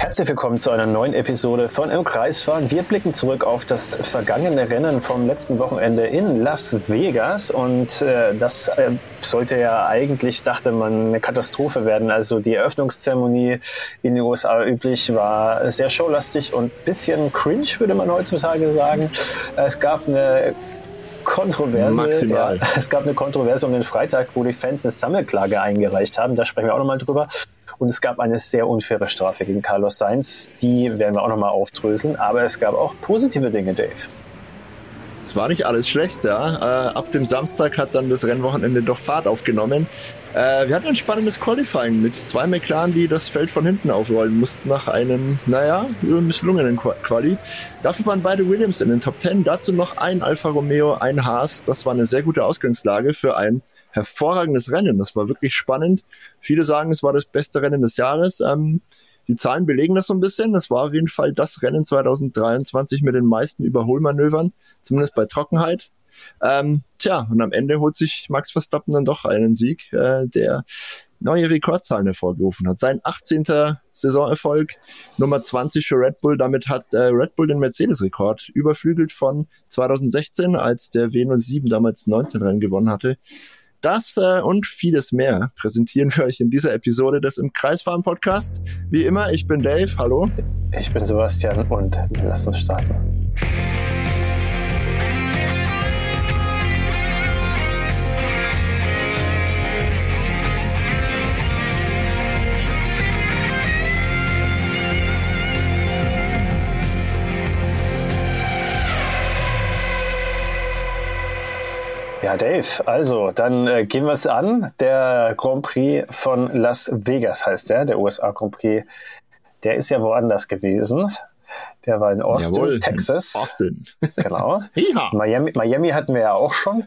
Herzlich willkommen zu einer neuen Episode von Im Kreisfahren. Wir blicken zurück auf das vergangene Rennen vom letzten Wochenende in Las Vegas und äh, das äh, sollte ja eigentlich, dachte man, eine Katastrophe werden. Also die Eröffnungszeremonie in den USA üblich war sehr showlastig und bisschen cringe, würde man heutzutage sagen. Es gab eine Kontroverse. Ja, es gab eine Kontroverse um den Freitag, wo die Fans eine Sammelklage eingereicht haben. Da sprechen wir auch nochmal drüber. Und es gab eine sehr unfaire Strafe gegen Carlos Sainz. Die werden wir auch nochmal aufdröseln. Aber es gab auch positive Dinge, Dave. Es war nicht alles schlecht, ja. Äh, ab dem Samstag hat dann das Rennwochenende doch Fahrt aufgenommen. Äh, wir hatten ein spannendes Qualifying mit zwei McLaren, die das Feld von hinten aufrollen mussten nach einem, naja, misslungenen Quali. Dafür waren beide Williams in den Top Ten. Dazu noch ein Alfa Romeo, ein Haas. Das war eine sehr gute Ausgangslage für ein hervorragendes Rennen. Das war wirklich spannend. Viele sagen, es war das beste Rennen des Jahres. Ähm, die Zahlen belegen das so ein bisschen. Das war auf jeden Fall das Rennen 2023 mit den meisten Überholmanövern, zumindest bei Trockenheit. Ähm, tja, und am Ende holt sich Max Verstappen dann doch einen Sieg, äh, der neue Rekordzahlen hervorgerufen hat. Sein 18. Saisonerfolg, Nummer 20 für Red Bull. Damit hat äh, Red Bull den Mercedes-Rekord überflügelt von 2016, als der W07 damals 19 Rennen gewonnen hatte. Das äh, und vieles mehr präsentieren wir euch in dieser Episode des Im Kreisfahren Podcast. Wie immer, ich bin Dave, hallo. Ich bin Sebastian und lass uns starten. Ja, Dave, also dann äh, gehen wir es an. Der Grand Prix von Las Vegas heißt der, der USA Grand Prix. Der ist ja woanders gewesen. Der war in Austin, Jawohl, Texas. In Austin. genau. Miami, Miami hatten wir ja auch schon.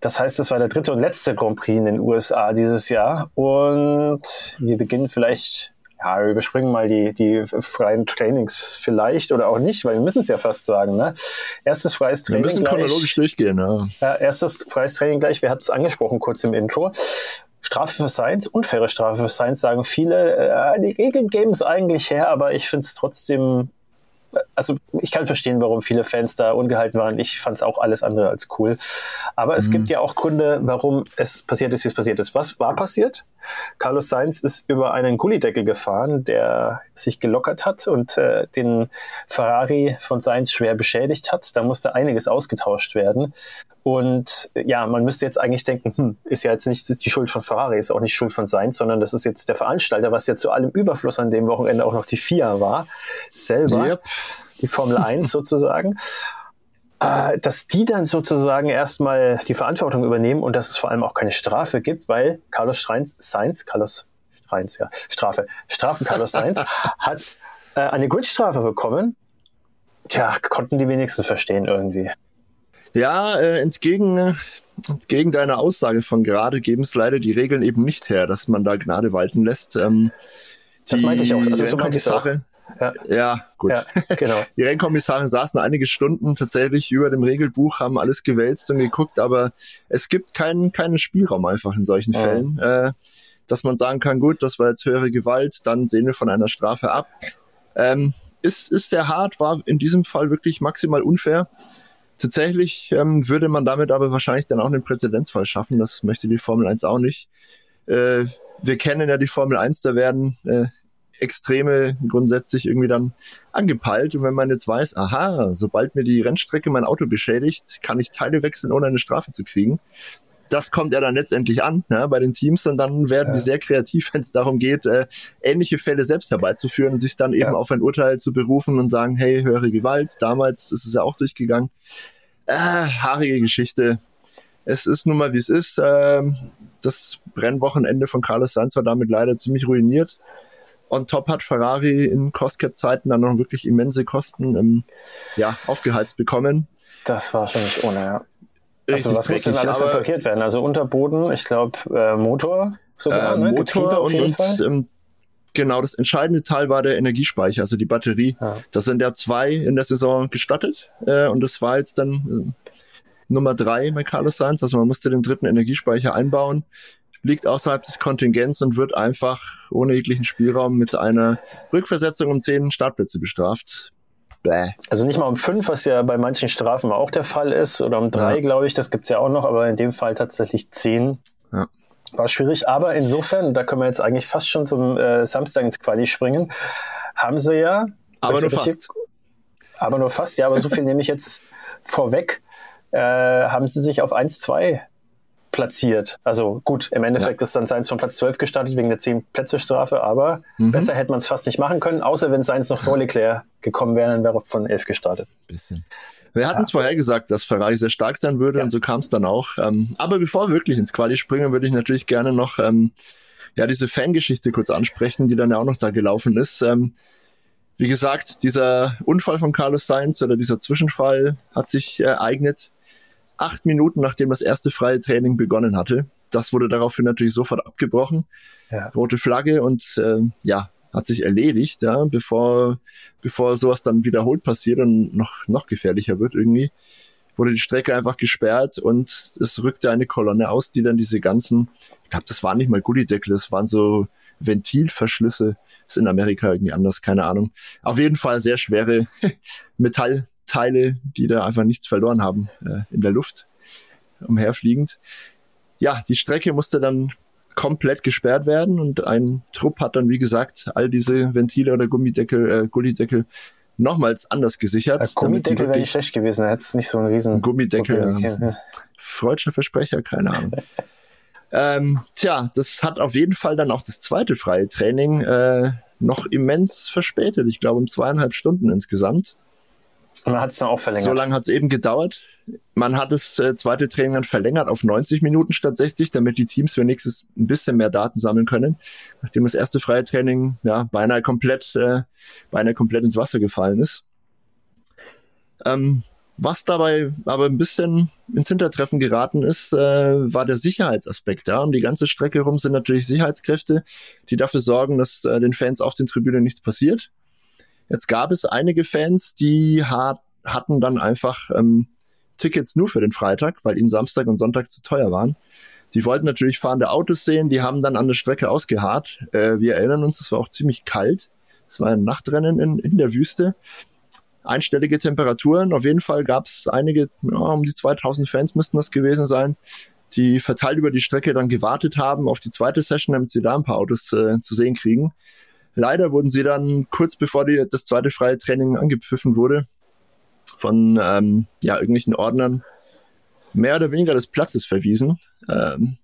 Das heißt, es war der dritte und letzte Grand Prix in den USA dieses Jahr. Und wir beginnen vielleicht ja, wir überspringen mal die, die freien Trainings vielleicht oder auch nicht, weil wir müssen es ja fast sagen. Ne? Erstes freies Training. Wir müssen gleich, chronologisch durchgehen, ja. ja. Erstes freies Training gleich, wir hatten es angesprochen kurz im Intro. Strafe für Science, unfaire Strafe für Science, sagen viele. Äh, die Regeln geben es eigentlich her, aber ich finde es trotzdem also ich kann verstehen, warum viele Fans da ungehalten waren. Ich fand es auch alles andere als cool. Aber es mhm. gibt ja auch Gründe, warum es passiert ist, wie es passiert ist. Was war passiert? Carlos Sainz ist über einen Gullideckel gefahren, der sich gelockert hat und äh, den Ferrari von Sainz schwer beschädigt hat. Da musste einiges ausgetauscht werden. Und ja, man müsste jetzt eigentlich denken, hm, ist ja jetzt nicht die Schuld von Ferrari, ist auch nicht Schuld von Sainz, sondern das ist jetzt der Veranstalter, was ja zu allem Überfluss an dem Wochenende auch noch die FIA war, selber, yep. die Formel 1 sozusagen. Äh, dass die dann sozusagen erstmal die Verantwortung übernehmen und dass es vor allem auch keine Strafe gibt, weil Carlos Streins, Sainz, Carlos Streins, ja, Strafe, Strafen Carlos Sainz hat äh, eine Gridstrafe bekommen. Tja, konnten die wenigsten verstehen irgendwie. Ja, äh, entgegen, entgegen deiner Aussage von gerade geben es leider die Regeln eben nicht her, dass man da Gnade walten lässt. Ähm, das meinte ich auch. Also so meinte ich auch. Ja. ja, gut. Ja, genau. Die Rennkommissare saßen einige Stunden tatsächlich über dem Regelbuch, haben alles gewälzt und geguckt, aber es gibt keinen, keinen Spielraum einfach in solchen ja. Fällen, äh, dass man sagen kann, gut, das war jetzt höhere Gewalt, dann sehen wir von einer Strafe ab. Ähm, ist, ist sehr hart, war in diesem Fall wirklich maximal unfair. Tatsächlich ähm, würde man damit aber wahrscheinlich dann auch einen Präzedenzfall schaffen. Das möchte die Formel 1 auch nicht. Äh, wir kennen ja die Formel 1, da werden äh, Extreme grundsätzlich irgendwie dann angepeilt. Und wenn man jetzt weiß, aha, sobald mir die Rennstrecke mein Auto beschädigt, kann ich Teile wechseln, ohne eine Strafe zu kriegen. Das kommt ja dann letztendlich an ne, bei den Teams und dann werden ja. die sehr kreativ, wenn es darum geht, äh, ähnliche Fälle selbst herbeizuführen und sich dann eben ja. auf ein Urteil zu berufen und sagen, hey, höhere Gewalt, damals ist es ja auch durchgegangen. Äh, haarige Geschichte. Es ist nun mal, wie es ist. Ähm, das Rennwochenende von Carlos Sainz war damit leider ziemlich ruiniert. On top hat Ferrari in Cost-Cap-Zeiten dann noch wirklich immense Kosten ähm, ja, aufgeheizt bekommen. Das war schon nicht ohne, ja. Also was muss denn alles repariert werden? Also Unterboden, ich glaube äh, Motor sogar, äh, ne? Motor und, und ähm, genau das entscheidende Teil war der Energiespeicher, also die Batterie. Ja. Das sind ja zwei in der Saison gestattet äh, und das war jetzt dann äh, Nummer drei bei Carlos Sainz. Also man musste den dritten Energiespeicher einbauen. liegt außerhalb des Kontingents und wird einfach ohne jeglichen Spielraum mit einer Rückversetzung um zehn Startplätze bestraft. Bäh. Also nicht mal um fünf, was ja bei manchen Strafen auch der Fall ist, oder um drei, ja. glaube ich, das gibt es ja auch noch, aber in dem Fall tatsächlich zehn. Ja. War schwierig, aber insofern, da können wir jetzt eigentlich fast schon zum äh, Samstag ins Quali springen, haben sie ja. Aber nur fast. Aber nur fast, ja, aber so viel nehme ich jetzt vorweg. Äh, haben sie sich auf 1-2 platziert. Also gut, im Endeffekt ja. ist dann Seins von Platz 12 gestartet wegen der 10-Plätze-Strafe, aber mhm. besser hätte man es fast nicht machen können, außer wenn Seins noch vor Leclerc gekommen wäre, dann wäre er von 11 gestartet. Bisschen. Wir hatten es ja. vorher gesagt, dass Ferrari sehr stark sein würde ja. und so kam es dann auch. Ähm, aber bevor wir wirklich ins Quali springen, würde ich natürlich gerne noch ähm, ja, diese Fangeschichte kurz ansprechen, die dann ja auch noch da gelaufen ist. Ähm, wie gesagt, dieser Unfall von Carlos Sainz oder dieser Zwischenfall hat sich ereignet acht Minuten nachdem das erste freie Training begonnen hatte. Das wurde daraufhin natürlich sofort abgebrochen. Ja. Rote Flagge und äh, ja, hat sich erledigt, ja, bevor, bevor sowas dann wiederholt passiert und noch, noch gefährlicher wird irgendwie, wurde die Strecke einfach gesperrt und es rückte eine Kolonne aus, die dann diese ganzen, ich glaube, das waren nicht mal Gullideckel, das waren so Ventilverschlüsse, ist in Amerika irgendwie anders, keine Ahnung. Auf jeden Fall sehr schwere Metallteile, die da einfach nichts verloren haben äh, in der Luft umherfliegend. Ja, die Strecke musste dann komplett gesperrt werden und ein Trupp hat dann, wie gesagt, all diese Ventile oder Gummideckel, äh, Gullideckel nochmals anders gesichert. Ja, Gummideckel wäre nicht schlecht gewesen, da hätte es nicht so einen riesen Gummideckel. Ja. Freudscher Versprecher, keine Ahnung. ähm, tja, das hat auf jeden Fall dann auch das zweite freie Training äh, noch immens verspätet. Ich glaube um zweieinhalb Stunden insgesamt. Und man hat es dann auch verlängert. So lange hat es eben gedauert. Man hat das äh, zweite Training dann verlängert auf 90 Minuten statt 60, damit die Teams wenigstens ein bisschen mehr Daten sammeln können. Nachdem das erste freie Training ja beinahe komplett, äh, beinahe komplett ins Wasser gefallen ist. Ähm, was dabei aber ein bisschen ins Hintertreffen geraten ist, äh, war der Sicherheitsaspekt. Da um die ganze Strecke rum sind natürlich Sicherheitskräfte, die dafür sorgen, dass äh, den Fans auf den Tribünen nichts passiert. Jetzt gab es einige Fans, die hat, hatten dann einfach ähm, Tickets nur für den Freitag, weil ihnen Samstag und Sonntag zu teuer waren. Die wollten natürlich fahrende Autos sehen, die haben dann an der Strecke ausgeharrt. Äh, wir erinnern uns, es war auch ziemlich kalt. Es war ein Nachtrennen in, in der Wüste. Einstellige Temperaturen. Auf jeden Fall gab es einige, ja, um die 2000 Fans müssten das gewesen sein, die verteilt über die Strecke dann gewartet haben auf die zweite Session, damit sie da ein paar Autos äh, zu sehen kriegen. Leider wurden sie dann kurz bevor die, das zweite freie Training angepfiffen wurde, von ähm, ja, irgendwelchen Ordnern mehr oder weniger des Platzes verwiesen. Ähm,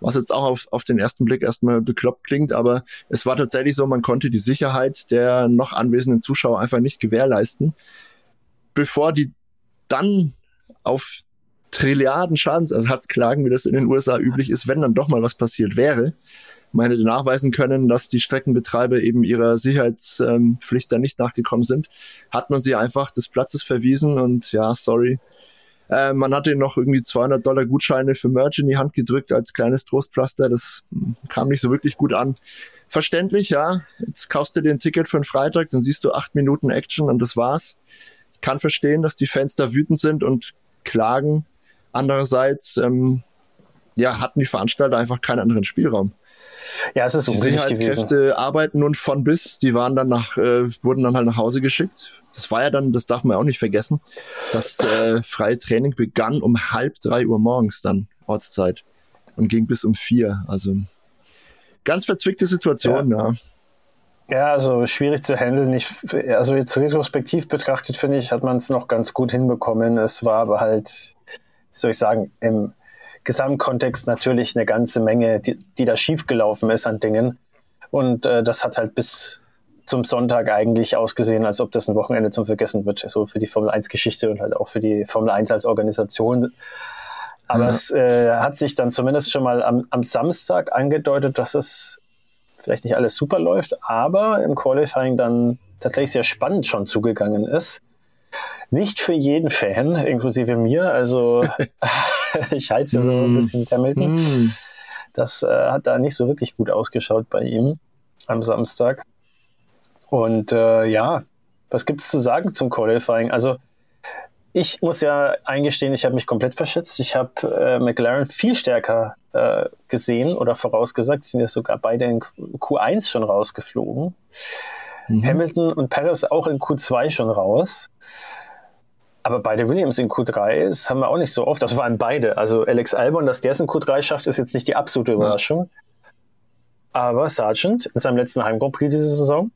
was jetzt auch auf, auf den ersten Blick erstmal bekloppt klingt, aber es war tatsächlich so, man konnte die Sicherheit der noch anwesenden Zuschauer einfach nicht gewährleisten. Bevor die dann auf Trilliarden Schadensersatzklagen, wie das in den USA üblich ist, wenn dann doch mal was passiert wäre, man hätte nachweisen können, dass die Streckenbetreiber eben ihrer Sicherheitspflicht dann nicht nachgekommen sind, hat man sie einfach des Platzes verwiesen und ja, sorry. Äh, man hat ihnen noch irgendwie 200 Dollar Gutscheine für Merch in die Hand gedrückt als kleines Trostpflaster. Das hm, kam nicht so wirklich gut an. Verständlich, ja. Jetzt kaufst du dir ein Ticket für einen Freitag, dann siehst du acht Minuten Action und das war's. Ich kann verstehen, dass die Fans da wütend sind und klagen. Andererseits, ähm, ja, hatten die Veranstalter einfach keinen anderen Spielraum. Ja, es ist die Sicherheitskräfte gewesen. arbeiten nun von bis, die waren dann nach, äh, wurden dann halt nach Hause geschickt. Das war ja dann, das darf man auch nicht vergessen. Das äh, freie Training begann um halb drei Uhr morgens dann, Ortszeit. Und ging bis um vier. Also ganz verzwickte Situation, ja. ja. Ja, also schwierig zu handeln. Ich, also jetzt retrospektiv betrachtet, finde ich, hat man es noch ganz gut hinbekommen. Es war aber halt, wie soll ich sagen, im Gesamtkontext natürlich eine ganze Menge, die, die da schiefgelaufen ist an Dingen. Und äh, das hat halt bis zum Sonntag eigentlich ausgesehen, als ob das ein Wochenende zum Vergessen wird, so für die Formel 1 Geschichte und halt auch für die Formel 1 als Organisation. Aber ja. es äh, hat sich dann zumindest schon mal am, am Samstag angedeutet, dass es vielleicht nicht alles super läuft, aber im Qualifying dann tatsächlich sehr spannend schon zugegangen ist. Nicht für jeden Fan, inklusive mir. Also ich halte es ja so ein mm. bisschen Hamilton. Mm. Das äh, hat da nicht so wirklich gut ausgeschaut bei ihm am Samstag. Und äh, ja, was gibt es zu sagen zum Qualifying? Also ich muss ja eingestehen, ich habe mich komplett verschätzt. Ich habe äh, McLaren viel stärker äh, gesehen oder vorausgesagt. Die sind ja sogar beide in Q1 schon rausgeflogen. Mhm. Hamilton und Perez auch in Q2 schon raus. Aber beide Williams in Q3, das haben wir auch nicht so oft. Das waren beide. Also Alex Albon, dass der es in Q3 schafft, ist jetzt nicht die absolute Überraschung. Aber Sargent in seinem letzten Heim Grand Prix diese Saison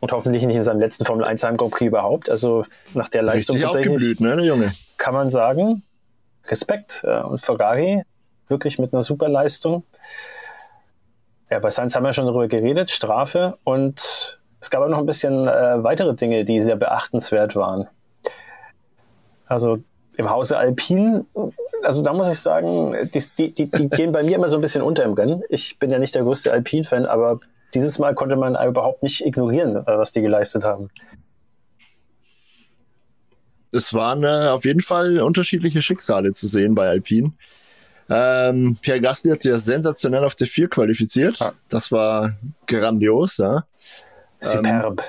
und hoffentlich nicht in seinem letzten Formel 1 Heim Grand Prix überhaupt. Also nach der Leistung Richtig tatsächlich ne, der Junge. kann man sagen, Respekt. Und Ferrari wirklich mit einer super Leistung. Ja, bei Sainz haben wir schon darüber geredet, Strafe und es gab auch noch ein bisschen äh, weitere Dinge, die sehr beachtenswert waren. Also im Hause Alpin, also da muss ich sagen, die, die, die gehen bei mir immer so ein bisschen unter im Rennen. Ich bin ja nicht der größte Alpin-Fan, aber dieses Mal konnte man überhaupt nicht ignorieren, äh, was die geleistet haben. Es waren äh, auf jeden Fall unterschiedliche Schicksale zu sehen bei Alpin. Ähm, Pierre Gasly hat sich ja sensationell auf der 4 qualifiziert. Das war grandios. Ja. Superb. Ähm,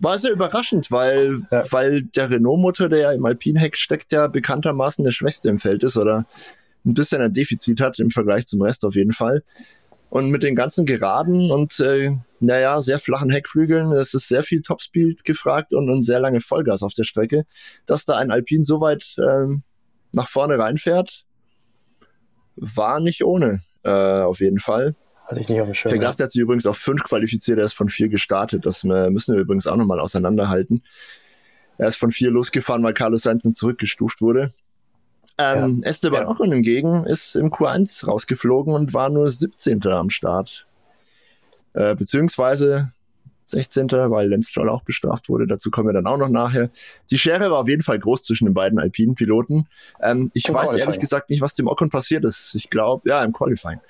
war sehr überraschend, weil, ja. weil der Renault-Motor, der ja im Alpine-Heck steckt, ja bekanntermaßen der schwächste im Feld ist oder ein bisschen ein Defizit hat im Vergleich zum Rest auf jeden Fall. Und mit den ganzen geraden und äh, naja, sehr flachen Heckflügeln, es ist sehr viel Topspeed gefragt und, und sehr lange Vollgas auf der Strecke, dass da ein Alpine so weit äh, nach vorne reinfährt, war nicht ohne, äh, auf jeden Fall. Hatte ich nicht auf dem Schirm. Der Gast hat sich übrigens auf fünf qualifiziert, er ist von vier gestartet. Das äh, müssen wir übrigens auch nochmal auseinanderhalten. Er ist von vier losgefahren, weil Carlos Sainz zurückgestuft wurde. Ähm, ja. Esteban ja. Ocon hingegen ist im Q1 rausgeflogen und war nur 17. am Start. Äh, beziehungsweise 16. weil Lenz Stroll auch bestraft wurde. Dazu kommen wir dann auch noch nachher. Die Schere war auf jeden Fall groß zwischen den beiden alpinen Piloten. Ähm, ich Im weiß Qualifying. ehrlich gesagt nicht, was dem Ocon passiert ist. Ich glaube, ja, im Qualifying.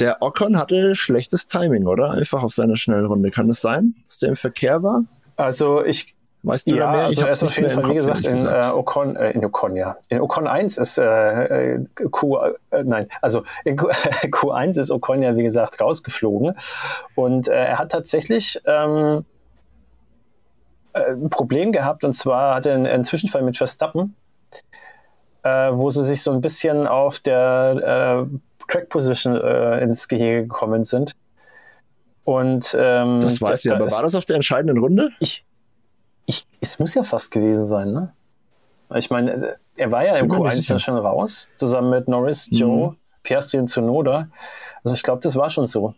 Der Ocon hatte schlechtes Timing, oder? Einfach auf seiner Schnellrunde. Kann es sein, dass der im Verkehr war? Also ich Weißt du ja, mehr? Also er ist auf jeden Fall, wie gesagt, in äh, Ocon, äh, in Ocon, ja. In Ocon 1 ist äh, äh Q, äh, nein, also in Q, Q1 ist Ocon ja, wie gesagt, rausgeflogen. Und äh, er hat tatsächlich ähm, äh, ein Problem gehabt, und zwar hat er einen, einen Zwischenfall mit Verstappen, wo sie sich so ein bisschen auf der Track Position äh, ins Gehege gekommen sind. Und ähm, das weiß ich, aber war das auf der entscheidenden Runde? Ich, ich, es muss ja fast gewesen sein, ne? Ich meine, er war ja im Q1 ja schon raus, zusammen mit Norris, mhm. Joe, mhm. Piastri und Tsunoda. Also ich glaube, das war schon so.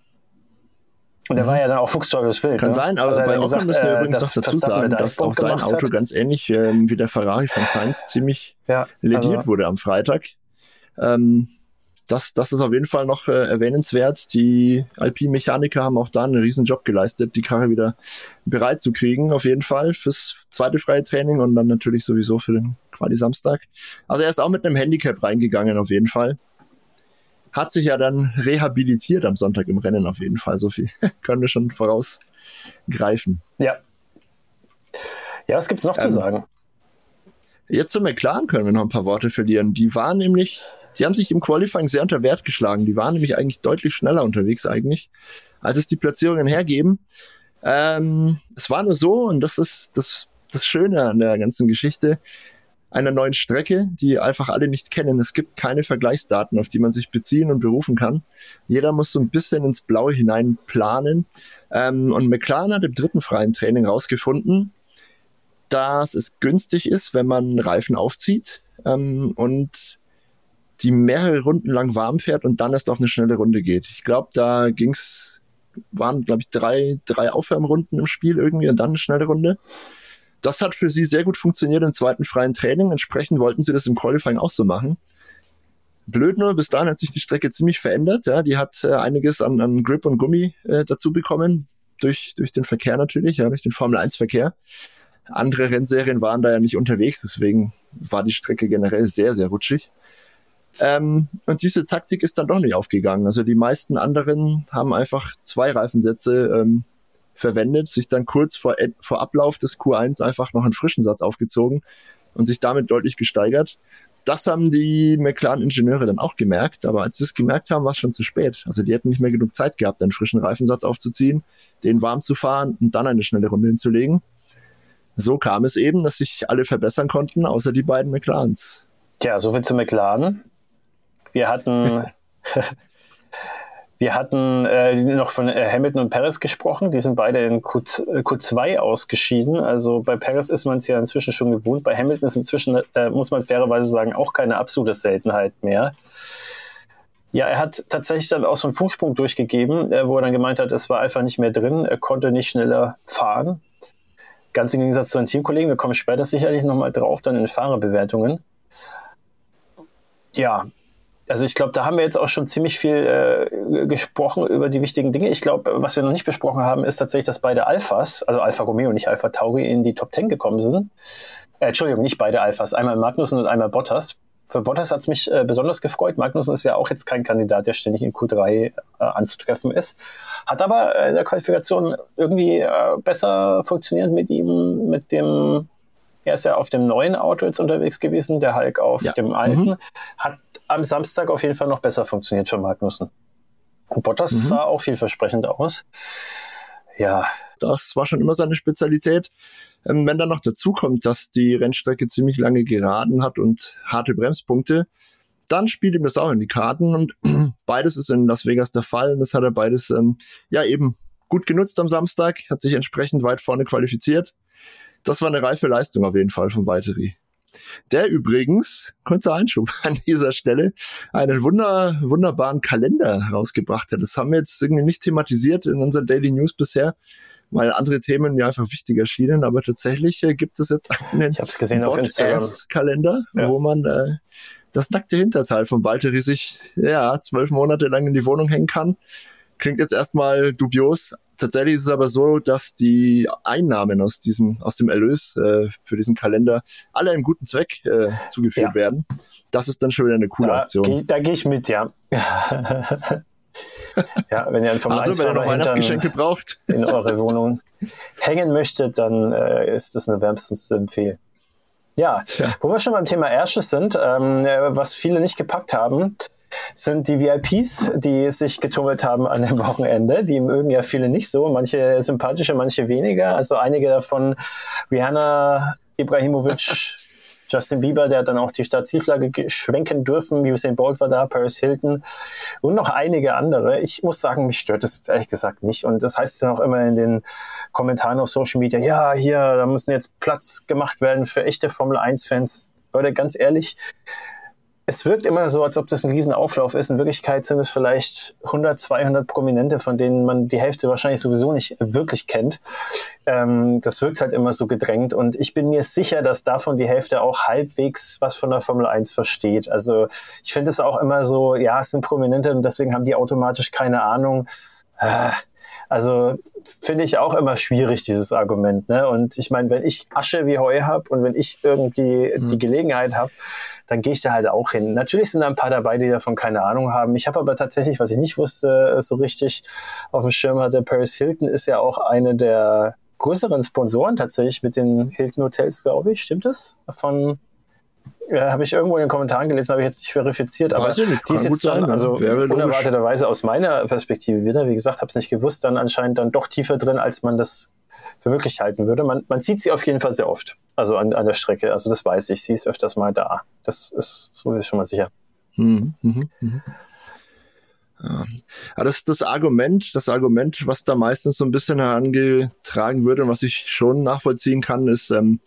Und er mhm. war ja dann auch fuchsteures Wild. Kann ne? sein, aber also bei Ocon müsst ihr äh, übrigens noch dazu sagen, dass auch sein Auto hat. ganz ähnlich ähm, wie der Ferrari von Sainz ziemlich ja, lediert also, wurde am Freitag. Ähm, das, das ist auf jeden Fall noch äh, erwähnenswert. Die Alpin-Mechaniker haben auch da einen riesen Job geleistet, die Karre wieder bereit zu kriegen, auf jeden Fall fürs zweite freie Training und dann natürlich sowieso für den Quali Samstag. Also er ist auch mit einem Handicap reingegangen, auf jeden Fall. Hat sich ja dann rehabilitiert am Sonntag im Rennen, auf jeden Fall. So viel können wir schon vorausgreifen. Ja. Ja, was gibt's noch ähm, zu sagen? Jetzt zum McLaren können wir noch ein paar Worte verlieren. Die waren nämlich die haben sich im Qualifying sehr unter Wert geschlagen. Die waren nämlich eigentlich deutlich schneller unterwegs eigentlich, als es die Platzierungen hergeben. Ähm, es war nur so, und das ist das, das Schöne an der ganzen Geschichte, einer neuen Strecke, die einfach alle nicht kennen. Es gibt keine Vergleichsdaten, auf die man sich beziehen und berufen kann. Jeder muss so ein bisschen ins Blaue hinein planen. Ähm, und McLaren hat im dritten freien Training rausgefunden, dass es günstig ist, wenn man Reifen aufzieht ähm, und die mehrere Runden lang warm fährt und dann erst auf eine schnelle Runde geht. Ich glaube, da ging's, waren, glaube ich, drei, drei Aufwärmrunden im Spiel irgendwie und dann eine schnelle Runde. Das hat für sie sehr gut funktioniert im zweiten freien Training. Entsprechend wollten sie das im Qualifying auch so machen. Blöd nur, bis dahin hat sich die Strecke ziemlich verändert. Ja, die hat äh, einiges an, an Grip und Gummi äh, dazu bekommen. Durch, durch den Verkehr natürlich, ja, durch den Formel 1 Verkehr. Andere Rennserien waren da ja nicht unterwegs, deswegen war die Strecke generell sehr, sehr rutschig. Ähm, und diese Taktik ist dann doch nicht aufgegangen. Also die meisten anderen haben einfach zwei Reifensätze ähm, verwendet, sich dann kurz vor, vor Ablauf des Q1 einfach noch einen frischen Satz aufgezogen und sich damit deutlich gesteigert. Das haben die McLaren-Ingenieure dann auch gemerkt, aber als sie es gemerkt haben, war es schon zu spät. Also die hätten nicht mehr genug Zeit gehabt, einen frischen Reifensatz aufzuziehen, den warm zu fahren und dann eine schnelle Runde hinzulegen. So kam es eben, dass sich alle verbessern konnten, außer die beiden McLarens. Tja, soviel zu McLaren. Wir hatten Wir hatten äh, noch von äh, Hamilton und Paris gesprochen. Die sind beide in Q, Q2 ausgeschieden. Also bei Paris ist man es ja inzwischen schon gewohnt. Bei Hamilton ist inzwischen, äh, muss man fairerweise sagen, auch keine absolute Seltenheit mehr. Ja, er hat tatsächlich dann auch so einen Funksprung durchgegeben, äh, wo er dann gemeint hat, es war einfach nicht mehr drin. Er konnte nicht schneller fahren. Ganz im Gegensatz zu seinen Teamkollegen. Wir kommen später sicherlich nochmal drauf, dann in Fahrerbewertungen. Ja, also ich glaube, da haben wir jetzt auch schon ziemlich viel äh, gesprochen über die wichtigen Dinge. Ich glaube, was wir noch nicht besprochen haben, ist tatsächlich, dass beide Alphas, also Alpha Romeo und nicht Alpha Tauri, in die Top 10 gekommen sind. Äh, Entschuldigung, nicht beide Alphas, einmal Magnussen und einmal Bottas. Für Bottas hat es mich äh, besonders gefreut. Magnussen ist ja auch jetzt kein Kandidat, der ständig in Q3 äh, anzutreffen ist. Hat aber äh, in der Qualifikation irgendwie äh, besser funktioniert mit ihm, mit dem er ist ja auf dem neuen Auto jetzt unterwegs gewesen, der Hulk auf ja. dem alten. Mhm. Hat am Samstag auf jeden Fall noch besser funktioniert für Magnussen. Und Bottas mhm. sah auch vielversprechend aus. Ja. Das war schon immer seine Spezialität. Ähm, wenn dann noch dazu kommt, dass die Rennstrecke ziemlich lange geraden hat und harte Bremspunkte, dann spielt ihm das auch in die Karten und beides ist in Las Vegas der Fall und das hat er beides ähm, ja eben gut genutzt am Samstag, hat sich entsprechend weit vorne qualifiziert das war eine reife Leistung auf jeden Fall von Valtteri. Der übrigens, kurzer Einschub an dieser Stelle, einen wunder, wunderbaren Kalender rausgebracht hat. Das haben wir jetzt irgendwie nicht thematisiert in unseren Daily News bisher, weil andere Themen mir einfach wichtiger erschienen. Aber tatsächlich äh, gibt es jetzt einen ich hab's gesehen auf Instagram. Kalender, ja. wo man äh, das nackte Hinterteil von Valtteri sich ja zwölf Monate lang in die Wohnung hängen kann. Klingt jetzt erstmal dubios, Tatsächlich ist es aber so, dass die Einnahmen aus diesem, aus dem Erlös äh, für diesen Kalender alle einem guten Zweck äh, zugeführt ja. werden. Das ist dann schon wieder eine coole da Aktion. Geh, da gehe ich mit, ja. ja, wenn ihr ein Formel also, wenn ihr noch Weihnachtsgeschenke braucht. in eure Wohnung hängen möchtet, dann äh, ist das eine wärmstens zu empfehlen. Ja, ja, wo wir schon beim Thema Ärsche sind, ähm, was viele nicht gepackt haben, sind die VIPs, die sich getummelt haben an dem Wochenende. Die mögen ja viele nicht so, manche sympathischer, manche weniger. Also einige davon, Rihanna, Ibrahimovic, Justin Bieber, der hat dann auch die Startzielflagge schwenken dürfen. Usain Bolt war da, Paris Hilton und noch einige andere. Ich muss sagen, mich stört das jetzt ehrlich gesagt nicht. Und das heißt dann auch immer in den Kommentaren auf Social Media, ja, hier, da müssen jetzt Platz gemacht werden für echte Formel 1-Fans. Leute, ganz ehrlich, es wirkt immer so, als ob das ein Riesenauflauf ist. In Wirklichkeit sind es vielleicht 100, 200 Prominente, von denen man die Hälfte wahrscheinlich sowieso nicht wirklich kennt. Ähm, das wirkt halt immer so gedrängt und ich bin mir sicher, dass davon die Hälfte auch halbwegs was von der Formel 1 versteht. Also ich finde es auch immer so, ja, es sind Prominente und deswegen haben die automatisch keine Ahnung. Ah, also finde ich auch immer schwierig, dieses Argument. Ne? Und ich meine, wenn ich Asche wie Heu habe und wenn ich irgendwie mhm. die Gelegenheit habe, dann gehe ich da halt auch hin. Natürlich sind da ein paar dabei, die davon keine Ahnung haben. Ich habe aber tatsächlich, was ich nicht wusste, so richtig auf dem Schirm hatte, Paris Hilton ist ja auch eine der größeren Sponsoren tatsächlich mit den Hilton Hotels, glaube ich. Stimmt das? Von ja, habe ich irgendwo in den Kommentaren gelesen, habe ich jetzt nicht verifiziert, aber Weiß ich nicht, die ist jetzt dann, sein, also unerwarteterweise aus meiner Perspektive wieder, wie gesagt, habe es nicht gewusst, dann anscheinend dann doch tiefer drin, als man das für möglich halten würde. Man, man sieht sie auf jeden Fall sehr oft, also an, an der Strecke. Also das weiß ich. Sie ist öfters mal da. Das ist so ist schon mal sicher. Mhm, mh, mh. Ja. Aber das, das Argument, das Argument, was da meistens so ein bisschen herangetragen wird und was ich schon nachvollziehen kann, ist, ähm,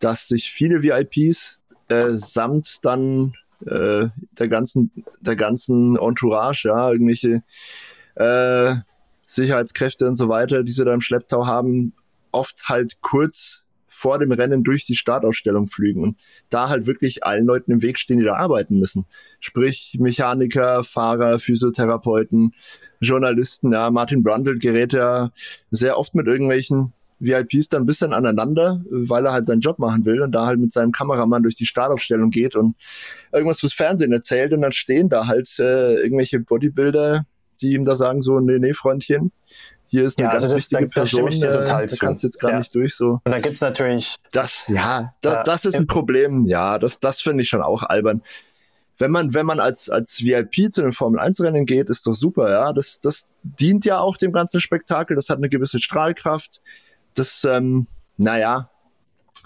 dass sich viele VIPs äh, samt dann äh, der ganzen, der ganzen Entourage, ja, irgendwelche äh, Sicherheitskräfte und so weiter, die sie da im Schlepptau haben, oft halt kurz vor dem Rennen durch die Startausstellung fliegen und da halt wirklich allen Leuten im Weg stehen, die da arbeiten müssen. Sprich Mechaniker, Fahrer, Physiotherapeuten, Journalisten, ja, Martin Brundle gerät ja sehr oft mit irgendwelchen VIPs dann ein bisschen aneinander, weil er halt seinen Job machen will und da halt mit seinem Kameramann durch die Startaufstellung geht und irgendwas fürs Fernsehen erzählt und dann stehen da halt äh, irgendwelche Bodybuilder, die ihm da sagen so, nee, nee, Freundchen, hier ist eine ja, ganz also das, wichtige da, Person, da, total da kannst du jetzt gar ja. nicht durch so. Und da gibt's natürlich... Das, ja, da, das ist ein Problem, ja, das, das finde ich schon auch albern wenn man, wenn man als, als VIP zu den Formel 1 Rennen geht, ist doch super, ja. Das, das dient ja auch dem ganzen Spektakel. Das hat eine gewisse Strahlkraft das, ähm, naja,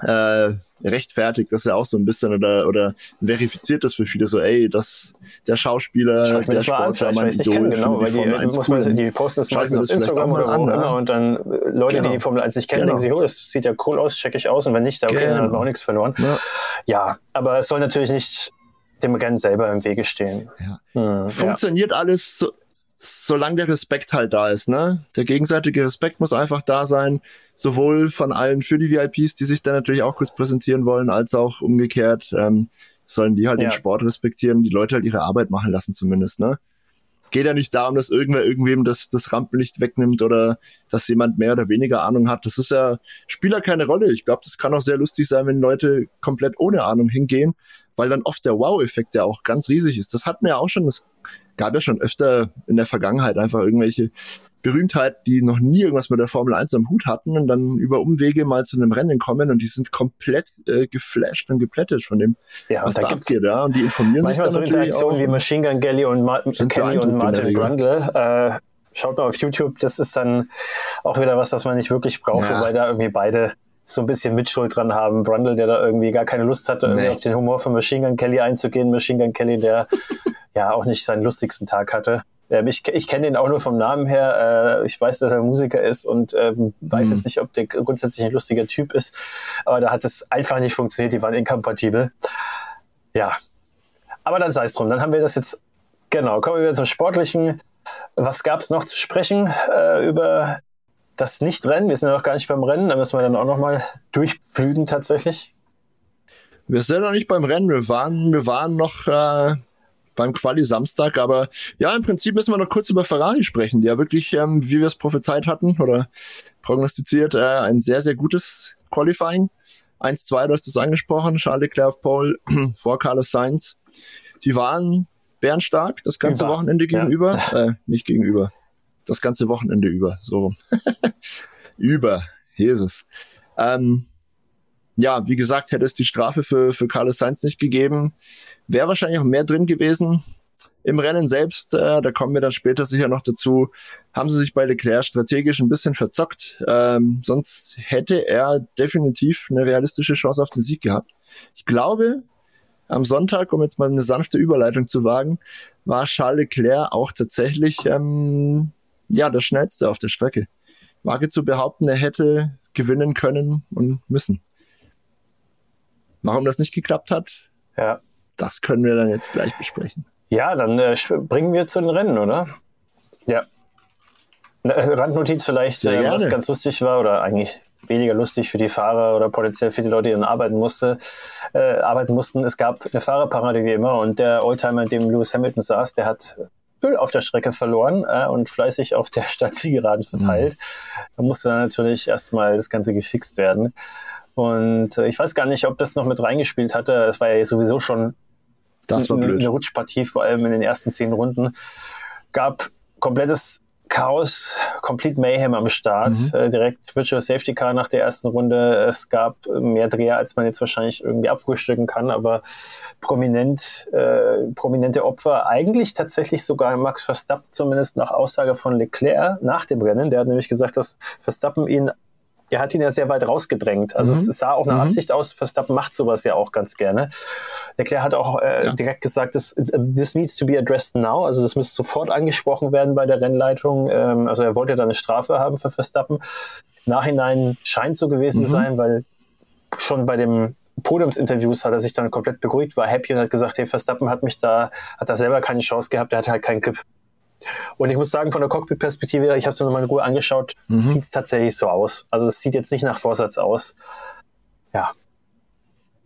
äh, rechtfertigt das ja auch so ein bisschen oder, oder verifiziert das für viele so, ey, das, der Schauspieler, der Sportler, mein Idol. Genau, weil die, muss man, die posten das meistens auf Instagram oder wo immer und dann äh, Leute, genau. die die Formel 1 nicht kennen, genau. denken sich, oh, das sieht ja cool aus, check ich aus und wenn nicht, okay, genau. dann hat man auch nichts verloren. Ja. ja, aber es soll natürlich nicht dem Rennen selber im Wege stehen. Ja. Hm, Funktioniert ja. alles so, solange der Respekt halt da ist, ne? Der gegenseitige Respekt muss einfach da sein, sowohl von allen für die VIPs, die sich dann natürlich auch kurz präsentieren wollen, als auch umgekehrt, ähm, sollen die halt ja. den Sport respektieren, die Leute halt ihre Arbeit machen lassen zumindest, ne? geht ja nicht darum, dass irgendwer irgendwem das, das Rampenlicht wegnimmt oder dass jemand mehr oder weniger Ahnung hat. Das ist ja, spielt ja keine Rolle. Ich glaube, das kann auch sehr lustig sein, wenn Leute komplett ohne Ahnung hingehen, weil dann oft der Wow-Effekt ja auch ganz riesig ist. Das hatten wir ja auch schon, das gab ja schon öfter in der Vergangenheit einfach irgendwelche Berühmtheit, die noch nie irgendwas mit der Formel 1 am Hut hatten und dann über Umwege mal zu einem Rennen kommen und die sind komplett äh, geflasht und geplättet von dem, ja, was da, da abgeht. Ja, und die informieren sich dann so Interaktionen wie Machine Gun Kelly und, Ma Kelly und Martin Brundle. Äh, schaut mal auf YouTube, das ist dann auch wieder was, was man nicht wirklich braucht, ja. weil da irgendwie beide so ein bisschen Mitschuld dran haben. Brundle, der da irgendwie gar keine Lust hatte, irgendwie auf den Humor von Machine Gun Kelly einzugehen. Machine Gun Kelly, der ja auch nicht seinen lustigsten Tag hatte. Ähm, ich, ich kenne ihn auch nur vom Namen her. Äh, ich weiß, dass er Musiker ist und ähm, weiß mhm. jetzt nicht, ob der grundsätzlich ein lustiger Typ ist. Aber da hat es einfach nicht funktioniert. Die waren inkompatibel. Ja. Aber dann sei es drum. Dann haben wir das jetzt. Genau, kommen wir wieder zum Sportlichen. Was gab es noch zu sprechen äh, über das Nicht-Rennen? Wir sind ja noch gar nicht beim Rennen. Da müssen wir dann auch noch mal durchblüten tatsächlich. Wir sind noch nicht beim Rennen. Wir waren, wir waren noch äh, beim Quali Samstag. Aber ja, im Prinzip müssen wir noch kurz über Ferrari sprechen, die ja wirklich, ähm, wie wir es prophezeit hatten oder prognostiziert, äh, ein sehr, sehr gutes Qualifying. 1-2, du hast es angesprochen, Charles Leclerc auf Pole vor Carlos Sainz. Die waren bärenstark das ganze über. Wochenende gegenüber. Ja. Äh, nicht gegenüber. Das ganze Wochenende über. So über. Jesus. Ähm, ja, wie gesagt, hätte es die Strafe für, für Carlos Sainz nicht gegeben, Wäre wahrscheinlich auch mehr drin gewesen. Im Rennen selbst, äh, da kommen wir dann später sicher noch dazu, haben sie sich bei Leclerc strategisch ein bisschen verzockt. Ähm, sonst hätte er definitiv eine realistische Chance auf den Sieg gehabt. Ich glaube, am Sonntag, um jetzt mal eine sanfte Überleitung zu wagen, war Charles Leclerc auch tatsächlich ähm, ja der schnellste auf der Strecke. Wage zu behaupten, er hätte gewinnen können und müssen. Warum das nicht geklappt hat, ja das können wir dann jetzt gleich besprechen. Ja, dann äh, bringen wir zu den Rennen, oder? Ja. Äh, Randnotiz vielleicht, äh, was ganz lustig war oder eigentlich weniger lustig für die Fahrer oder potenziell für die Leute, die dann arbeiten, musste, äh, arbeiten mussten. Es gab eine Fahrerparade wie immer und der Oldtimer, in dem Lewis Hamilton saß, der hat Öl auf der Strecke verloren äh, und fleißig auf der Stadtzielgeraden verteilt. Mhm. Da musste dann natürlich erstmal das Ganze gefixt werden. Und äh, ich weiß gar nicht, ob das noch mit reingespielt hatte. Es war ja sowieso schon blöd. Eine Rutschpartie, vor allem in den ersten zehn Runden. Gab komplettes Chaos, Complete Mayhem am Start. Mhm. Äh, direkt Virtual Safety Car nach der ersten Runde. Es gab mehr Dreher, als man jetzt wahrscheinlich irgendwie abfrühstücken kann, aber prominent, äh, prominente Opfer. Eigentlich tatsächlich sogar Max Verstappen, zumindest nach Aussage von Leclerc nach dem Rennen. Der hat nämlich gesagt, dass Verstappen ihn er hat ihn ja sehr weit rausgedrängt. Also mhm. es sah auch eine mhm. Absicht aus. Verstappen macht sowas ja auch ganz gerne. Leclerc hat auch äh, ja. direkt gesagt, this, this needs to be addressed now. Also das müsste sofort angesprochen werden bei der Rennleitung. Ähm, also er wollte da eine Strafe haben für Verstappen. Nachhinein scheint so gewesen mhm. zu sein, weil schon bei dem Podiumsinterviews hat er sich dann komplett beruhigt, war happy und hat gesagt, hey, Verstappen hat mich da, hat da selber keine Chance gehabt, der hatte halt keinen Grip. Und ich muss sagen, von der Cockpit-Perspektive, ich habe es mir nochmal in Ruhe angeschaut, mhm. sieht es tatsächlich so aus. Also es sieht jetzt nicht nach Vorsatz aus. Ja.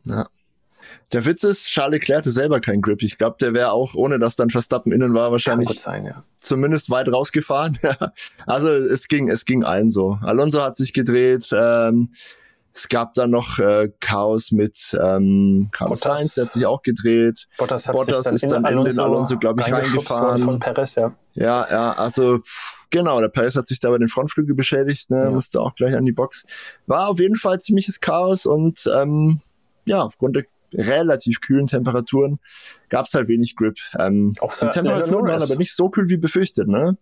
Ja. Der Witz ist, Charles Leclerc hatte selber keinen Grip. Ich glaube, der wäre auch, ohne dass dann Verstappen innen war, wahrscheinlich sein, ja. zumindest weit rausgefahren. also es ging, es ging allen so. Alonso hat sich gedreht. Ähm, es gab dann noch äh, Chaos mit ähm, Carlos Bottas, Sainz, der hat sich auch gedreht. Bottas, hat Bottas sich dann ist dann in den Alonso, glaube ich, reingefahren. Von Perez, ja. ja, ja, also genau, der Perez hat sich da bei den Frontflügel beschädigt, ne, ja. musste auch gleich an die Box. War auf jeden Fall ziemliches Chaos und ähm, ja, aufgrund der relativ kühlen Temperaturen gab es halt wenig Grip. Ähm, die Temperaturen waren aber nicht so kühl wie befürchtet, ne?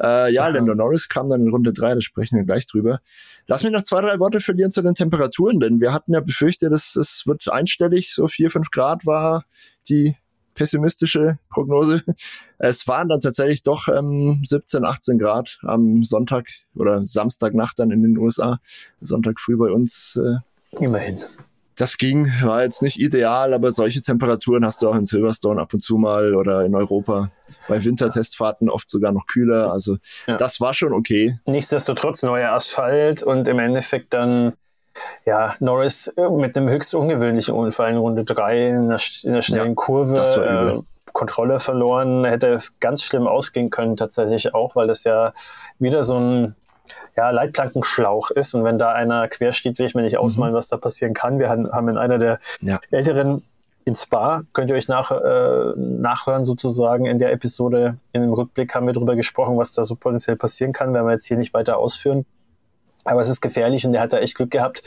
Äh, ja, Lando Norris kam dann in Runde drei, da sprechen wir gleich drüber. Lass mich noch zwei, drei Worte verlieren zu den Temperaturen, denn wir hatten ja befürchtet, dass es wird einstellig, so vier, fünf Grad war die pessimistische Prognose. Es waren dann tatsächlich doch ähm, 17, 18 Grad am Sonntag oder Samstagnacht dann in den USA. Sonntag früh bei uns. Äh, Immerhin. Das ging, war jetzt nicht ideal, aber solche Temperaturen hast du auch in Silverstone ab und zu mal oder in Europa bei Wintertestfahrten oft sogar noch kühler. Also ja. das war schon okay. Nichtsdestotrotz neuer Asphalt und im Endeffekt dann ja, Norris äh, mit einem höchst ungewöhnlichen Unfall in Runde 3 in der, in der schnellen ja, Kurve. Äh, Kontrolle verloren, hätte ganz schlimm ausgehen können, tatsächlich auch, weil das ja wieder so ein ja, Leitplankenschlauch ist. Und wenn da einer quer steht, will ich mir nicht ausmalen, mhm. was da passieren kann. Wir haben in einer der ja. älteren in Spa, könnt ihr euch nach, äh, nachhören sozusagen in der Episode, in dem Rückblick haben wir darüber gesprochen, was da so potenziell passieren kann, werden wir jetzt hier nicht weiter ausführen. Aber es ist gefährlich und der hat da echt Glück gehabt.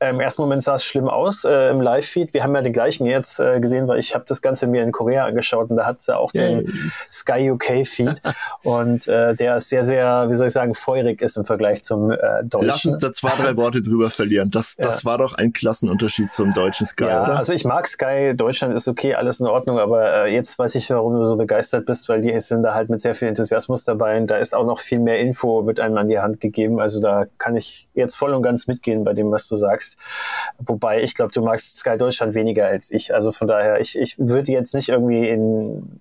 Im ersten Moment sah es schlimm aus äh, im Live-Feed. Wir haben ja den gleichen jetzt äh, gesehen, weil ich habe das Ganze mir in Korea angeschaut und da hat es ja auch yeah. den Sky UK-Feed und äh, der sehr, sehr, wie soll ich sagen, feurig ist im Vergleich zum äh, deutschen. Lass uns da zwei, drei Worte drüber verlieren. Das, das ja. war doch ein Klassenunterschied zum deutschen Sky, ja, oder? Also ich mag Sky, Deutschland ist okay, alles in Ordnung, aber äh, jetzt weiß ich, warum du so begeistert bist, weil die sind da halt mit sehr viel Enthusiasmus dabei und da ist auch noch viel mehr Info, wird einem an die Hand gegeben. Also da kann ich ich jetzt voll und ganz mitgehen bei dem, was du sagst. Wobei ich glaube, du magst Sky Deutschland weniger als ich. Also von daher, ich, ich würde jetzt nicht irgendwie in,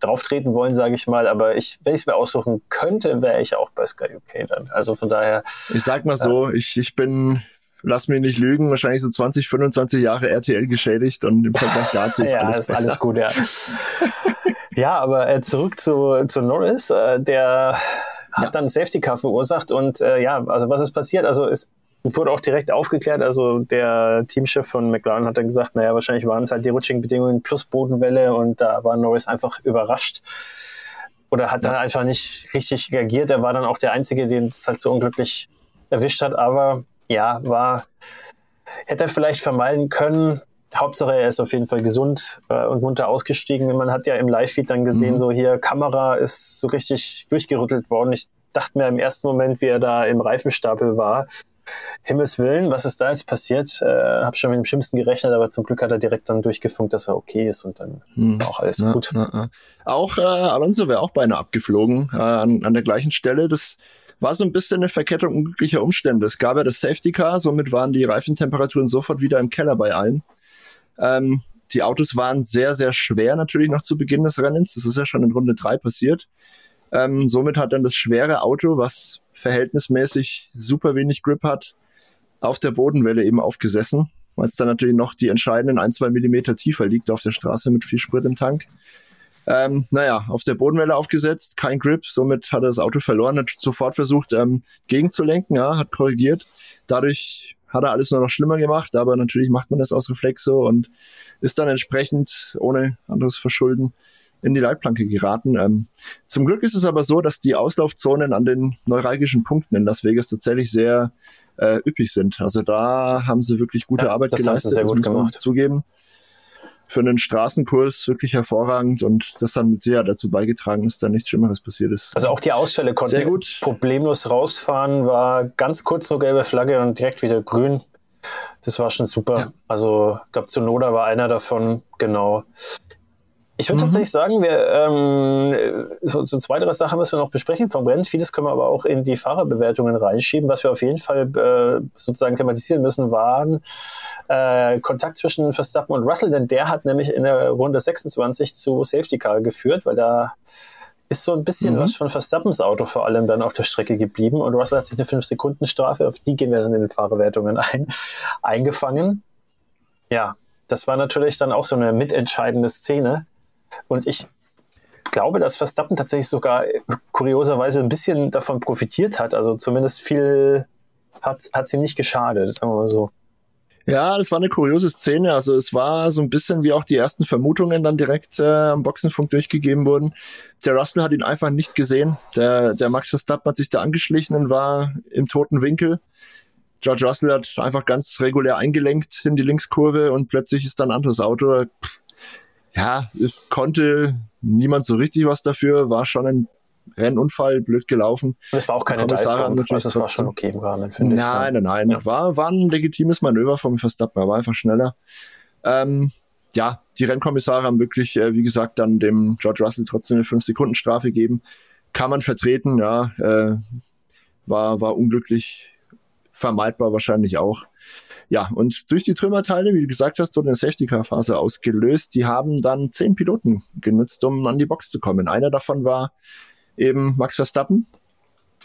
drauf treten wollen, sage ich mal, aber ich, wenn ich es mir aussuchen könnte, wäre ich auch bei Sky UK dann. Also von daher. Ich sag mal so, äh, ich, ich bin lass mich nicht lügen, wahrscheinlich so 20, 25 Jahre RTL geschädigt und im Vergleich dazu ist ja, alles ist alles gut, ja. ja, aber äh, zurück zu, zu Norris, äh, der hat ja. dann Safety Car verursacht und äh, ja, also was ist passiert? Also es wurde auch direkt aufgeklärt. Also der Teamchef von McLaren hat dann gesagt, naja, wahrscheinlich waren es halt die rutschigen Bedingungen plus Bodenwelle und da war Norris einfach überrascht oder hat ja. dann einfach nicht richtig reagiert. Er war dann auch der Einzige, den es halt so unglücklich erwischt hat, aber ja, war, hätte er vielleicht vermeiden können. Hauptsache, er ist auf jeden Fall gesund äh, und munter ausgestiegen. Man hat ja im Live-Feed dann gesehen, mhm. so hier Kamera ist so richtig durchgerüttelt worden. Ich dachte mir im ersten Moment, wie er da im Reifenstapel war, Himmels Willen, was ist da jetzt passiert? Äh, hab schon mit dem Schlimmsten gerechnet, aber zum Glück hat er direkt dann durchgefunkt, dass er okay ist und dann hm. auch alles ja, gut. Ja, ja. Auch äh, Alonso wäre auch beinahe abgeflogen äh, an, an der gleichen Stelle. Das war so ein bisschen eine Verkettung unglücklicher Umstände. Es gab ja das Safety Car, somit waren die Reifentemperaturen sofort wieder im Keller bei allen. Ähm, die Autos waren sehr, sehr schwer natürlich noch zu Beginn des Rennens. Das ist ja schon in Runde drei passiert. Ähm, somit hat dann das schwere Auto, was verhältnismäßig super wenig Grip hat, auf der Bodenwelle eben aufgesessen, weil es dann natürlich noch die entscheidenden ein, zwei Millimeter tiefer liegt auf der Straße mit viel Sprit im Tank. Ähm, naja, auf der Bodenwelle aufgesetzt, kein Grip, somit hat er das Auto verloren, hat sofort versucht ähm, gegenzulenken, ja, hat korrigiert. Dadurch hat er alles nur noch schlimmer gemacht, aber natürlich macht man das aus Reflex so und ist dann entsprechend ohne anderes Verschulden in die Leitplanke geraten. Ähm, zum Glück ist es aber so, dass die Auslaufzonen an den neuralgischen Punkten in Las Vegas tatsächlich sehr äh, üppig sind. Also da haben sie wirklich gute ja, Arbeit das geleistet, sehr gut gemacht. zugeben. Für einen Straßenkurs wirklich hervorragend und das hat mit Sicherheit dazu beigetragen, dass da nichts Schlimmeres passiert ist. Also auch die Ausfälle konnten problemlos rausfahren, war ganz kurz nur gelbe Flagge und direkt wieder grün. Das war schon super. Ja. Also, ich glaube, Zunoda war einer davon, genau. Ich würde mhm. tatsächlich sagen, wir ähm, so, so zwei, drei Sachen müssen wir noch besprechen vom Rennen. Vieles können wir aber auch in die Fahrerbewertungen reinschieben. Was wir auf jeden Fall äh, sozusagen thematisieren müssen, waren äh, Kontakt zwischen Verstappen und Russell, denn der hat nämlich in der Runde 26 zu Safety Car geführt, weil da ist so ein bisschen mhm. was von Verstappens Auto vor allem dann auf der Strecke geblieben und Russell hat sich eine 5-Sekunden-Strafe, auf die gehen wir dann in den Fahrerwertungen ein, eingefangen. Ja, das war natürlich dann auch so eine mitentscheidende Szene und ich glaube, dass Verstappen tatsächlich sogar kurioserweise ein bisschen davon profitiert hat. Also zumindest viel hat es ihm nicht geschadet, sagen wir mal so. Ja, das war eine kuriose Szene. Also es war so ein bisschen wie auch die ersten Vermutungen dann direkt äh, am Boxenfunk durchgegeben wurden. Der Russell hat ihn einfach nicht gesehen. Der, der Max Verstappen hat sich da angeschlichen und war im toten Winkel. George Russell hat einfach ganz regulär eingelenkt in die Linkskurve und plötzlich ist dann ein anderes Auto. Pff, ja, es konnte niemand so richtig was dafür, war schon ein Rennunfall, blöd gelaufen. Das war auch keine Divebomb, also das war schon okay im Rahmen, finde ich. Nein, nein, nein. Ja. War, war ein legitimes Manöver vom Verstappen, er war einfach schneller. Ähm, ja, die Rennkommissare haben wirklich, äh, wie gesagt, dann dem George Russell trotzdem eine 5-Sekunden-Strafe gegeben. Kann man vertreten, ja. Äh, war, war unglücklich, vermeidbar wahrscheinlich auch. Ja, und durch die Trümmerteile, wie du gesagt hast, wurde eine Safety-Car-Phase ausgelöst. Die haben dann zehn Piloten genutzt, um an die Box zu kommen. Einer davon war eben Max Verstappen.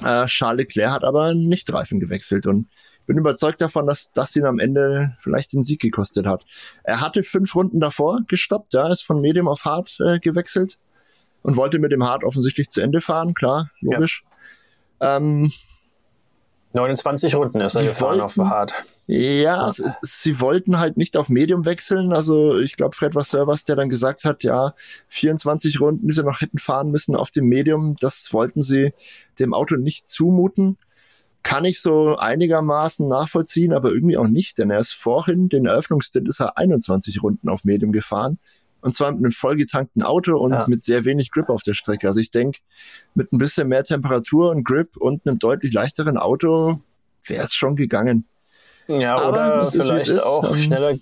Äh, Charles Leclerc hat aber nicht Reifen gewechselt und bin überzeugt davon, dass das ihn am Ende vielleicht den Sieg gekostet hat. Er hatte fünf Runden davor gestoppt, da ist von Medium auf Hard äh, gewechselt und wollte mit dem Hard offensichtlich zu Ende fahren, klar, logisch. Ja. Ähm, 29 Runden ist er gefahren wollten, auf Hard. Ja, sie, sie wollten halt nicht auf Medium wechseln. Also ich glaube, Fred war Servers, der dann gesagt hat, ja, 24 Runden, die sie noch hätten fahren müssen auf dem Medium, das wollten sie dem Auto nicht zumuten kann ich so einigermaßen nachvollziehen, aber irgendwie auch nicht, denn er ist vorhin, den Eröffnungsstint ist er 21 Runden auf Medium gefahren. Und zwar mit einem vollgetankten Auto und ja. mit sehr wenig Grip auf der Strecke. Also ich denke, mit ein bisschen mehr Temperatur und Grip und einem deutlich leichteren Auto wäre es schon gegangen. Ja, aber oder vielleicht auch ähm, schneller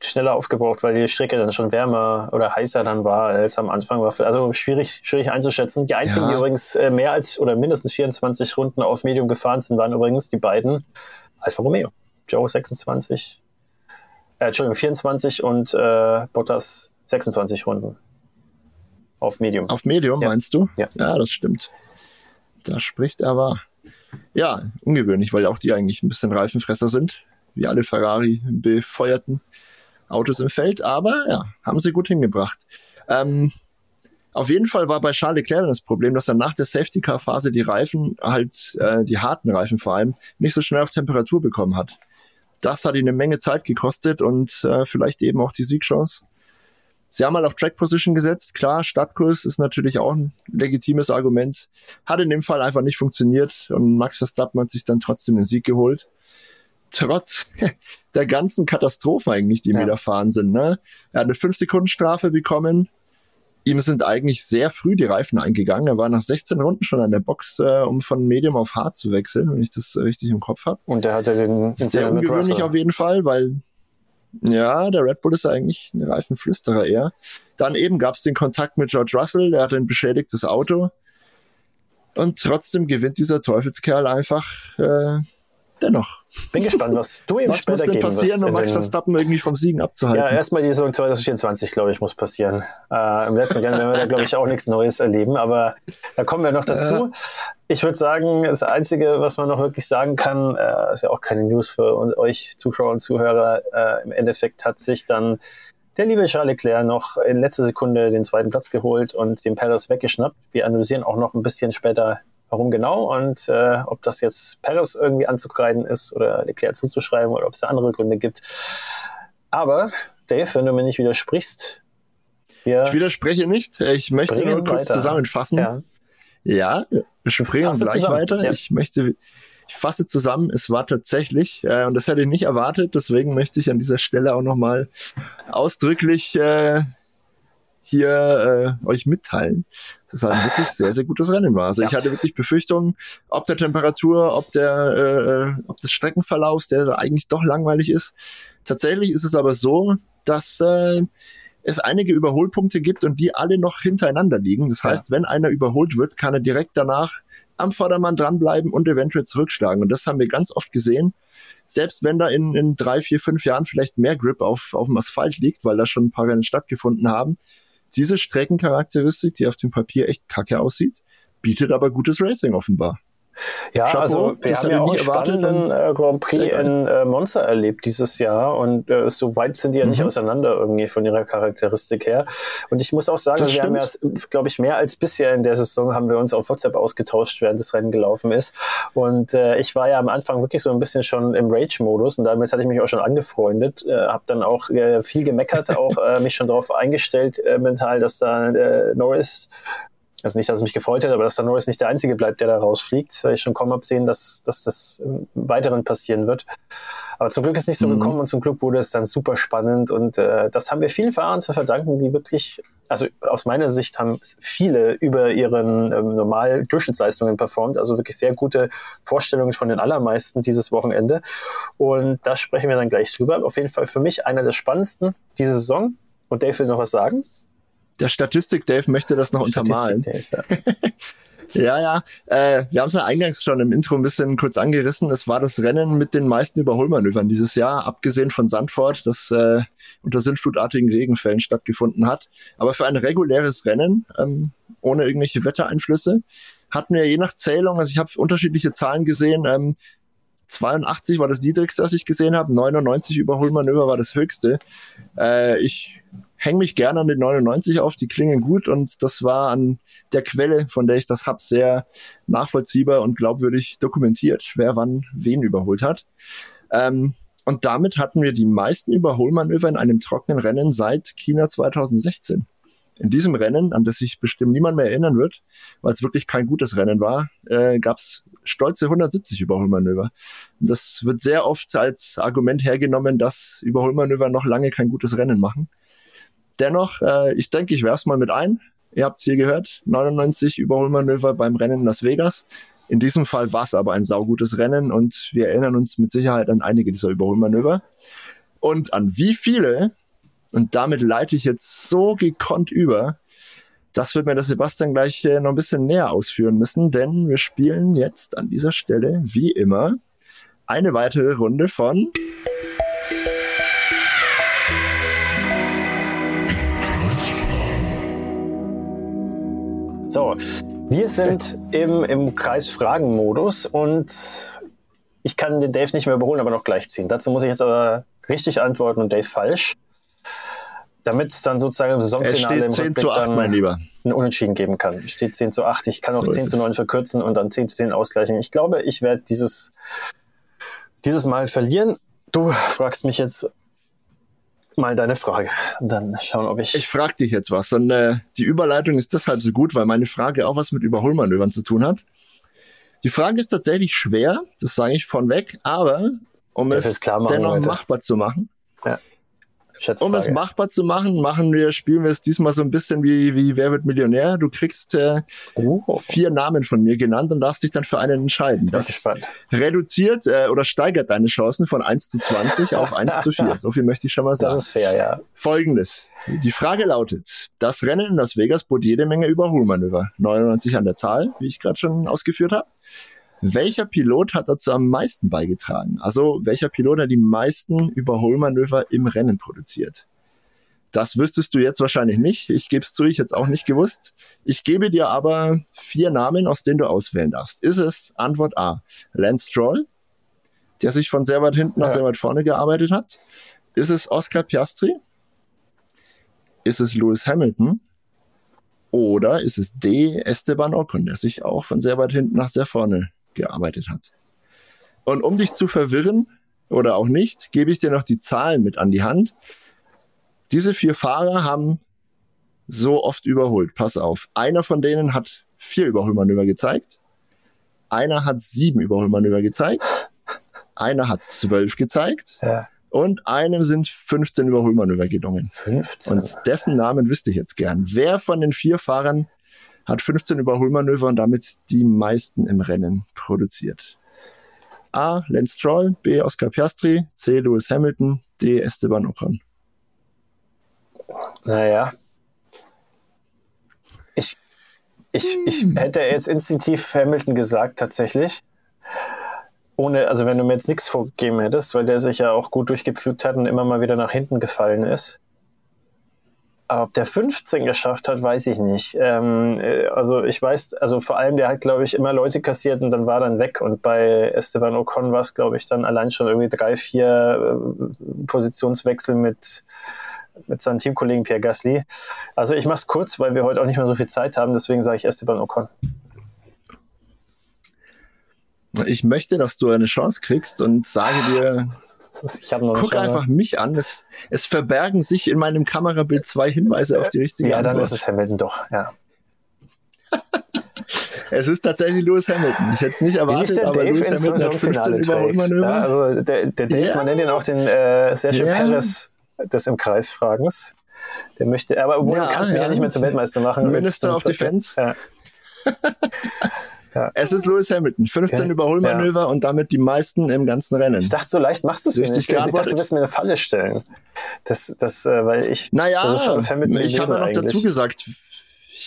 schneller aufgebraucht, weil die Strecke dann schon wärmer oder heißer dann war als am Anfang war. Also schwierig, schwierig einzuschätzen. Die einzigen, ja. die übrigens äh, mehr als oder mindestens 24 Runden auf Medium gefahren sind, waren übrigens die beiden Alfa Romeo. Joe 26, äh, Entschuldigung, 24 und äh, Bottas 26 Runden. Auf Medium. Auf Medium, ja. meinst du? Ja. ja, das stimmt. Da spricht er aber. Ja, ungewöhnlich, weil auch die eigentlich ein bisschen Reifenfresser sind, wie alle Ferrari befeuerten. Autos im Feld, aber ja, haben sie gut hingebracht. Ähm, auf jeden Fall war bei Charles Leclerc das Problem, dass er nach der Safety-Car-Phase die Reifen, halt äh, die harten Reifen vor allem, nicht so schnell auf Temperatur bekommen hat. Das hat ihn eine Menge Zeit gekostet und äh, vielleicht eben auch die Siegchance. Sie haben mal auf Track Position gesetzt. Klar, Stadtkurs ist natürlich auch ein legitimes Argument. Hat in dem Fall einfach nicht funktioniert und Max Verstappen hat sich dann trotzdem den Sieg geholt trotz der ganzen Katastrophe eigentlich, die ja. widerfahren sind. Ne? Er hat eine 5-Sekunden-Strafe bekommen. Ihm sind eigentlich sehr früh die Reifen eingegangen. Er war nach 16 Runden schon an der Box, äh, um von Medium auf Hard zu wechseln, wenn ich das richtig im Kopf habe. Und der hatte den sehr ungewöhnlich auf jeden Fall, weil ja, der Red Bull ist eigentlich ein Reifenflüsterer eher. Dann eben gab es den Kontakt mit George Russell, der hatte ein beschädigtes Auto. Und trotzdem gewinnt dieser Teufelskerl einfach äh, dennoch. Bin gespannt, was du ihm was später geben Was muss denn passieren, um Max Verstappen irgendwie vom Siegen abzuhalten? Ja, erstmal die Saison 2024, glaube ich, muss passieren. Äh, Im letzten Jahr werden wir da, glaube ich, auch nichts Neues erleben, aber da kommen wir noch dazu. Äh. Ich würde sagen, das Einzige, was man noch wirklich sagen kann, äh, ist ja auch keine News für euch Zuschauer und Zuhörer, äh, im Endeffekt hat sich dann der liebe Charles Leclerc noch in letzter Sekunde den zweiten Platz geholt und den Perez weggeschnappt. Wir analysieren auch noch ein bisschen später Warum genau und äh, ob das jetzt Paris irgendwie anzukreiden ist oder Leclerc zuzuschreiben oder ob es da andere Gründe gibt. Aber Dave, wenn du mir nicht widersprichst, ich widerspreche nicht. Ich möchte nur kurz weiter. zusammenfassen. Ja, ja wir sprechen gleich zusammen. weiter. Ja. Ich möchte, ich fasse zusammen, es war tatsächlich, äh, und das hätte ich nicht erwartet, deswegen möchte ich an dieser Stelle auch nochmal ausdrücklich äh, hier äh, euch mitteilen, dass es ein wirklich sehr, sehr gutes Rennen war. Also ja. ich hatte wirklich Befürchtungen, ob der Temperatur, ob der, äh, ob des Streckenverlaufs, der eigentlich doch langweilig ist. Tatsächlich ist es aber so, dass äh, es einige Überholpunkte gibt und die alle noch hintereinander liegen. Das heißt, ja. wenn einer überholt wird, kann er direkt danach am Vordermann dranbleiben und eventuell zurückschlagen. Und das haben wir ganz oft gesehen. Selbst wenn da in, in drei, vier, fünf Jahren vielleicht mehr Grip auf, auf dem Asphalt liegt, weil da schon ein paar Rennen stattgefunden haben, diese Streckencharakteristik, die auf dem Papier echt kacke aussieht, bietet aber gutes Racing offenbar. Ja, Chapeau, also wir haben ja auch einen spannenden äh, Grand Prix in äh, Monza erlebt dieses Jahr und äh, so weit sind die ja nicht mhm. auseinander irgendwie von ihrer Charakteristik her. Und ich muss auch sagen, das wir stimmt. haben ja, glaube ich, mehr als bisher in der Saison haben wir uns auf WhatsApp ausgetauscht, während das Rennen gelaufen ist. Und äh, ich war ja am Anfang wirklich so ein bisschen schon im Rage-Modus und damit hatte ich mich auch schon angefreundet, äh, habe dann auch äh, viel gemeckert, auch äh, mich schon darauf eingestellt mental, dass da Norris also nicht, dass es mich gefreut hätte, aber dass der Norris nicht der Einzige bleibt, der da rausfliegt. Ich schon kaum absehen, dass, dass das im Weiteren passieren wird. Aber zum Glück ist es nicht so mhm. gekommen und zum Glück wurde es dann super spannend und äh, das haben wir vielen Fahrern zu verdanken, die wirklich also aus meiner Sicht haben viele über ihren ähm, normal Durchschnittsleistungen performt, also wirklich sehr gute Vorstellungen von den allermeisten dieses Wochenende. Und da sprechen wir dann gleich drüber. Auf jeden Fall für mich einer der spannendsten diese Saison. Und Dave will noch was sagen. Der Statistik Dave möchte das noch untermalen. Ja, ja. Äh, wir haben es ja eingangs schon im Intro ein bisschen kurz angerissen. Es war das Rennen mit den meisten Überholmanövern dieses Jahr, abgesehen von Sandford, das äh, unter sinnflutartigen Regenfällen stattgefunden hat. Aber für ein reguläres Rennen, ähm, ohne irgendwelche Wettereinflüsse, hatten wir je nach Zählung, also ich habe unterschiedliche Zahlen gesehen, ähm, 82 war das niedrigste, was ich gesehen habe, 99 Überholmanöver war das höchste. Äh, ich hänge mich gerne an den 99 auf, die klingen gut und das war an der Quelle, von der ich das hab, sehr nachvollziehbar und glaubwürdig dokumentiert, wer wann wen überholt hat. Ähm, und damit hatten wir die meisten Überholmanöver in einem trockenen Rennen seit China 2016. In diesem Rennen, an das sich bestimmt niemand mehr erinnern wird, weil es wirklich kein gutes Rennen war, äh, gab es stolze 170 Überholmanöver. Das wird sehr oft als Argument hergenommen, dass Überholmanöver noch lange kein gutes Rennen machen. Dennoch, äh, ich denke, ich werf's mal mit ein. Ihr habt's hier gehört, 99 Überholmanöver beim Rennen in Las Vegas. In diesem Fall war es aber ein saugutes Rennen und wir erinnern uns mit Sicherheit an einige dieser Überholmanöver. Und an wie viele, und damit leite ich jetzt so gekonnt über, das wird mir der Sebastian gleich äh, noch ein bisschen näher ausführen müssen, denn wir spielen jetzt an dieser Stelle, wie immer, eine weitere Runde von So, wir sind im, im Kreis-Fragen-Modus und ich kann den Dave nicht mehr überholen, aber noch gleich ziehen. Dazu muss ich jetzt aber richtig antworten und Dave falsch. Damit es dann sozusagen im Saisonfinale im 10 zu 8, mein Lieber. ein Unentschieden geben kann. Es steht 10 zu 8. Ich kann auch so 10 zu 9 verkürzen und dann 10 zu 10 ausgleichen. Ich glaube, ich werde dieses, dieses Mal verlieren. Du fragst mich jetzt, mal deine Frage. Dann schauen, ob ich. Ich frage dich jetzt was. Und äh, die Überleitung ist deshalb so gut, weil meine Frage auch was mit Überholmanövern zu tun hat. Die Frage ist tatsächlich schwer, das sage ich von weg, aber um das es dennoch Leute. machbar zu machen, ja. Um es machbar zu machen, machen wir, spielen wir es diesmal so ein bisschen wie, wie Wer wird Millionär? Du kriegst äh, oh. vier Namen von mir genannt und darfst dich dann für einen entscheiden. Das reduziert äh, oder steigert deine Chancen von 1 zu 20 auf 1 zu 4. So viel möchte ich schon mal sagen. Das ist fair, ja. Folgendes. Die Frage lautet, das Rennen in Las Vegas bot jede Menge Überholmanöver. 99 an der Zahl, wie ich gerade schon ausgeführt habe welcher Pilot hat dazu am meisten beigetragen? Also welcher Pilot hat die meisten Überholmanöver im Rennen produziert? Das wüsstest du jetzt wahrscheinlich nicht. Ich gebe es zu, ich hätte es auch nicht gewusst. Ich gebe dir aber vier Namen, aus denen du auswählen darfst. Ist es Antwort A, Lance Stroll, der sich von sehr weit hinten nach sehr weit vorne gearbeitet hat? Ist es Oscar Piastri? Ist es Lewis Hamilton? Oder ist es D, Esteban Ocon, der sich auch von sehr weit hinten nach sehr vorne gearbeitet hat. Und um dich zu verwirren oder auch nicht, gebe ich dir noch die Zahlen mit an die Hand. Diese vier Fahrer haben so oft überholt. Pass auf. Einer von denen hat vier Überholmanöver gezeigt. Einer hat sieben Überholmanöver gezeigt. Einer hat zwölf gezeigt. Ja. Und einem sind 15 Überholmanöver gelungen. 15? Und dessen Namen wüsste ich jetzt gern. Wer von den vier Fahrern hat 15 Überholmanöver und damit die meisten im Rennen produziert. A. Lance Stroll, B. Oscar Piastri, C. Lewis Hamilton, D. Esteban Ocon. Naja. Ich, ich, ich hm. hätte jetzt instinktiv Hamilton gesagt, tatsächlich. Ohne, also wenn du mir jetzt nichts vorgegeben hättest, weil der sich ja auch gut durchgepflügt hat und immer mal wieder nach hinten gefallen ist. Ob der 15 geschafft hat, weiß ich nicht. Ähm, äh, also ich weiß, also vor allem, der hat, glaube ich, immer Leute kassiert und dann war dann weg. Und bei Esteban Ocon war es, glaube ich, dann allein schon irgendwie drei, vier äh, Positionswechsel mit, mit seinem Teamkollegen Pierre Gasly. Also ich mache es kurz, weil wir heute auch nicht mehr so viel Zeit haben, deswegen sage ich Esteban Ocon. Ich möchte, dass du eine Chance kriegst und sage dir, guck einfach mich an. Es, es, verbergen sich in meinem Kamerabild zwei Hinweise auf die richtige ja, Antwort. Ja, dann ist es Hamilton doch, ja. es ist tatsächlich Lewis Hamilton. Ich hätte es nicht erwartet, aber Dave Lewis Hamilton hat 15 Überholmanöver. Ja, also der, der Dave, ja. man nennt ihn auch den äh, Sergio ja. Perez des im Kreisfragens. Der möchte, aber obwohl, ja, du kannst ja. mich ja nicht mehr zum Weltmeister machen. Minister of Defense. Ja. Ja. Es ist Lewis Hamilton. 15 okay. Überholmanöver ja. und damit die meisten im ganzen Rennen. Ich dachte, so leicht machst du es nicht. Ich dachte, du wirst mir eine Falle stellen. Das, das, äh, weil ich. Naja, ich habe ja noch dazu gesagt,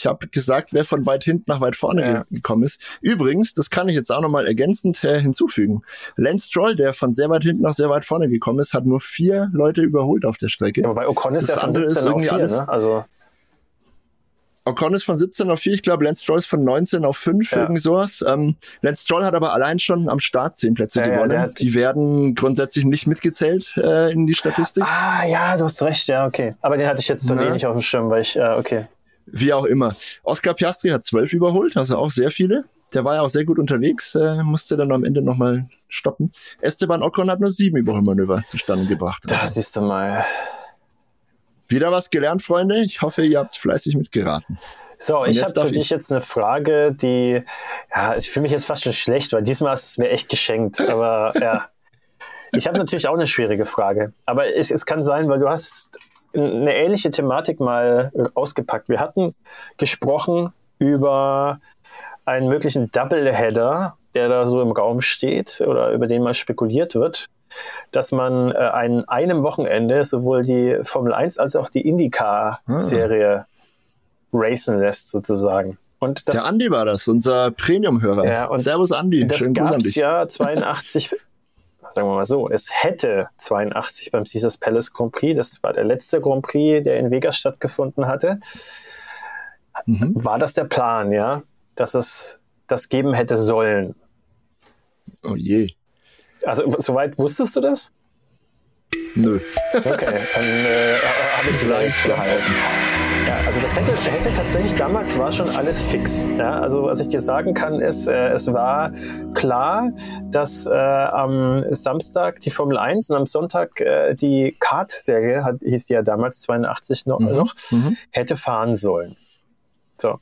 ich habe gesagt, wer von weit hinten nach weit vorne ja. gekommen ist. Übrigens, das kann ich jetzt auch nochmal ergänzend äh, hinzufügen. Lance Stroll, der von sehr weit hinten nach sehr weit vorne gekommen ist, hat nur vier Leute überholt auf der Strecke. Aber bei Ocon ist das ja von 17 auf 4, alles, ne? Also Ocon ist von 17 auf 4, ich glaube, Lance Stroll ist von 19 auf 5, ja. irgend sowas. Ähm, Lance Stroll hat aber allein schon am Start 10 Plätze ja, gewonnen. Ja, die werden grundsätzlich nicht mitgezählt äh, in die Statistik. Ah, ja, du hast recht, ja, okay. Aber den hatte ich jetzt so wenig auf dem Schirm, weil ich, äh, okay. Wie auch immer. Oscar Piastri hat 12 überholt, also auch sehr viele. Der war ja auch sehr gut unterwegs, äh, musste dann am Ende nochmal stoppen. Esteban Ocon hat nur sieben Überholmanöver zustande gebracht. Da siehst du mal. Wieder was gelernt, Freunde. Ich hoffe, ihr habt fleißig mitgeraten. So, ich habe für ich. dich jetzt eine Frage, die, ja, ich fühle mich jetzt fast schon schlecht, weil diesmal ist es mir echt geschenkt. Aber ja, ich habe natürlich auch eine schwierige Frage. Aber es, es kann sein, weil du hast eine ähnliche Thematik mal ausgepackt. Wir hatten gesprochen über einen möglichen Doubleheader, der da so im Raum steht oder über den mal spekuliert wird dass man äh, an einem Wochenende sowohl die Formel 1 als auch die IndyCar-Serie hm. racen lässt, sozusagen. Und das, Der Andi war das, unser Premium-Hörer. Ja, Servus Andi. Das gab es ja 82, sagen wir mal so, es hätte 82 beim Caesars Palace Grand Prix, das war der letzte Grand Prix, der in Vegas stattgefunden hatte. Mhm. War das der Plan, ja, dass es das geben hätte sollen? Oh je. Also, soweit wusstest du das? Nö. Okay, dann äh, habe ich es eins gehalten. Ja, also das hätte, hätte tatsächlich damals war schon alles fix. Ja, also was ich dir sagen kann, ist, äh, es war klar, dass äh, am Samstag die Formel 1 und am Sonntag äh, die Kart-Serie, hieß die ja damals 82 noch, mhm. noch mhm. hätte fahren sollen. So.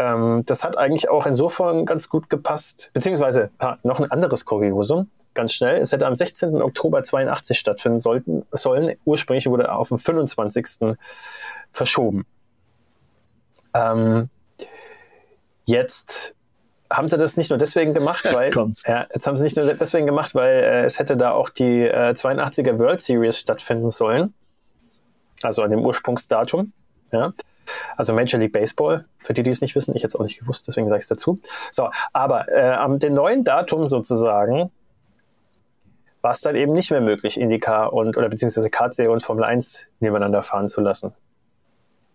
Ähm, das hat eigentlich auch insofern ganz gut gepasst, beziehungsweise noch ein anderes Kuriosum, ganz schnell. Es hätte am 16. Oktober 82 stattfinden sollten, sollen. Ursprünglich wurde auf den 25. verschoben. Ähm, jetzt haben sie das nicht nur deswegen gemacht, weil jetzt, ja, jetzt haben sie nicht nur deswegen gemacht, weil äh, es hätte da auch die äh, 82er World Series stattfinden sollen, also an dem Ursprungsdatum. Ja. Also Major League Baseball, für die, die es nicht wissen, ich jetzt auch nicht gewusst, deswegen sage ich es dazu. So, aber äh, am dem neuen Datum sozusagen war es dann eben nicht mehr möglich, IndyCar und oder beziehungsweise Kartserie und Formel 1 nebeneinander fahren zu lassen.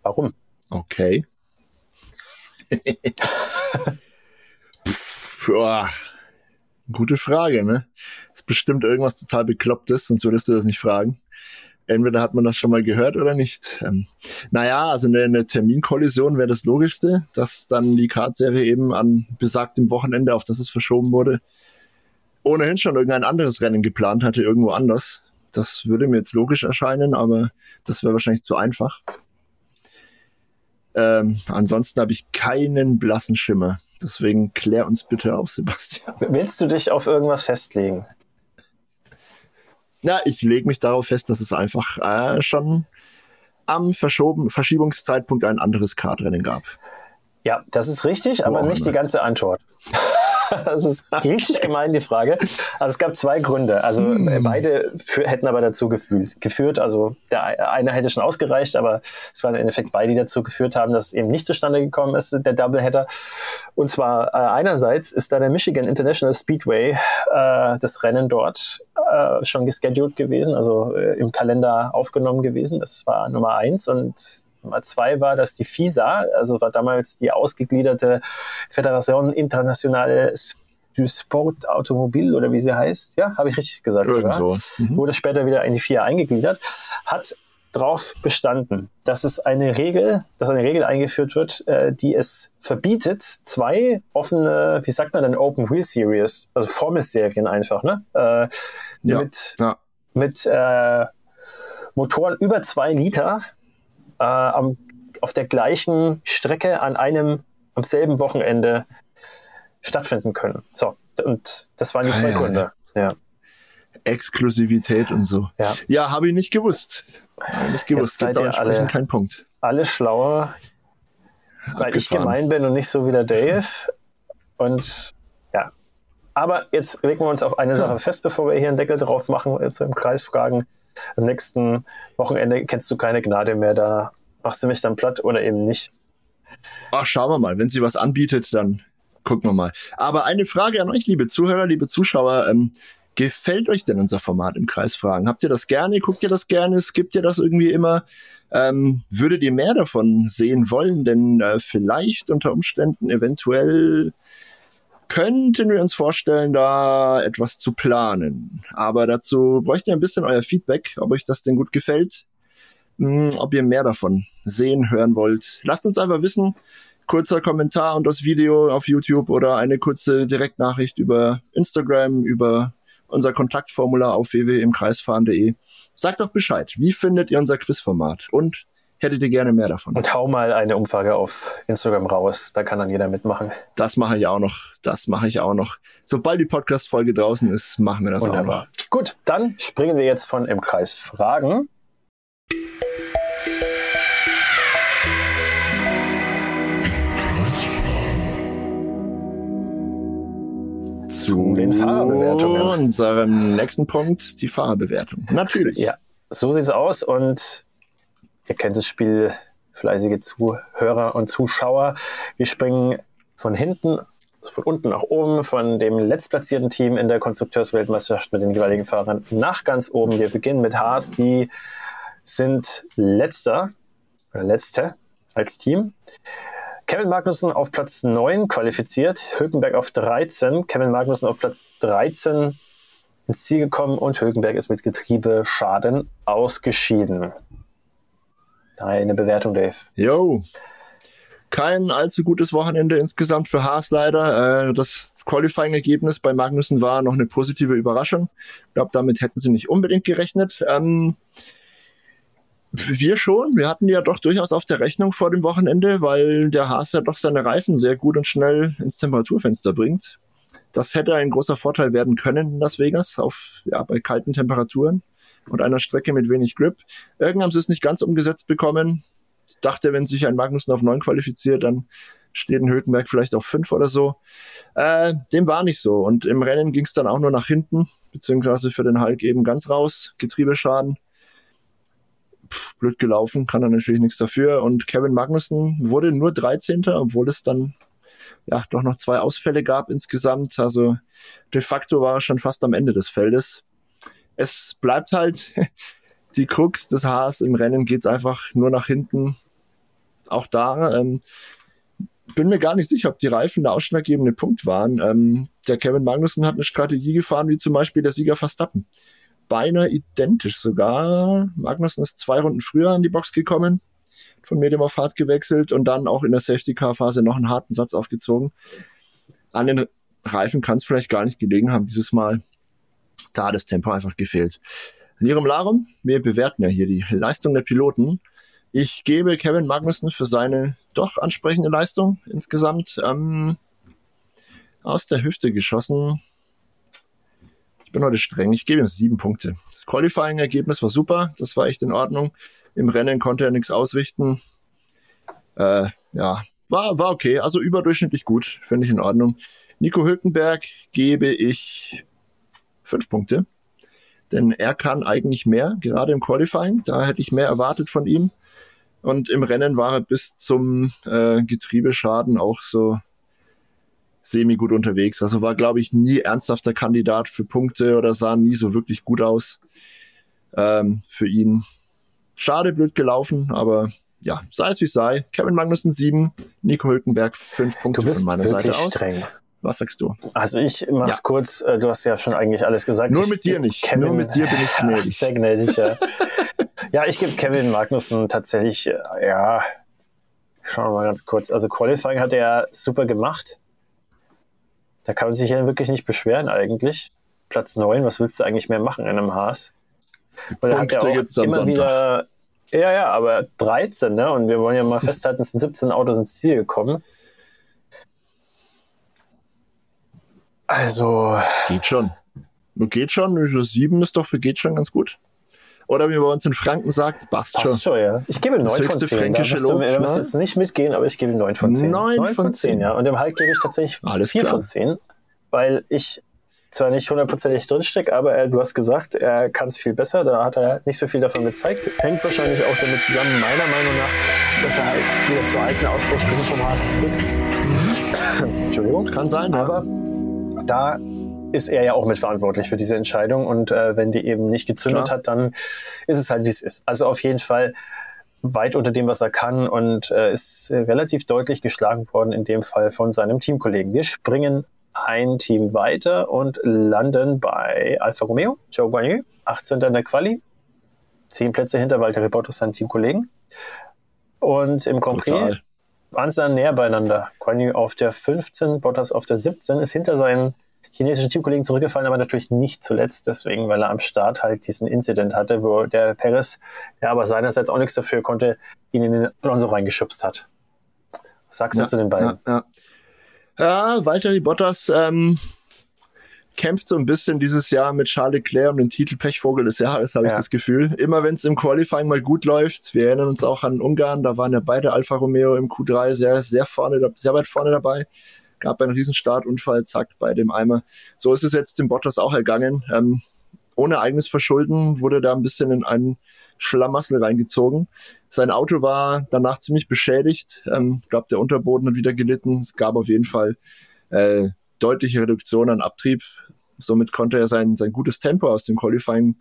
Warum? Okay. Pff, Gute Frage, ne? Ist bestimmt irgendwas total Beklopptes, sonst würdest du das nicht fragen entweder hat man das schon mal gehört oder nicht. Ähm, naja, also eine, eine Terminkollision wäre das Logischste, dass dann die Kartserie eben an besagtem Wochenende, auf das es verschoben wurde, ohnehin schon irgendein anderes Rennen geplant hatte, irgendwo anders. Das würde mir jetzt logisch erscheinen, aber das wäre wahrscheinlich zu einfach. Ähm, ansonsten habe ich keinen blassen Schimmer. Deswegen klär uns bitte auf, Sebastian. Willst du dich auf irgendwas festlegen? Ja, ich lege mich darauf fest, dass es einfach äh, schon am Verschoben, Verschiebungszeitpunkt ein anderes Kartrennen gab. Ja, das ist richtig, aber Boah, nicht ne. die ganze Antwort. das ist richtig gemein, die Frage. Also es gab zwei Gründe. Also hm. beide hätten aber dazu gefühlt, geführt. Also der eine hätte schon ausgereicht, aber es waren im Endeffekt beide, die dazu geführt haben, dass eben nicht zustande gekommen ist, der Doubleheader. Und zwar äh, einerseits ist da der Michigan International Speedway, äh, das Rennen dort, äh, schon gescheduled gewesen, also äh, im Kalender aufgenommen gewesen. Das war Nummer eins und Nummer zwei war, dass die FISA, also war damals die ausgegliederte Fédération Internationale du Sport Automobil oder wie sie heißt, ja, habe ich richtig gesagt sogar, mhm. wurde später wieder in die FIA eingegliedert, hat darauf bestanden, dass es eine Regel, dass eine Regel eingeführt wird, äh, die es verbietet, zwei offene, wie sagt man denn, Open Wheel Series, also Formelserien einfach, ne? Äh, ja, mit ja. mit äh, Motoren über zwei Liter am, auf der gleichen Strecke an einem, am selben Wochenende stattfinden können. So, und das waren die ah, zwei ja, Gründe. Ja. Exklusivität und so. Ja, ja habe ich nicht gewusst. Ich gebe es gibt auch alle, keinen Punkt. Alle schlauer, weil ich gemein bin und nicht so wie der Dave. Und ja. Aber jetzt legen wir uns auf eine Sache fest, bevor wir hier einen Deckel drauf machen, jetzt im Kreis fragen. Am nächsten Wochenende kennst du keine Gnade mehr, da machst du mich dann platt oder eben nicht. Ach, schauen wir mal. Wenn sie was anbietet, dann gucken wir mal. Aber eine Frage an euch, liebe Zuhörer, liebe Zuschauer. Ähm, gefällt euch denn unser Format im Kreis fragen? Habt ihr das gerne? Guckt ihr das gerne? Skippt ihr das irgendwie immer? Ähm, würdet ihr mehr davon sehen wollen? Denn äh, vielleicht unter Umständen eventuell könnten wir uns vorstellen, da etwas zu planen. Aber dazu bräuchte ihr ein bisschen euer Feedback, ob euch das denn gut gefällt, hm, ob ihr mehr davon sehen, hören wollt. Lasst uns einfach wissen. Kurzer Kommentar und das Video auf YouTube oder eine kurze Direktnachricht über Instagram, über unser Kontaktformular auf www.imkreisfahren.de. Sagt doch Bescheid. Wie findet ihr unser Quizformat? Und hättet ihr gerne mehr davon? Und hau mal eine Umfrage auf Instagram raus. Da kann dann jeder mitmachen. Das mache ich auch noch. Das mache ich auch noch. Sobald die Podcast-Folge draußen ist, machen wir das Wunderbar. auch noch. Gut, dann springen wir jetzt von im Kreis Fragen. zu den Fahrerbewertungen. Unserem nächsten Punkt, die Fahrerbewertung. Natürlich. Ja, so sieht's aus und ihr kennt das Spiel, fleißige Zuhörer und Zuschauer. Wir springen von hinten, also von unten nach oben, von dem letztplatzierten Team in der Konstrukteursweltmeisterschaft mit den jeweiligen Fahrern nach ganz oben. Wir beginnen mit Haas, die sind letzter oder letzte als Team. Kevin Magnussen auf Platz 9 qualifiziert, Hülkenberg auf 13, Kevin Magnussen auf Platz 13 ins Ziel gekommen und Hülkenberg ist mit Getriebeschaden ausgeschieden. Deine Bewertung, Dave. Jo. Kein allzu gutes Wochenende insgesamt für Haas leider. Äh, das Qualifying-Ergebnis bei Magnussen war noch eine positive Überraschung. Ich glaube, damit hätten sie nicht unbedingt gerechnet. Ähm, wir schon. Wir hatten ja doch durchaus auf der Rechnung vor dem Wochenende, weil der Haas ja doch seine Reifen sehr gut und schnell ins Temperaturfenster bringt. Das hätte ein großer Vorteil werden können in Las Vegas auf, ja, bei kalten Temperaturen und einer Strecke mit wenig Grip. Irgendwann haben sie es nicht ganz umgesetzt bekommen. Ich dachte, wenn sich ein Magnussen auf 9 qualifiziert, dann steht ein Hülkenberg vielleicht auf 5 oder so. Äh, dem war nicht so. Und im Rennen ging es dann auch nur nach hinten, beziehungsweise für den Hulk eben ganz raus. Getriebeschaden pff, blöd gelaufen, kann er natürlich nichts dafür. Und Kevin Magnussen wurde nur 13., obwohl es dann ja doch noch zwei Ausfälle gab insgesamt. Also de facto war er schon fast am Ende des Feldes. Es bleibt halt die Krux des Haas. Im Rennen geht es einfach nur nach hinten. Auch da ähm, bin mir gar nicht sicher, ob die Reifen der ausschlaggebende Punkt waren. Ähm, der Kevin Magnussen hat eine Strategie gefahren, wie zum Beispiel der Sieger Verstappen beinahe identisch sogar. Magnussen ist zwei Runden früher an die Box gekommen, von Medium auf Hard gewechselt und dann auch in der Safety-Car-Phase noch einen harten Satz aufgezogen. An den Reifen kann es vielleicht gar nicht gelegen haben dieses Mal. Da hat das Tempo einfach gefehlt. In ihrem Larum, wir bewerten ja hier die Leistung der Piloten. Ich gebe Kevin Magnussen für seine doch ansprechende Leistung insgesamt ähm, aus der Hüfte geschossen bin heute streng. Ich gebe ihm sieben Punkte. Das Qualifying-Ergebnis war super. Das war echt in Ordnung. Im Rennen konnte er nichts ausrichten. Äh, ja, war, war okay. Also überdurchschnittlich gut. Finde ich in Ordnung. Nico Hülkenberg gebe ich fünf Punkte. Denn er kann eigentlich mehr, gerade im Qualifying. Da hätte ich mehr erwartet von ihm. Und im Rennen war er bis zum äh, Getriebeschaden auch so semi gut unterwegs. Also war, glaube ich, nie ernsthafter Kandidat für Punkte oder sah nie so wirklich gut aus ähm, für ihn. Schade, blöd gelaufen, aber ja, sei es wie es sei. Kevin Magnussen sieben, Nico Hülkenberg fünf Punkte von meiner Seite streng. Was sagst du? Also ich mach's ja. kurz, äh, du hast ja schon eigentlich alles gesagt. Nur mit dir nicht. Kevin, Nur mit dir bin ich gnädig. Sehr gnädig, ja. ja, ich gebe Kevin Magnussen tatsächlich, äh, ja, schauen wir mal ganz kurz. Also Qualifying hat er super gemacht. Da kann man sich ja wirklich nicht beschweren eigentlich. Platz 9, was willst du eigentlich mehr machen in einem Haas? Weil er hat ja auch immer Sonntag. wieder, ja, ja, aber 13, ne? Und wir wollen ja mal festhalten, es sind 17 Autos ins Ziel gekommen. Also. Geht schon. Geht schon. 7 ist doch für geht schon ganz gut. Oder wie bei uns in Franken sagt, passt, passt schon. ja. Ich gebe 9 von 10. Fränkische da musst du, musst jetzt nicht mitgehen, aber ich gebe 9 von 10. 9, 9 von 10, 10, ja. Und im Halt gebe ich tatsächlich Alles 4 klar. von 10, weil ich zwar nicht hundertprozentig drinstecke, aber er, du hast gesagt, er kann es viel besser. Da hat er nicht so viel davon gezeigt. Hängt wahrscheinlich auch damit zusammen, meiner Meinung nach, dass er halt wieder zur alten Ausbruchsstufe vom HSC ist. Mhm. Entschuldigung. Kann sein, aber ja. Da ist er ja auch mitverantwortlich für diese Entscheidung. Und äh, wenn die eben nicht gezündet Klar. hat, dann ist es halt, wie es ist. Also auf jeden Fall weit unter dem, was er kann und äh, ist relativ deutlich geschlagen worden, in dem Fall von seinem Teamkollegen. Wir springen ein Team weiter und landen bei Alfa Romeo, Joe Guanyu, 18. in der Quali, zehn Plätze hinter Walter Bottas, seinem Teamkollegen. Und im Grand Prix waren sie dann näher beieinander. Guanyu auf der 15, Bottas auf der 17, ist hinter seinen chinesischen Teamkollegen zurückgefallen, aber natürlich nicht zuletzt deswegen, weil er am Start halt diesen Incident hatte, wo der Perez, der aber seinerseits auch nichts dafür konnte, ihn in den Alonso reingeschubst hat. Was sagst ja, du zu den beiden? Ja, ja. ja Walter Bottas ähm, kämpft so ein bisschen dieses Jahr mit Charles Leclerc um den Titel Pechvogel des Jahres, habe ich das Gefühl. Immer wenn es im Qualifying mal gut läuft, wir erinnern uns auch an Ungarn, da waren ja beide Alfa Romeo im Q3 sehr, sehr vorne, sehr weit vorne dabei gab einen riesen Startunfall, zack, bei dem Eimer. So ist es jetzt dem Bottas auch ergangen. Ähm, ohne eigenes Verschulden wurde da ein bisschen in einen Schlamassel reingezogen. Sein Auto war danach ziemlich beschädigt. Ich ähm, glaube, der Unterboden hat wieder gelitten. Es gab auf jeden Fall äh, deutliche Reduktion an Abtrieb. Somit konnte er sein, sein gutes Tempo aus dem Qualifying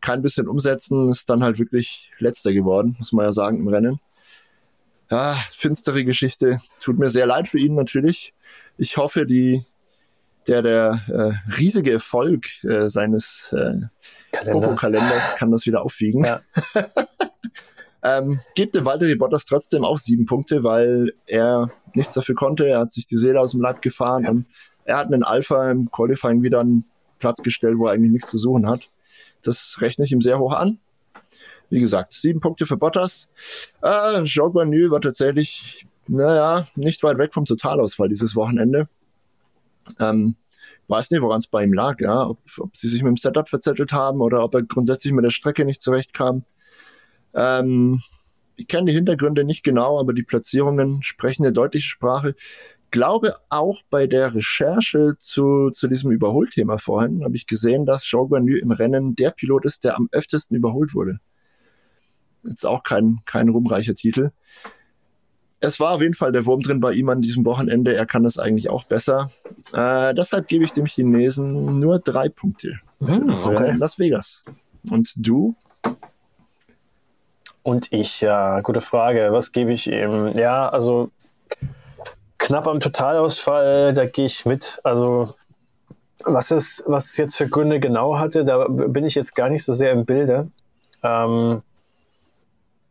kein bisschen umsetzen. Ist dann halt wirklich letzter geworden, muss man ja sagen, im Rennen. Ja, finstere Geschichte. Tut mir sehr leid für ihn natürlich ich hoffe, die, der, der äh, riesige Erfolg äh, seines äh, Kalenders kann das wieder aufwiegen. Ja. ähm, gibt dem Walter Bottas trotzdem auch sieben Punkte, weil er nichts dafür konnte. Er hat sich die Seele aus dem Leib gefahren ja. und er hat einen Alpha im Qualifying wieder einen Platz gestellt, wo er eigentlich nichts zu suchen hat. Das rechne ich ihm sehr hoch an. Wie gesagt, sieben Punkte für Bottas. Äh, Jean Guarny war tatsächlich naja, nicht weit weg vom Totalausfall dieses Wochenende. Ähm, weiß nicht, woran es bei ihm lag, ja, ob, ob, sie sich mit dem Setup verzettelt haben oder ob er grundsätzlich mit der Strecke nicht zurechtkam. Ähm, ich kenne die Hintergründe nicht genau, aber die Platzierungen sprechen eine deutliche Sprache. Glaube auch bei der Recherche zu, zu diesem Überholthema vorhin habe ich gesehen, dass Jean Guarny im Rennen der Pilot ist, der am öftesten überholt wurde. Jetzt auch kein, kein ruhmreicher Titel es war auf jeden Fall der Wurm drin bei ihm an diesem Wochenende. Er kann das eigentlich auch besser. Äh, deshalb gebe ich dem Chinesen nur drei Punkte. Hm, okay. Las Vegas. Und du? Und ich, ja, gute Frage. Was gebe ich ihm? Ja, also knapp am Totalausfall, da gehe ich mit. Also was es, was es jetzt für Gründe genau hatte, da bin ich jetzt gar nicht so sehr im Bilde. Ähm,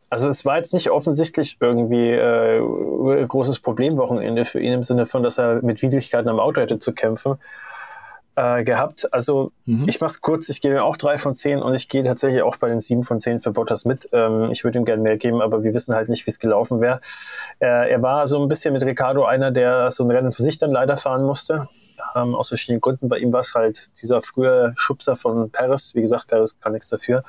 also es war jetzt nicht offensichtlich irgendwie äh, großes Problemwochenende für ihn im Sinne von, dass er mit Widrigkeiten am Auto hätte zu kämpfen äh, gehabt. Also mhm. ich mache es kurz, ich gebe ihm auch drei von zehn und ich gehe tatsächlich auch bei den sieben von zehn für Bottas mit. Ähm, ich würde ihm gerne mehr geben, aber wir wissen halt nicht, wie es gelaufen wäre. Äh, er war so ein bisschen mit Ricardo einer, der so ein Rennen für sich dann leider fahren musste. Ähm, aus verschiedenen Gründen. Bei ihm war es halt dieser frühe Schubser von Paris. Wie gesagt, Paris kann nichts dafür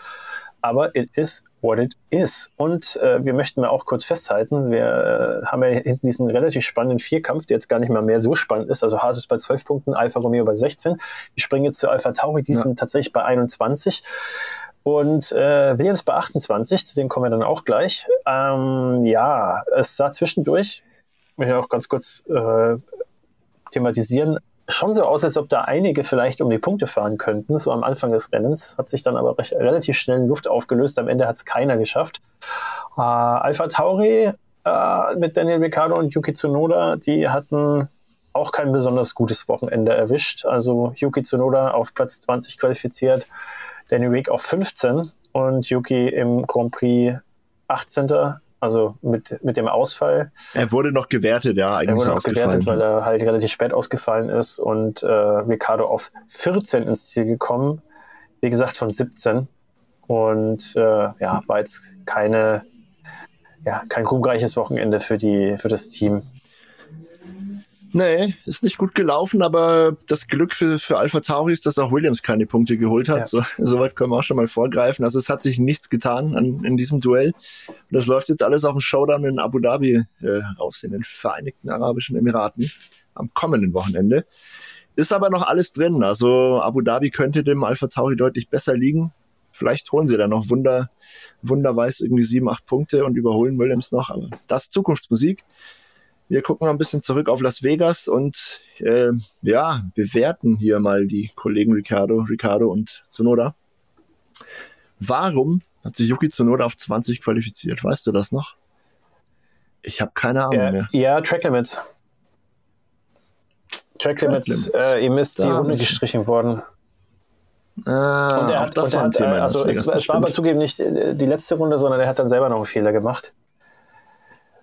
aber it is what it is. Und äh, wir möchten mal auch kurz festhalten, wir äh, haben ja hinten diesen relativ spannenden Vierkampf, der jetzt gar nicht mal mehr so spannend ist. Also Haas ist bei 12 Punkten, Alfa Romeo bei 16. Wir springen jetzt zu Alpha Tauri, die ja. sind tatsächlich bei 21. Und äh, Williams bei 28, zu denen kommen wir dann auch gleich. Ähm, ja, es sah zwischendurch, möchte ich auch ganz kurz äh, thematisieren, schon so aus, als ob da einige vielleicht um die Punkte fahren könnten, so am Anfang des Rennens. Hat sich dann aber recht, relativ schnell in Luft aufgelöst. Am Ende hat es keiner geschafft. Äh, Alpha Tauri äh, mit Daniel Ricciardo und Yuki Tsunoda, die hatten auch kein besonders gutes Wochenende erwischt. Also Yuki Tsunoda auf Platz 20 qualifiziert, Daniel Rick auf 15 und Yuki im Grand Prix 18 also mit, mit dem Ausfall. Er wurde noch gewertet, ja. Eigentlich er wurde noch gewertet, weil er halt relativ spät ausgefallen ist und äh, Ricardo auf 14 ins Ziel gekommen. Wie gesagt, von 17. Und äh, ja, war jetzt keine, ja, kein ruhmreiches Wochenende für, die, für das Team. Nee, ist nicht gut gelaufen, aber das Glück für, für Alpha Tauri ist, dass auch Williams keine Punkte geholt hat. Ja. So, soweit können wir auch schon mal vorgreifen. Also es hat sich nichts getan an, in diesem Duell. Und das läuft jetzt alles auf dem Showdown in Abu Dhabi äh, raus, in den Vereinigten Arabischen Emiraten am kommenden Wochenende. Ist aber noch alles drin. Also Abu Dhabi könnte dem Alpha Tauri deutlich besser liegen. Vielleicht holen sie da noch Wunder, wunderweis irgendwie sieben, acht Punkte und überholen Williams noch. Aber das ist Zukunftsmusik. Wir gucken mal ein bisschen zurück auf Las Vegas und äh, ja, bewerten hier mal die Kollegen Ricardo, Ricardo und Tsunoda. Warum hat sich Yuki Tsunoda auf 20 qualifiziert? Weißt du das noch? Ich habe keine Ahnung ja, mehr. Ja, Track Limits. Track Limits, Limits. Äh, ihm ist die Runde gestrichen worden. Ah, und er hat, das und war ein Thema. Äh, also es, es war aber zugeben nicht äh, die letzte Runde, sondern er hat dann selber noch einen Fehler gemacht.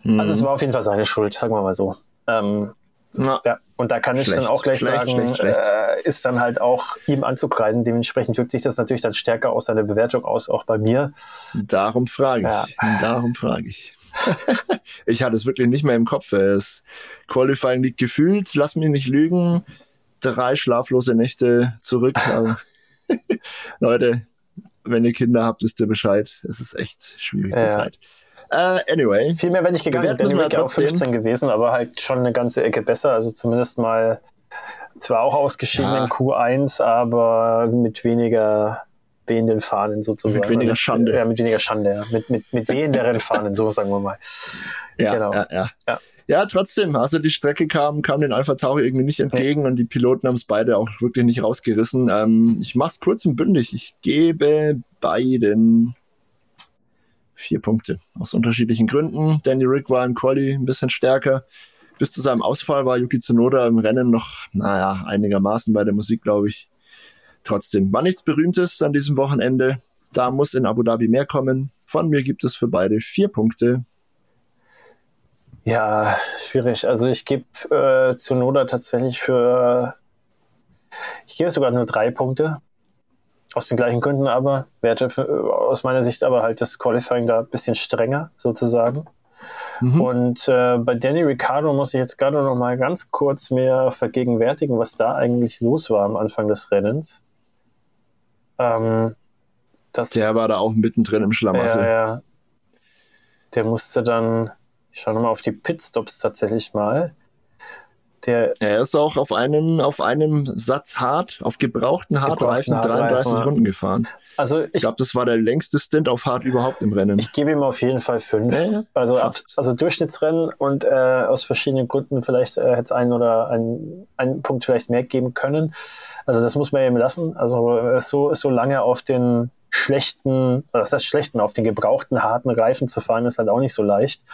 Mhm. Also es war auf jeden Fall seine Schuld, sagen wir mal so. Ähm, ja. ja. Und da kann ich schlecht, dann auch gleich schlecht, sagen, schlecht, äh, ist dann halt auch ihm anzukreiden. Dementsprechend wirkt sich das natürlich dann stärker aus seiner Bewertung aus, auch bei mir. Darum frage ich. Ja. Darum frage ich. ich hatte es wirklich nicht mehr im Kopf. Das Qualifying liegt gefühlt, lass mich nicht lügen, drei schlaflose Nächte zurück. Also, Leute, wenn ihr Kinder habt, wisst ihr Bescheid. Es ist echt schwierig ja. zur Zeit. Uh, anyway. Viel mehr wenn ich gegangen. Danny Rick auf 15 gewesen, aber halt schon eine ganze Ecke besser. Also zumindest mal zwar auch ausgeschieden ja. in Q1, aber mit weniger wehenden Fahnen sozusagen. Mit weniger Schande. Ja, mit weniger Schande, ja. Mit, mit, mit wehenderen Fahnen, so sagen wir mal. Ja, genau. ja, ja. ja. Ja, trotzdem, also die Strecke kam, kam den Alpha Tauri irgendwie nicht entgegen und die Piloten haben es beide auch wirklich nicht rausgerissen. Ähm, ich mach's kurz und bündig. Ich gebe beiden vier Punkte. Aus unterschiedlichen Gründen. Danny Rick war im Quali ein bisschen stärker. Bis zu seinem Ausfall war Yuki Tsunoda im Rennen noch, naja, einigermaßen bei der Musik, glaube ich. Trotzdem war nichts Berühmtes an diesem Wochenende. Da muss in Abu Dhabi mehr kommen. Von mir gibt es für beide vier Punkte. Ja, schwierig. Also ich gebe äh, Tsunoda tatsächlich für, ich gebe sogar nur drei Punkte. Aus den gleichen Gründen aber, werte für, aus meiner Sicht aber halt das Qualifying da ein bisschen strenger sozusagen. Mhm. Und äh, bei Danny Ricciardo muss ich jetzt gerade noch mal ganz kurz mehr vergegenwärtigen, was da eigentlich los war am Anfang des Rennens. Ähm, das, der war da auch mittendrin im Schlamassel. Ja, ja. Der musste dann, ich schaue nochmal auf die Pitstops tatsächlich mal. Der er ist auch auf einem, auf einem Satz hart, auf gebrauchten Hartreifen 33 Reifen, Runden gefahren. Also ich, ich glaube, das war der längste Stint auf Hart überhaupt im Rennen. Ich gebe ihm auf jeden Fall fünf. Ja, also, ab, also Durchschnittsrennen und äh, aus verschiedenen Gründen vielleicht äh, hätte es einen oder einen, einen Punkt vielleicht mehr geben können. Also das muss man ihm lassen. Also äh, so, so lange auf den schlechten, was heißt schlechten, auf den gebrauchten harten Reifen zu fahren, ist halt auch nicht so leicht.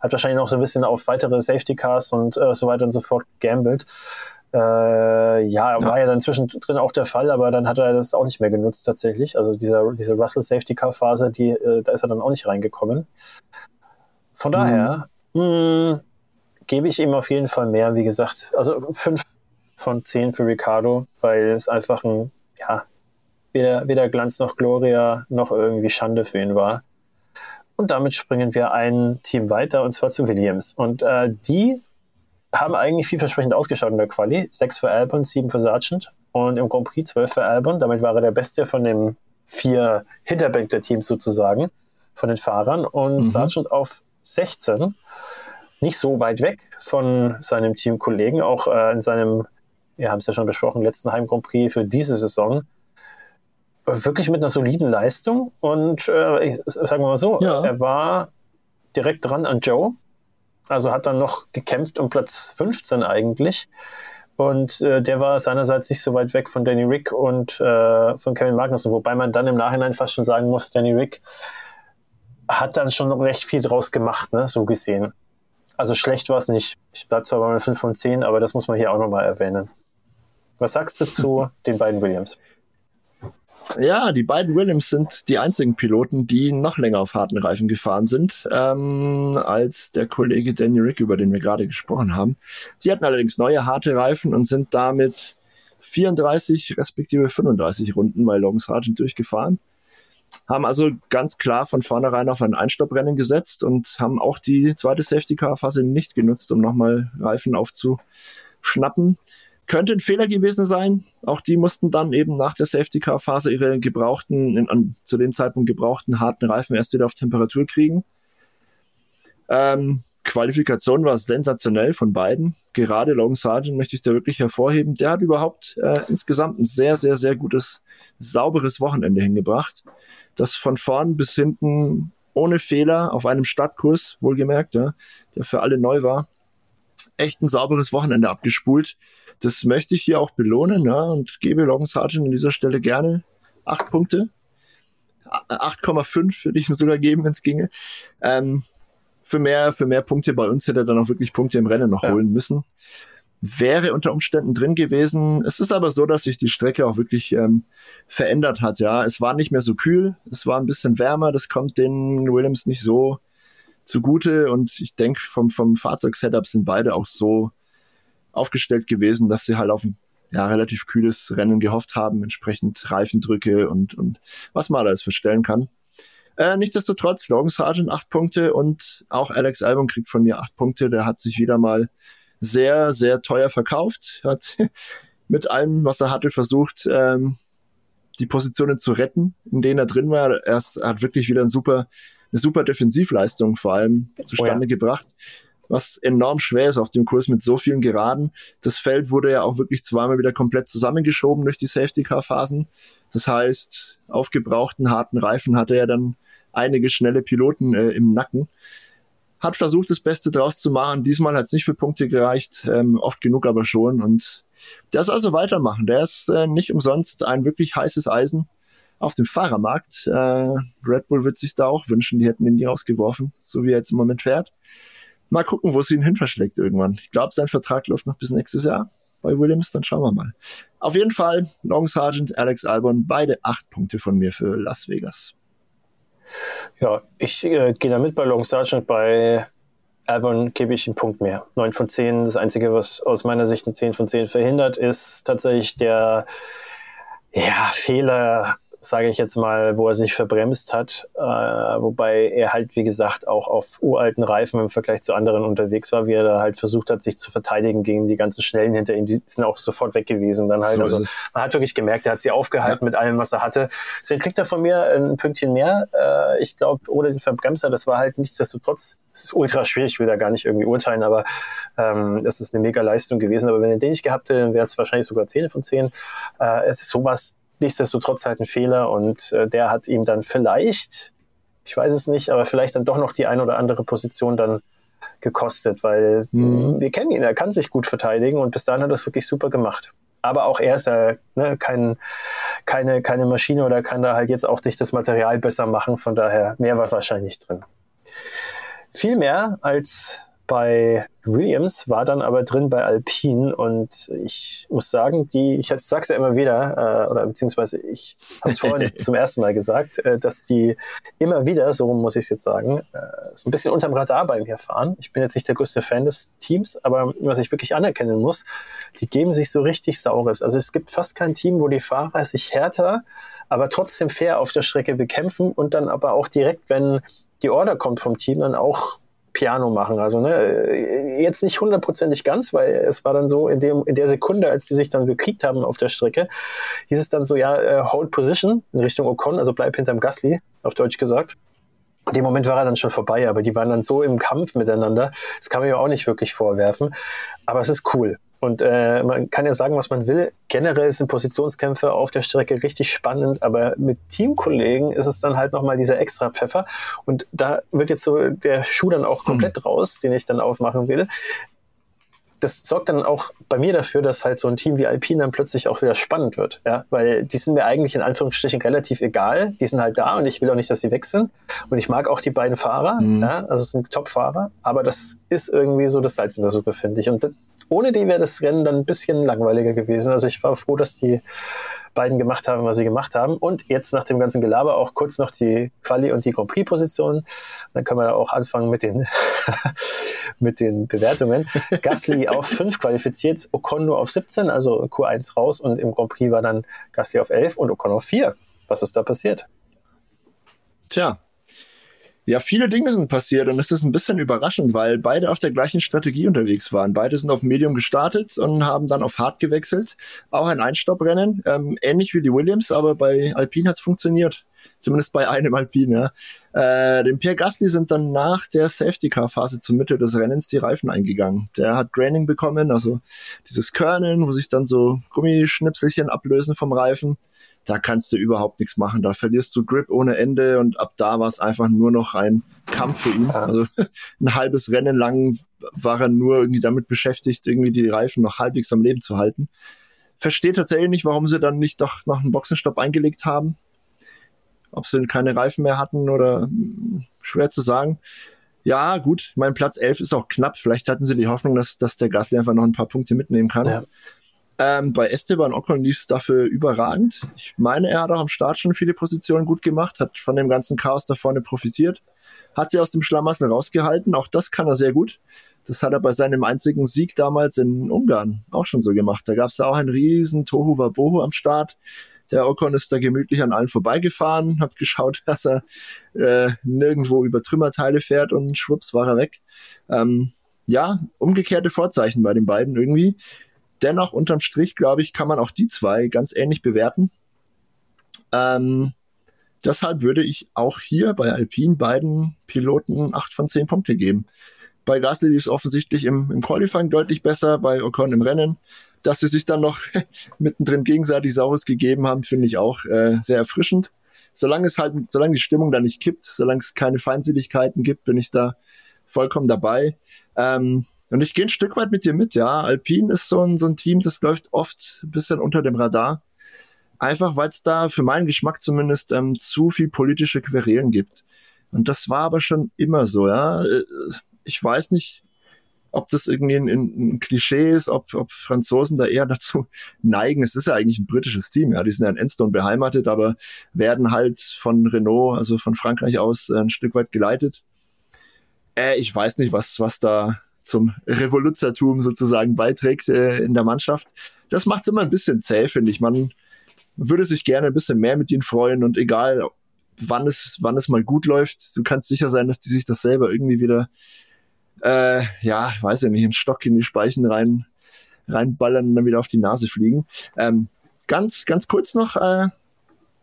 Hat wahrscheinlich noch so ein bisschen auf weitere Safety Cars und äh, so weiter und so fort gambelt. Äh, ja, war ja dann zwischendrin auch der Fall, aber dann hat er das auch nicht mehr genutzt tatsächlich. Also dieser, diese Russell Safety Car Phase, die, äh, da ist er dann auch nicht reingekommen. Von daher mhm. mh, gebe ich ihm auf jeden Fall mehr, wie gesagt. Also fünf von zehn für Ricardo, weil es einfach ein, ja, weder, weder Glanz noch Gloria noch irgendwie Schande für ihn war. Und damit springen wir ein Team weiter, und zwar zu Williams. Und äh, die haben eigentlich vielversprechend ausgeschaut in der Quali. Sechs für Albon, sieben für Sargent und im Grand Prix zwölf für Albon. Damit war er der Beste von den vier Hinterbank der Teams sozusagen, von den Fahrern. Und mhm. Sargent auf 16. Nicht so weit weg von seinem Teamkollegen, auch äh, in seinem, wir haben es ja schon besprochen, letzten Heim Grand Prix für diese Saison wirklich mit einer soliden Leistung und äh, ich, sagen wir mal so, ja. er war direkt dran an Joe, also hat dann noch gekämpft um Platz 15 eigentlich. Und äh, der war seinerseits nicht so weit weg von Danny Rick und äh, von Kevin Magnussen, wobei man dann im Nachhinein fast schon sagen muss, Danny Rick hat dann schon recht viel draus gemacht, ne, so gesehen. Also schlecht war es nicht. Ich bleibe zwar bei 5 von 10, aber das muss man hier auch nochmal erwähnen. Was sagst du zu den beiden Williams? Ja, die beiden Williams sind die einzigen Piloten, die noch länger auf harten Reifen gefahren sind, ähm, als der Kollege Danny Rick, über den wir gerade gesprochen haben. Sie hatten allerdings neue harte Reifen und sind damit 34 respektive 35 Runden bei Logan Sargent durchgefahren. haben also ganz klar von vornherein auf ein Einstopprennen gesetzt und haben auch die zweite Safety-Car-Phase nicht genutzt, um nochmal Reifen aufzuschnappen. Könnte ein Fehler gewesen sein. Auch die mussten dann eben nach der Safety-Car-Phase ihre gebrauchten, in, an, zu dem Zeitpunkt gebrauchten harten Reifen erst wieder auf Temperatur kriegen. Ähm, Qualifikation war sensationell von beiden. Gerade Logan Sargent möchte ich da wirklich hervorheben. Der hat überhaupt äh, insgesamt ein sehr, sehr, sehr gutes, sauberes Wochenende hingebracht. Das von vorn bis hinten ohne Fehler auf einem Stadtkurs, wohlgemerkt, ja, der für alle neu war, echt ein sauberes Wochenende abgespult. Das möchte ich hier auch belohnen ja, und gebe Logan Sargent an dieser Stelle gerne acht Punkte. 8,5 würde ich mir sogar geben, wenn es ginge. Ähm, für mehr, für mehr Punkte bei uns hätte er dann auch wirklich Punkte im Rennen noch ja. holen müssen. Wäre unter Umständen drin gewesen. Es ist aber so, dass sich die Strecke auch wirklich ähm, verändert hat. Ja, es war nicht mehr so kühl, es war ein bisschen wärmer. Das kommt den Williams nicht so zugute. Und ich denke, vom, vom Fahrzeugsetup sind beide auch so aufgestellt gewesen, dass sie halt auf ein ja, relativ kühles Rennen gehofft haben, entsprechend Reifendrücke und, und was man alles verstellen kann. Äh, nichtsdestotrotz, Logan Sargent acht Punkte und auch Alex Albon kriegt von mir acht Punkte. Der hat sich wieder mal sehr, sehr teuer verkauft, hat mit allem, was er hatte, versucht, ähm, die Positionen zu retten, in denen er drin war. Er hat wirklich wieder ein super, eine super Defensivleistung vor allem zustande oh ja. gebracht, was enorm schwer ist auf dem Kurs mit so vielen Geraden. Das Feld wurde ja auch wirklich zweimal wieder komplett zusammengeschoben durch die Safety-Car-Phasen. Das heißt, auf gebrauchten harten Reifen hatte er dann einige schnelle Piloten äh, im Nacken. Hat versucht, das Beste draus zu machen. Diesmal hat es nicht für Punkte gereicht, ähm, oft genug aber schon. Und der ist also weitermachen. Der ist äh, nicht umsonst ein wirklich heißes Eisen auf dem Fahrermarkt. Äh, Red Bull wird sich da auch wünschen, die hätten ihn nie rausgeworfen, so wie er jetzt im Moment fährt. Mal gucken, wo es ihn hin verschlägt irgendwann. Ich glaube, sein Vertrag läuft noch bis nächstes Jahr bei Williams, dann schauen wir mal. Auf jeden Fall, Long Sergeant, Alex Albon, beide acht Punkte von mir für Las Vegas. Ja, ich äh, gehe damit bei Long Sergeant. Bei Albon gebe ich einen Punkt mehr. 9 von 10. Das Einzige, was aus meiner Sicht eine 10 von 10 verhindert, ist tatsächlich der ja, Fehler sage ich jetzt mal, wo er sich verbremst hat, äh, wobei er halt, wie gesagt, auch auf uralten Reifen im Vergleich zu anderen unterwegs war, wie er da halt versucht hat, sich zu verteidigen gegen die ganzen Schnellen hinter ihm, die sind auch sofort weg gewesen dann halt. So also man hat wirklich gemerkt, er hat sie aufgehalten ja. mit allem, was er hatte. Deswegen kriegt er von mir ein Pünktchen mehr. Äh, ich glaube, ohne den Verbremser, das war halt nichtsdestotrotz, es ist ultra schwierig, ich will da gar nicht irgendwie urteilen, aber ähm, das ist eine mega Leistung gewesen. Aber wenn er den nicht gehabt hätte, wäre es wahrscheinlich sogar 10 von 10. Äh, es ist sowas, nichtsdestotrotz halt ein Fehler und äh, der hat ihm dann vielleicht, ich weiß es nicht, aber vielleicht dann doch noch die ein oder andere Position dann gekostet, weil mhm. wir kennen ihn, er kann sich gut verteidigen und bis dahin hat er es wirklich super gemacht. Aber auch er ist ja ne, kein, keine, keine Maschine oder kann da halt jetzt auch nicht das Material besser machen, von daher mehr war wahrscheinlich drin. Viel mehr als bei Williams, war dann aber drin bei Alpine und ich muss sagen, die, ich sag's ja immer wieder, äh, oder beziehungsweise ich habe es vorhin zum ersten Mal gesagt, äh, dass die immer wieder, so muss ich es jetzt sagen, äh, so ein bisschen unterm Radar bei mir fahren. Ich bin jetzt nicht der größte Fan des Teams, aber was ich wirklich anerkennen muss, die geben sich so richtig Saures. Also es gibt fast kein Team, wo die Fahrer sich härter, aber trotzdem fair auf der Strecke bekämpfen und dann aber auch direkt, wenn die Order kommt vom Team, dann auch Piano machen. Also ne, jetzt nicht hundertprozentig ganz, weil es war dann so, in, dem, in der Sekunde, als die sich dann gekriegt haben auf der Strecke, hieß es dann so, ja, äh, hold position in Richtung Ocon, also bleib hinterm Gasly, auf Deutsch gesagt. In dem Moment war er dann schon vorbei, aber die waren dann so im Kampf miteinander. Das kann man ja auch nicht wirklich vorwerfen. Aber es ist cool. Und äh, man kann ja sagen, was man will. Generell sind Positionskämpfe auf der Strecke richtig spannend, aber mit Teamkollegen ist es dann halt nochmal dieser extra Pfeffer. Und da wird jetzt so der Schuh dann auch komplett mhm. raus, den ich dann aufmachen will. Das sorgt dann auch bei mir dafür, dass halt so ein Team wie Alpine dann plötzlich auch wieder spannend wird. Ja? Weil die sind mir eigentlich in Anführungsstrichen relativ egal. Die sind halt da und ich will auch nicht, dass sie weg sind. Und ich mag auch die beiden Fahrer. Mhm. Ja? Also es sind Top-Fahrer. Aber das ist irgendwie so das Salz in der Suppe, finde ich. Und das, ohne die wäre das Rennen dann ein bisschen langweiliger gewesen. Also ich war froh, dass die beiden gemacht haben, was sie gemacht haben. Und jetzt nach dem ganzen Gelaber auch kurz noch die Quali- und die Grand Prix-Positionen. Dann können wir auch anfangen mit den, mit den Bewertungen. Gasly auf 5 qualifiziert, Ocon nur auf 17, also Q1 raus und im Grand Prix war dann Gasly auf 11 und Ocon auf 4. Was ist da passiert? Tja, ja, viele Dinge sind passiert und es ist ein bisschen überraschend, weil beide auf der gleichen Strategie unterwegs waren. Beide sind auf Medium gestartet und haben dann auf Hard gewechselt. Auch ein Einstopprennen, ähm, ähnlich wie die Williams, aber bei Alpine hat es funktioniert. Zumindest bei einem Alpine. Ja. Äh, dem Pierre Gasly sind dann nach der Safety-Car-Phase zur Mitte des Rennens die Reifen eingegangen. Der hat Graining bekommen, also dieses Körnen, wo sich dann so Gummischnipselchen ablösen vom Reifen da kannst du überhaupt nichts machen. Da verlierst du Grip ohne Ende und ab da war es einfach nur noch ein Kampf für ihn. Also ein halbes Rennen lang war er nur irgendwie damit beschäftigt, irgendwie die Reifen noch halbwegs am Leben zu halten. Verstehe tatsächlich nicht, warum sie dann nicht doch noch einen Boxenstopp eingelegt haben. Ob sie keine Reifen mehr hatten oder hm, schwer zu sagen. Ja, gut, mein Platz 11 ist auch knapp. Vielleicht hatten sie die Hoffnung, dass, dass der Gasly einfach noch ein paar Punkte mitnehmen kann. Ja. Ähm, bei Esteban Ocon lief es dafür überragend. Ich meine, er hat auch am Start schon viele Positionen gut gemacht, hat von dem ganzen Chaos da vorne profitiert, hat sie aus dem Schlamassel rausgehalten. Auch das kann er sehr gut. Das hat er bei seinem einzigen Sieg damals in Ungarn auch schon so gemacht. Da gab es auch einen riesen Tohu Wabohu am Start. Der Ocon ist da gemütlich an allen vorbeigefahren, hat geschaut, dass er äh, nirgendwo über Trümmerteile fährt und schwupps war er weg. Ähm, ja, umgekehrte Vorzeichen bei den beiden irgendwie. Dennoch, unterm Strich, glaube ich, kann man auch die zwei ganz ähnlich bewerten. Ähm, deshalb würde ich auch hier bei Alpine beiden Piloten 8 von 10 Punkte geben. Bei Gasly es offensichtlich im, im Qualifying deutlich besser, bei Ocon im Rennen. Dass sie sich dann noch mittendrin gegenseitig Saures gegeben haben, finde ich auch äh, sehr erfrischend. Solange es halt, solange die Stimmung da nicht kippt, solange es keine Feindseligkeiten gibt, bin ich da vollkommen dabei. Ähm, und ich gehe ein Stück weit mit dir mit, ja. Alpine ist so ein, so ein Team, das läuft oft ein bisschen unter dem Radar. Einfach weil es da für meinen Geschmack zumindest ähm, zu viel politische Querelen gibt. Und das war aber schon immer so, ja. Äh, ich weiß nicht, ob das irgendwie ein, ein Klischee ist, ob, ob Franzosen da eher dazu neigen. Es ist ja eigentlich ein britisches Team, ja. Die sind ja in Enstone beheimatet, aber werden halt von Renault, also von Frankreich aus, äh, ein Stück weit geleitet. Äh, ich weiß nicht, was, was da zum Revoluzertum sozusagen beiträgt äh, in der Mannschaft. Das macht es immer ein bisschen zäh, finde ich. Man würde sich gerne ein bisschen mehr mit ihnen freuen und egal, wann es, wann es mal gut läuft, du kannst sicher sein, dass die sich das selber irgendwie wieder, äh, ja, weiß ich nicht, einen Stock in die Speichen rein, reinballern und dann wieder auf die Nase fliegen. Ähm, ganz, ganz kurz noch, äh,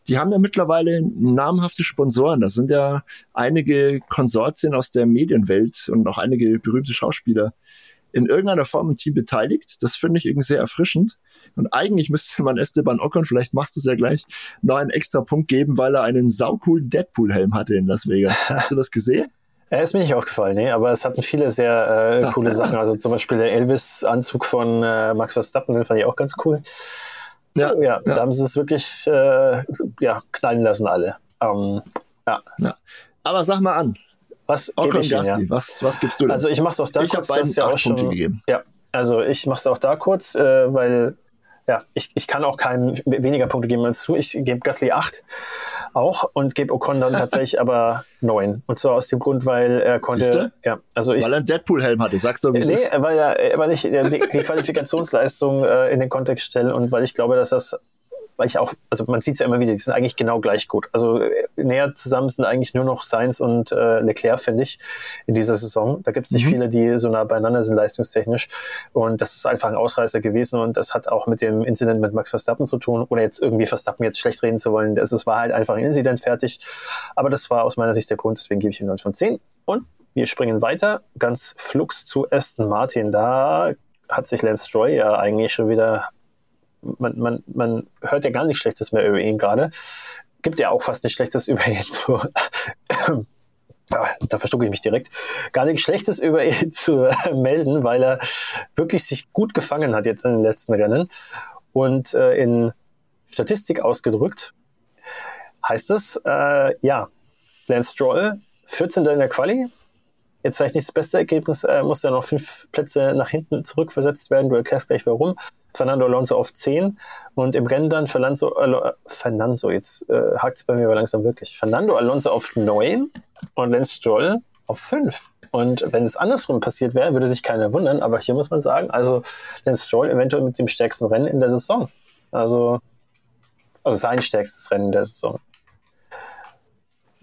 die haben ja mittlerweile namhafte Sponsoren. Das sind ja einige Konsortien aus der Medienwelt und auch einige berühmte Schauspieler in irgendeiner Form im Team beteiligt. Das finde ich irgendwie sehr erfrischend. Und eigentlich müsste man Esteban Ocon, vielleicht machst du es ja gleich, noch einen extra Punkt geben, weil er einen saucoolen Deadpool-Helm hatte in Las Vegas. Hast du das gesehen? Er ist mir nicht aufgefallen, nee, aber es hatten viele sehr äh, coole Sachen. Also zum Beispiel der Elvis-Anzug von äh, Max Verstappen, den fand ich auch ganz cool. Ja, ja, ja. da haben sie es wirklich äh, ja, knallen lassen, alle. Ähm, ja. ja. Aber sag mal an. Was, Ocon ich Ihnen, ja. was, was gibst du denn? Also ich mach's auch da ich kurz. Ich habe ja auch schon, gegeben. Ja, also ich mach's auch da kurz, äh, weil ja, ich, ich kann auch keinen weniger Punkte geben als du. Ich gebe Gasly 8 auch und gebe Ocon dann tatsächlich aber 9. Und zwar aus dem Grund, weil er konnte. Siehste? Ja, also ich, weil er einen Deadpool-Helm hatte, sagst du, wie Nee, weil er, weil ich die, die Qualifikationsleistung äh, in den Kontext stelle und weil ich glaube, dass das weil ich auch, also man sieht es ja immer wieder, die sind eigentlich genau gleich gut. Also äh, näher zusammen sind eigentlich nur noch Sainz und äh, Leclerc, finde ich, in dieser Saison. Da gibt es nicht mhm. viele, die so nah beieinander sind, leistungstechnisch. Und das ist einfach ein Ausreißer gewesen und das hat auch mit dem Incident mit Max Verstappen zu tun, ohne jetzt irgendwie Verstappen jetzt schlecht reden zu wollen. Also es war halt einfach ein Incident fertig. Aber das war aus meiner Sicht der Grund, deswegen gebe ich ihm 9 von 10. Und wir springen weiter, ganz flugs zu Aston Martin. Da hat sich Lance Stroy ja eigentlich schon wieder man, man, man hört ja gar nichts Schlechtes mehr über ihn gerade. Gibt ja auch fast nichts Schlechtes über ihn zu. Ah, da verstucke ich mich direkt. Gar nichts Schlechtes über ihn zu melden, weil er wirklich sich gut gefangen hat jetzt in den letzten Rennen. Und äh, in Statistik ausgedrückt heißt es, äh, ja, Lance Stroll, 14. in der Quali, jetzt vielleicht nicht das beste Ergebnis, äh, muss ja noch fünf Plätze nach hinten zurückversetzt werden. Du erklärst gleich warum. Fernando Alonso auf 10 und im Rennen dann Fernando, äh, Fernando jetzt äh, hakt es bei mir aber langsam wirklich. Fernando Alonso auf 9 und Lance Stroll auf 5. Und wenn es andersrum passiert wäre, würde sich keiner wundern, aber hier muss man sagen, also Lance Stroll eventuell mit dem stärksten Rennen in der Saison. Also, also sein stärkstes Rennen in der Saison.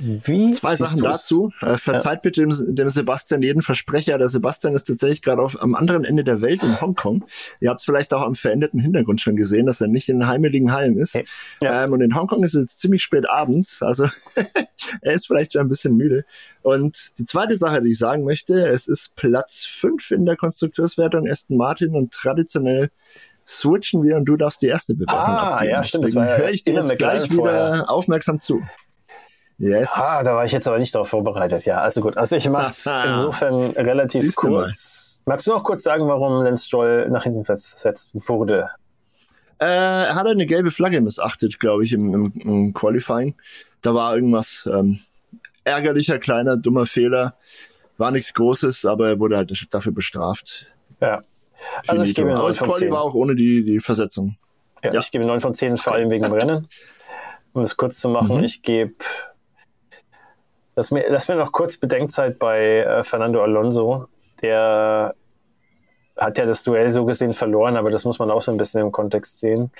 Wie Zwei Sachen du's? dazu. Äh, verzeiht ja. bitte dem, dem, Sebastian jeden Versprecher. Der Sebastian ist tatsächlich gerade auf am anderen Ende der Welt in Hongkong. Ihr habt es vielleicht auch am veränderten Hintergrund schon gesehen, dass er nicht in heimeligen Hallen ist. Ja. Ähm, und in Hongkong ist es jetzt ziemlich spät abends. Also er ist vielleicht schon ein bisschen müde. Und die zweite Sache, die ich sagen möchte, es ist Platz 5 in der Konstrukteurswertung Aston Martin und traditionell switchen wir und du darfst die erste Bewertung Ah, abgeben. ja, stimmt. Deswegen höre ich dir jetzt gleich wieder vorher. aufmerksam zu. Yes. Ah, da war ich jetzt aber nicht darauf vorbereitet. Ja, also gut. Also ich mache es insofern relativ Siehst kurz. Magst du noch kurz sagen, warum Lance Stroll nach hinten versetzt wurde? Äh, er hat eine gelbe Flagge missachtet, glaube ich, im, im, im, Qualifying. Da war irgendwas ähm, ärgerlicher, kleiner, dummer Fehler. War nichts Großes, aber er wurde halt dafür bestraft. Ja. Also ich gebe 9 von 10. war auch ohne die, die Versetzung. Ja, ja. ich gebe 9 von 10, vor allem wegen dem Rennen. Um es kurz zu machen, mhm. ich gebe Lass mir, lass mir noch kurz Bedenkzeit bei äh, Fernando Alonso. Der hat ja das Duell so gesehen verloren, aber das muss man auch so ein bisschen im Kontext sehen.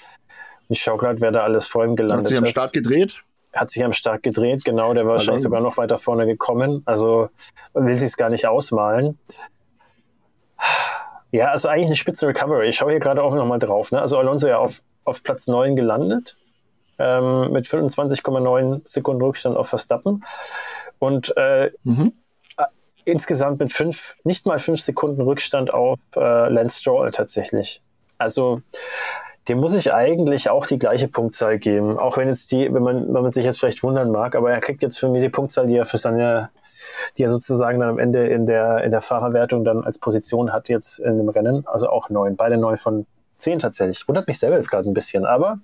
Ich schaue gerade, wer da alles vor ihm gelandet ist. Hat sich am Start gedreht? Hat sich am Start gedreht, genau. Der war wahrscheinlich sogar noch weiter vorne gekommen. Also man will sich es gar nicht ausmalen. Ja, also eigentlich eine spitze Recovery. Ich schaue hier gerade auch nochmal drauf. Ne? Also Alonso ja auf, auf Platz 9 gelandet ähm, mit 25,9 Sekunden Rückstand auf Verstappen. Und äh, mhm. Äh, insgesamt mit fünf, nicht mal fünf Sekunden Rückstand auf äh, Lance Stroll tatsächlich. Also dem muss ich eigentlich auch die gleiche Punktzahl geben. Auch wenn jetzt die, wenn man, wenn man sich jetzt vielleicht wundern mag, aber er kriegt jetzt für mich die Punktzahl, die er für seine, die er sozusagen dann am Ende in der, in der Fahrerwertung dann als Position hat jetzt in dem Rennen. Also auch neun. Beide neun von zehn tatsächlich. Wundert mich selber jetzt gerade ein bisschen, aber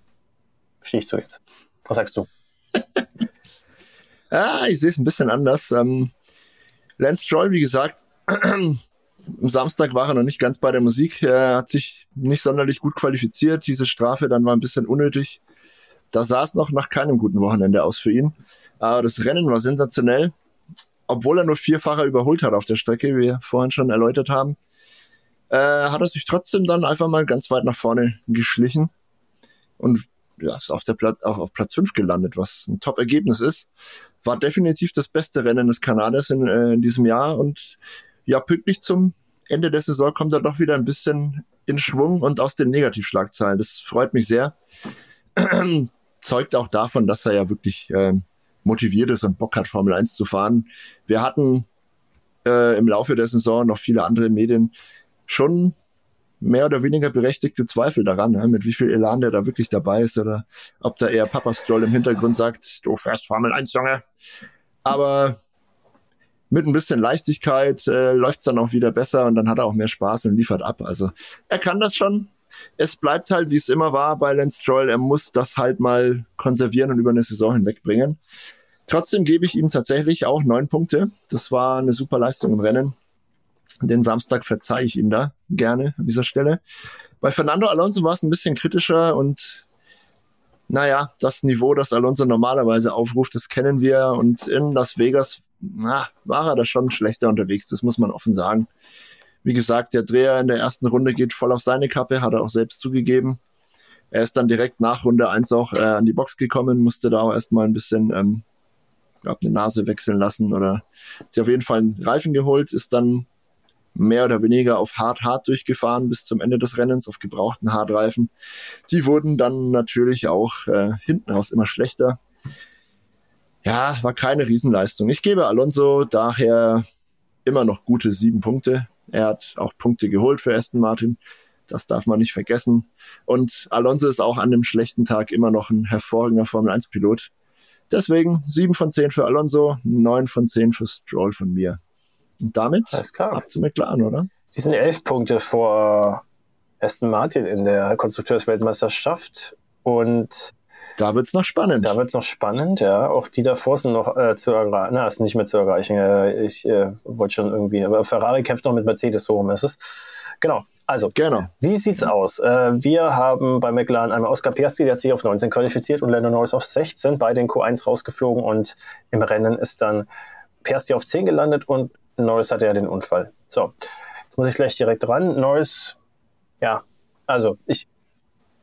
stehe ich zu jetzt. Was sagst du? Ja, ich sehe es ein bisschen anders. Ähm, Lance Stroll, wie gesagt, am Samstag war er noch nicht ganz bei der Musik. Er hat sich nicht sonderlich gut qualifiziert. Diese Strafe dann war ein bisschen unnötig. Da sah es noch nach keinem guten Wochenende aus für ihn. Aber das Rennen war sensationell. Obwohl er nur vier Fahrer überholt hat auf der Strecke, wie wir vorhin schon erläutert haben, äh, hat er sich trotzdem dann einfach mal ganz weit nach vorne geschlichen. Und ja, ist auf, der Platz, auch auf Platz 5 gelandet, was ein Top-Ergebnis ist. War definitiv das beste Rennen des Kanaders in, äh, in diesem Jahr und ja, pünktlich zum Ende der Saison kommt er doch wieder ein bisschen in Schwung und aus den Negativschlagzeilen. Das freut mich sehr. Zeugt auch davon, dass er ja wirklich äh, motiviert ist und Bock hat, Formel 1 zu fahren. Wir hatten äh, im Laufe der Saison noch viele andere Medien schon mehr oder weniger berechtigte Zweifel daran, ne? mit wie viel Elan der da wirklich dabei ist oder ob da eher Papa Stroll im Hintergrund sagt, du fährst Formel 1, Junge. Aber mit ein bisschen Leichtigkeit äh, läuft es dann auch wieder besser und dann hat er auch mehr Spaß und liefert ab. Also er kann das schon. Es bleibt halt, wie es immer war bei Lance Stroll, er muss das halt mal konservieren und über eine Saison hinwegbringen. Trotzdem gebe ich ihm tatsächlich auch neun Punkte. Das war eine super Leistung im Rennen. Den Samstag verzeihe ich ihm da gerne an dieser Stelle. Bei Fernando Alonso war es ein bisschen kritischer und naja, das Niveau, das Alonso normalerweise aufruft, das kennen wir. Und in Las Vegas na, war er da schon schlechter unterwegs, das muss man offen sagen. Wie gesagt, der Dreher in der ersten Runde geht voll auf seine Kappe, hat er auch selbst zugegeben. Er ist dann direkt nach Runde 1 auch äh, an die Box gekommen, musste da auch erstmal ein bisschen ähm, glaub, eine Nase wechseln lassen oder sich auf jeden Fall einen Reifen geholt, ist dann mehr oder weniger auf hart-hart durchgefahren bis zum Ende des Rennens auf gebrauchten Hartreifen. Die wurden dann natürlich auch äh, hinten raus immer schlechter. Ja, war keine Riesenleistung. Ich gebe Alonso daher immer noch gute sieben Punkte. Er hat auch Punkte geholt für Aston Martin. Das darf man nicht vergessen. Und Alonso ist auch an dem schlechten Tag immer noch ein hervorragender Formel 1 Pilot. Deswegen sieben von zehn für Alonso, neun von zehn für Stroll von mir. Und damit ab zu McLaren, oder? Die sind elf Punkte vor Aston Martin in der Konstrukteursweltmeisterschaft. Und da wird es noch spannend. Da wird es noch spannend, ja. Auch die davor sind noch äh, zu erreichen. Na, ist nicht mehr zu erreichen. Äh, ich äh, wollte schon irgendwie, aber Ferrari kämpft noch mit Mercedes, so rum ist es. Genau. Also, genau. wie sieht's aus? Äh, wir haben bei McLaren einmal Oscar Piastri, der hat sich auf 19 qualifiziert und Lando Norris auf 16, beide in Q1 rausgeflogen und im Rennen ist dann Piastri auf 10 gelandet und Norris hatte ja den Unfall. So, jetzt muss ich gleich direkt ran. Norris, ja, also ich,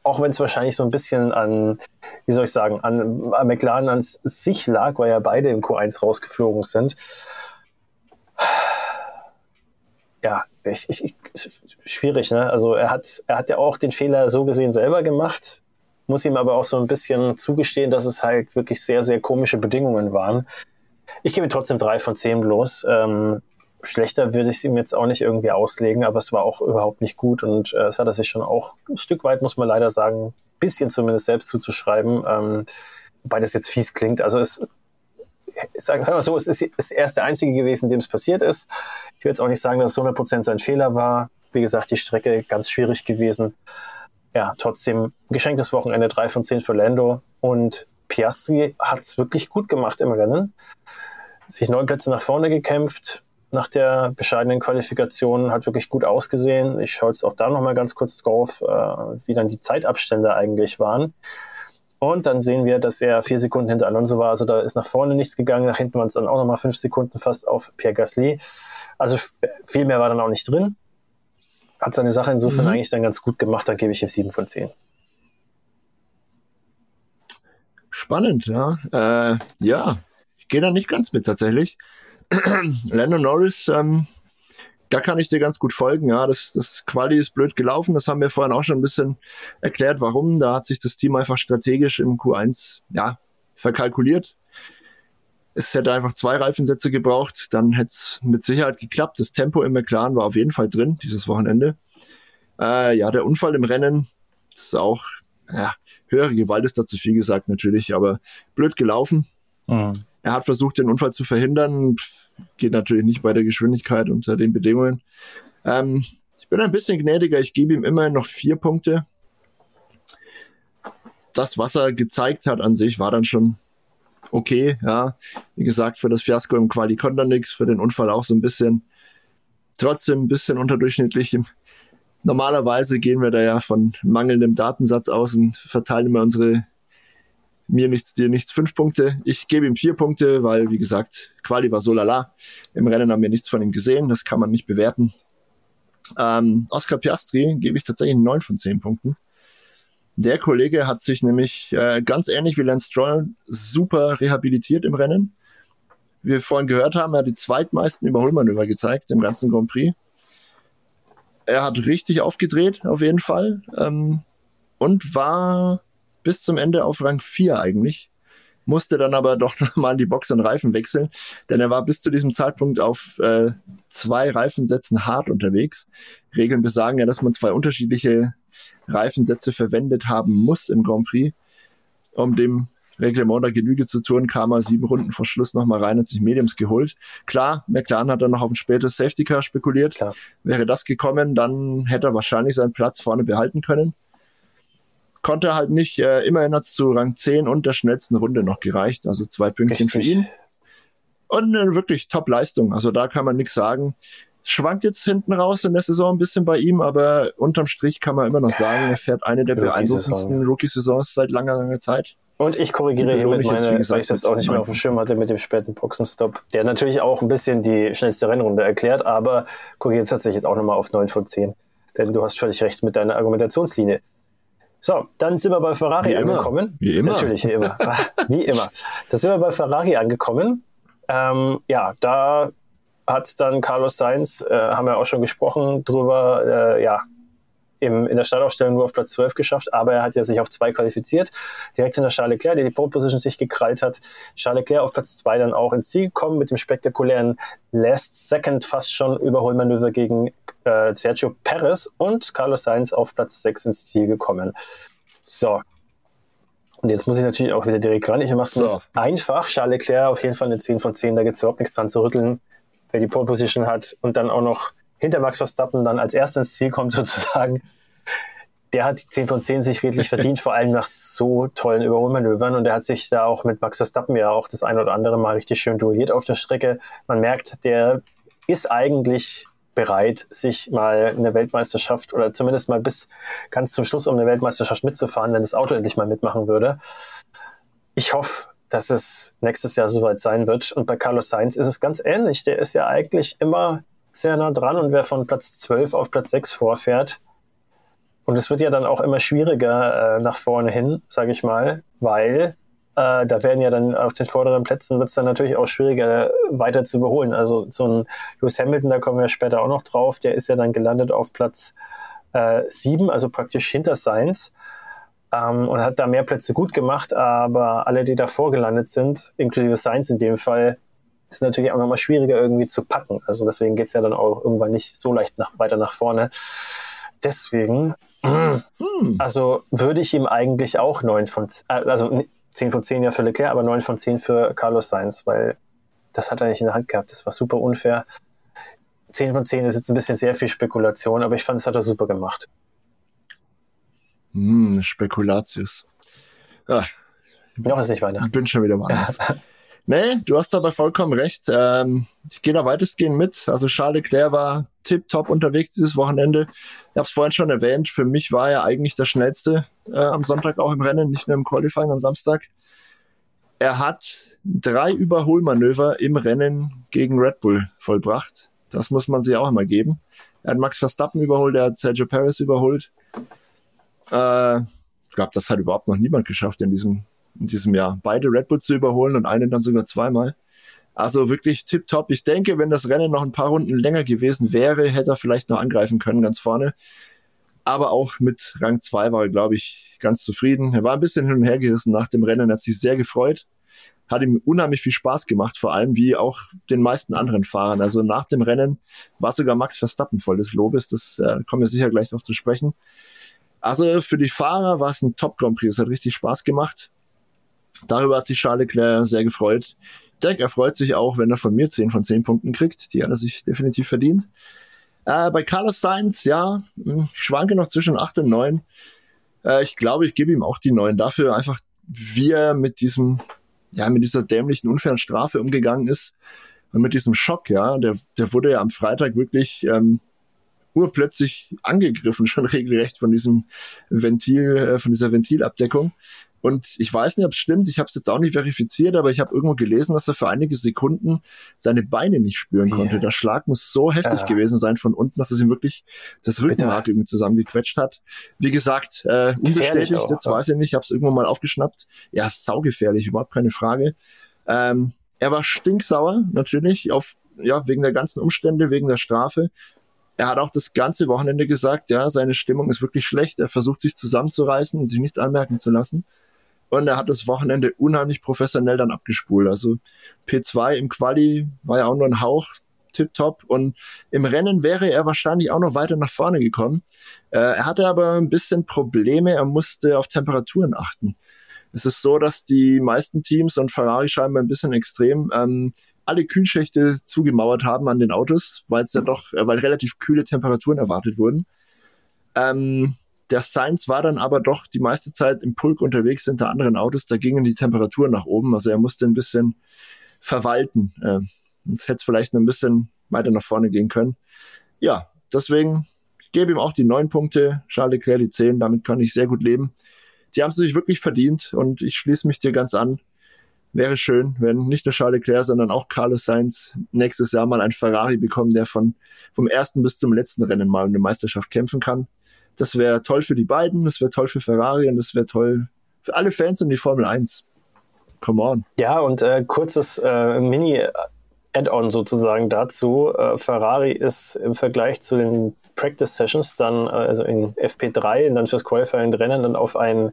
auch wenn es wahrscheinlich so ein bisschen an, wie soll ich sagen, an, an McLaren an sich lag, weil ja beide im Q1 rausgeflogen sind. Ja, ich, ich, schwierig, ne? Also er hat, er hat ja auch den Fehler so gesehen selber gemacht, muss ihm aber auch so ein bisschen zugestehen, dass es halt wirklich sehr, sehr komische Bedingungen waren. Ich gebe trotzdem drei von zehn bloß. Ähm, schlechter würde ich es ihm jetzt auch nicht irgendwie auslegen, aber es war auch überhaupt nicht gut und äh, es hat er sich schon auch ein Stück weit, muss man leider sagen, ein bisschen zumindest selbst zuzuschreiben, ähm, wobei das jetzt fies klingt. Also es, sagen wir so, es ist, ist erst der einzige gewesen, dem es passiert ist. Ich will jetzt auch nicht sagen, dass es 100% sein Fehler war. Wie gesagt, die Strecke ganz schwierig gewesen. Ja, trotzdem geschenktes Wochenende 3 von 10 für Lando und Piastri hat es wirklich gut gemacht im Rennen. Sich neun Plätze nach vorne gekämpft, nach der bescheidenen Qualifikation hat wirklich gut ausgesehen. Ich schaue jetzt auch da nochmal ganz kurz drauf, äh, wie dann die Zeitabstände eigentlich waren. Und dann sehen wir, dass er vier Sekunden hinter Alonso war. Also da ist nach vorne nichts gegangen. Nach hinten waren es dann auch nochmal fünf Sekunden fast auf Pierre Gasly. Also viel mehr war dann auch nicht drin. Hat seine Sache insofern mhm. eigentlich dann ganz gut gemacht. Dann gebe ich ihm sieben von zehn. Spannend, ja. Äh, ja, ich gehe da nicht ganz mit tatsächlich. Lando Norris, ähm, da kann ich dir ganz gut folgen. Ja, das, das Quali ist blöd gelaufen. Das haben wir vorhin auch schon ein bisschen erklärt, warum. Da hat sich das Team einfach strategisch im Q1 ja, verkalkuliert. Es hätte einfach zwei Reifensätze gebraucht, dann hätte es mit Sicherheit geklappt. Das Tempo im McLaren war auf jeden Fall drin dieses Wochenende. Äh, ja, der Unfall im Rennen ist auch, ja, höhere Gewalt ist dazu viel gesagt natürlich, aber blöd gelaufen. Mhm. Er hat versucht, den Unfall zu verhindern. Geht natürlich nicht bei der Geschwindigkeit unter den Bedingungen. Ähm, ich bin ein bisschen gnädiger. Ich gebe ihm immerhin noch vier Punkte. Das, was er gezeigt hat an sich, war dann schon okay. Ja, wie gesagt, für das Fiasko im Quali konnte er nichts, für den Unfall auch so ein bisschen. Trotzdem ein bisschen unterdurchschnittlich. Normalerweise gehen wir da ja von mangelndem Datensatz aus und verteilen immer unsere mir nichts, dir nichts, fünf Punkte. Ich gebe ihm vier Punkte, weil, wie gesagt, Quali war so lala. Im Rennen haben wir nichts von ihm gesehen, das kann man nicht bewerten. Ähm, Oscar Piastri gebe ich tatsächlich neun von zehn Punkten. Der Kollege hat sich nämlich äh, ganz ähnlich wie Lance Stroll super rehabilitiert im Rennen. Wie wir vorhin gehört haben, er hat die zweitmeisten Überholmanöver gezeigt im ganzen Grand Prix. Er hat richtig aufgedreht, auf jeden Fall. Ähm, und war bis zum Ende auf Rang 4 eigentlich, musste dann aber doch nochmal die Box und Reifen wechseln, denn er war bis zu diesem Zeitpunkt auf äh, zwei Reifensätzen hart unterwegs. Regeln besagen ja, dass man zwei unterschiedliche Reifensätze verwendet haben muss im Grand Prix. Um dem Reglement der Genüge zu tun, kam er sieben Runden vor Schluss nochmal rein und sich Mediums geholt. Klar, McLaren hat dann noch auf ein spätes Safety Car spekuliert. Klar. Wäre das gekommen, dann hätte er wahrscheinlich seinen Platz vorne behalten können konnte halt nicht. Äh, immerhin hat es zu Rang 10 und der schnellsten Runde noch gereicht. Also zwei Pünktchen Richtig. für ihn. Und eine wirklich Top-Leistung. Also da kann man nichts sagen. Schwankt jetzt hinten raus in der Saison ein bisschen bei ihm, aber unterm Strich kann man immer noch sagen, er fährt eine der beeindruckendsten Rookie-Saisons seit langer, langer Zeit. Und ich korrigiere hier mit meiner, weil ich das auch nicht mehr auf dem Schirm hatte mit dem späten Boxenstopp, der natürlich auch ein bisschen die schnellste Rennrunde erklärt, aber korrigiert tatsächlich jetzt auch nochmal auf 9 von 10. Denn du hast völlig recht mit deiner Argumentationslinie. So, dann sind wir bei Ferrari wie angekommen. Wie immer. Natürlich, wie immer. wie immer. Da sind wir bei Ferrari angekommen. Ähm, ja, da hat dann Carlos Sainz, äh, haben wir auch schon gesprochen, drüber, äh, ja, im, in der Startaufstellung nur auf Platz 12 geschafft, aber er hat ja sich auf zwei qualifiziert. Direkt hinter Charles Leclerc, der die Pole Position sich gekrallt hat. Charles Leclerc auf Platz 2 dann auch ins Ziel gekommen mit dem spektakulären Last Second fast schon Überholmanöver gegen äh, Sergio Perez und Carlos Sainz auf Platz 6 ins Ziel gekommen. So. Und jetzt muss ich natürlich auch wieder direkt ran. Ich mache es so. einfach. Charles Leclerc auf jeden Fall eine 10 von 10. Da gibt es überhaupt nichts dran zu rütteln. Wer die Pole Position hat und dann auch noch hinter Max Verstappen dann als erster ins Ziel kommt sozusagen, der hat die 10 von 10 sich redlich verdient, vor allem nach so tollen Überholmanövern. Und er hat sich da auch mit Max Verstappen ja auch das ein oder andere Mal richtig schön duelliert auf der Strecke. Man merkt, der ist eigentlich bereit, sich mal eine Weltmeisterschaft oder zumindest mal bis ganz zum Schluss um eine Weltmeisterschaft mitzufahren, wenn das Auto endlich mal mitmachen würde. Ich hoffe, dass es nächstes Jahr soweit sein wird. Und bei Carlos Sainz ist es ganz ähnlich. Der ist ja eigentlich immer sehr nah dran und wer von Platz 12 auf Platz 6 vorfährt, Und es wird ja dann auch immer schwieriger äh, nach vorne hin, sage ich mal, weil äh, da werden ja dann auf den vorderen Plätzen wird es dann natürlich auch schwieriger weiter zu überholen. Also so ein Lewis Hamilton, da kommen wir später auch noch drauf, der ist ja dann gelandet auf Platz äh, 7, also praktisch hinter Sainz ähm, und hat da mehr Plätze gut gemacht, aber alle, die davor gelandet sind, inklusive Sainz in dem Fall, ist natürlich auch nochmal schwieriger irgendwie zu packen. Also deswegen geht es ja dann auch irgendwann nicht so leicht nach, weiter nach vorne. Deswegen, hm. also würde ich ihm eigentlich auch 9 von, äh, also 10 von 10 ja für Leclerc, aber 9 von 10 für Carlos Sainz, weil das hat er nicht in der Hand gehabt. Das war super unfair. 10 von 10 ist jetzt ein bisschen sehr viel Spekulation, aber ich fand, es hat er super gemacht. Hm, Spekulatius. Ja. Noch ist nicht Weihnachten. Ich bin schon wieder mal. Nee, du hast dabei vollkommen recht. Ähm, ich gehe da weitestgehend mit. Also Charles Leclerc war tip-top unterwegs dieses Wochenende. Ich habe es vorhin schon erwähnt, für mich war er eigentlich der schnellste äh, am Sonntag auch im Rennen, nicht nur im Qualifying am Samstag. Er hat drei Überholmanöver im Rennen gegen Red Bull vollbracht. Das muss man sich auch einmal geben. Er hat Max Verstappen überholt, er hat Sergio Perez überholt. Äh, ich glaube, das hat überhaupt noch niemand geschafft in diesem in diesem Jahr. Beide Red Bull zu überholen und einen dann sogar zweimal. Also wirklich tipptopp. Ich denke, wenn das Rennen noch ein paar Runden länger gewesen wäre, hätte er vielleicht noch angreifen können, ganz vorne. Aber auch mit Rang 2 war er, glaube ich, ganz zufrieden. Er war ein bisschen hin und her gerissen nach dem Rennen, hat sich sehr gefreut. Hat ihm unheimlich viel Spaß gemacht, vor allem wie auch den meisten anderen Fahrern. Also nach dem Rennen war sogar Max Verstappen voll des Lobes. Das äh, kommen wir sicher gleich noch zu sprechen. Also für die Fahrer war es ein Top Grand Prix. Es hat richtig Spaß gemacht. Darüber hat sich Charles Leclerc sehr gefreut. Ich denke, er freut sich auch, wenn er von mir 10 von 10 Punkten kriegt. Die hat er sich definitiv verdient. Äh, bei Carlos Sainz, ja, hm, ich schwanke noch zwischen 8 und 9. Äh, ich glaube, ich gebe ihm auch die 9 dafür, einfach wie er mit diesem, ja, mit dieser dämlichen, unfairen Strafe umgegangen ist und mit diesem Schock, ja, der, der wurde ja am Freitag wirklich ähm, urplötzlich angegriffen, schon regelrecht von diesem Ventil, äh, von dieser Ventilabdeckung. Und ich weiß nicht, ob es stimmt, ich habe es jetzt auch nicht verifiziert, aber ich habe irgendwo gelesen, dass er für einige Sekunden seine Beine nicht spüren konnte. Yeah. Der Schlag muss so heftig ja. gewesen sein von unten, dass es ihm wirklich das Rückenmark irgendwie zusammengequetscht hat. Wie gesagt, äh, unbestätigt, auch, jetzt weiß ich nicht, ich habe es irgendwann mal aufgeschnappt. Ja, saugefährlich, überhaupt keine Frage. Ähm, er war stinksauer, natürlich, auf, ja, wegen der ganzen Umstände, wegen der Strafe. Er hat auch das ganze Wochenende gesagt, ja, seine Stimmung ist wirklich schlecht. Er versucht sich zusammenzureißen und sich nichts anmerken zu lassen. Und er hat das Wochenende unheimlich professionell dann abgespult. Also P2 im Quali war ja auch nur ein Hauch tipptopp. Und im Rennen wäre er wahrscheinlich auch noch weiter nach vorne gekommen. Äh, er hatte aber ein bisschen Probleme. Er musste auf Temperaturen achten. Es ist so, dass die meisten Teams und Ferrari scheinbar ein bisschen extrem ähm, alle Kühlschächte zugemauert haben an den Autos, weil es ja doch, äh, weil relativ kühle Temperaturen erwartet wurden. Ähm, der Sainz war dann aber doch die meiste Zeit im Pulk unterwegs hinter anderen Autos. Da gingen die Temperaturen nach oben. Also er musste ein bisschen verwalten. Äh, sonst hätte es vielleicht noch ein bisschen weiter nach vorne gehen können. Ja, deswegen ich gebe ihm auch die neun Punkte, Charles Leclerc die zehn. Damit kann ich sehr gut leben. Die haben es sich wirklich verdient und ich schließe mich dir ganz an. Wäre schön, wenn nicht nur Charles Leclerc, sondern auch Carlos Sainz nächstes Jahr mal ein Ferrari bekommen, der von, vom ersten bis zum letzten Rennen mal um eine Meisterschaft kämpfen kann. Das wäre toll für die beiden, das wäre toll für Ferrari und das wäre toll für alle Fans in die Formel 1. Come on. Ja, und äh, kurzes äh, Mini- Add-on sozusagen dazu. Äh, Ferrari ist im Vergleich zu den Practice Sessions dann, äh, also in FP3 und dann fürs Qualifying Rennen dann auf ein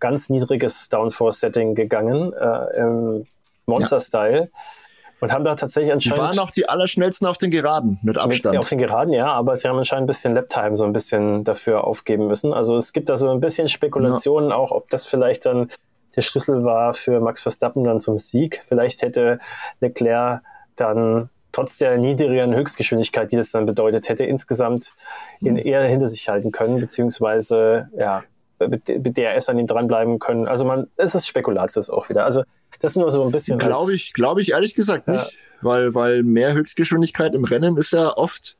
ganz niedriges Downforce-Setting gegangen, äh, im Monster-Style. Ja. Und haben da tatsächlich anscheinend. Die waren auch die allerschnellsten auf den Geraden, mit Abstand. Mit, auf den Geraden, ja, aber sie haben anscheinend ein bisschen Laptime so ein bisschen dafür aufgeben müssen. Also es gibt da so ein bisschen Spekulationen ja. auch, ob das vielleicht dann der Schlüssel war für Max Verstappen dann zum Sieg. Vielleicht hätte Leclerc dann trotz der niedrigeren Höchstgeschwindigkeit, die das dann bedeutet hätte, insgesamt ihn mhm. eher hinter sich halten können, beziehungsweise ja, mit, mit DRS an ihm dranbleiben können. Also man, es ist Spekulatius auch wieder. Also das ist nur so ein bisschen. Glaube ich, glaube ich ehrlich gesagt nicht, ja. weil, weil mehr Höchstgeschwindigkeit im Rennen ist ja oft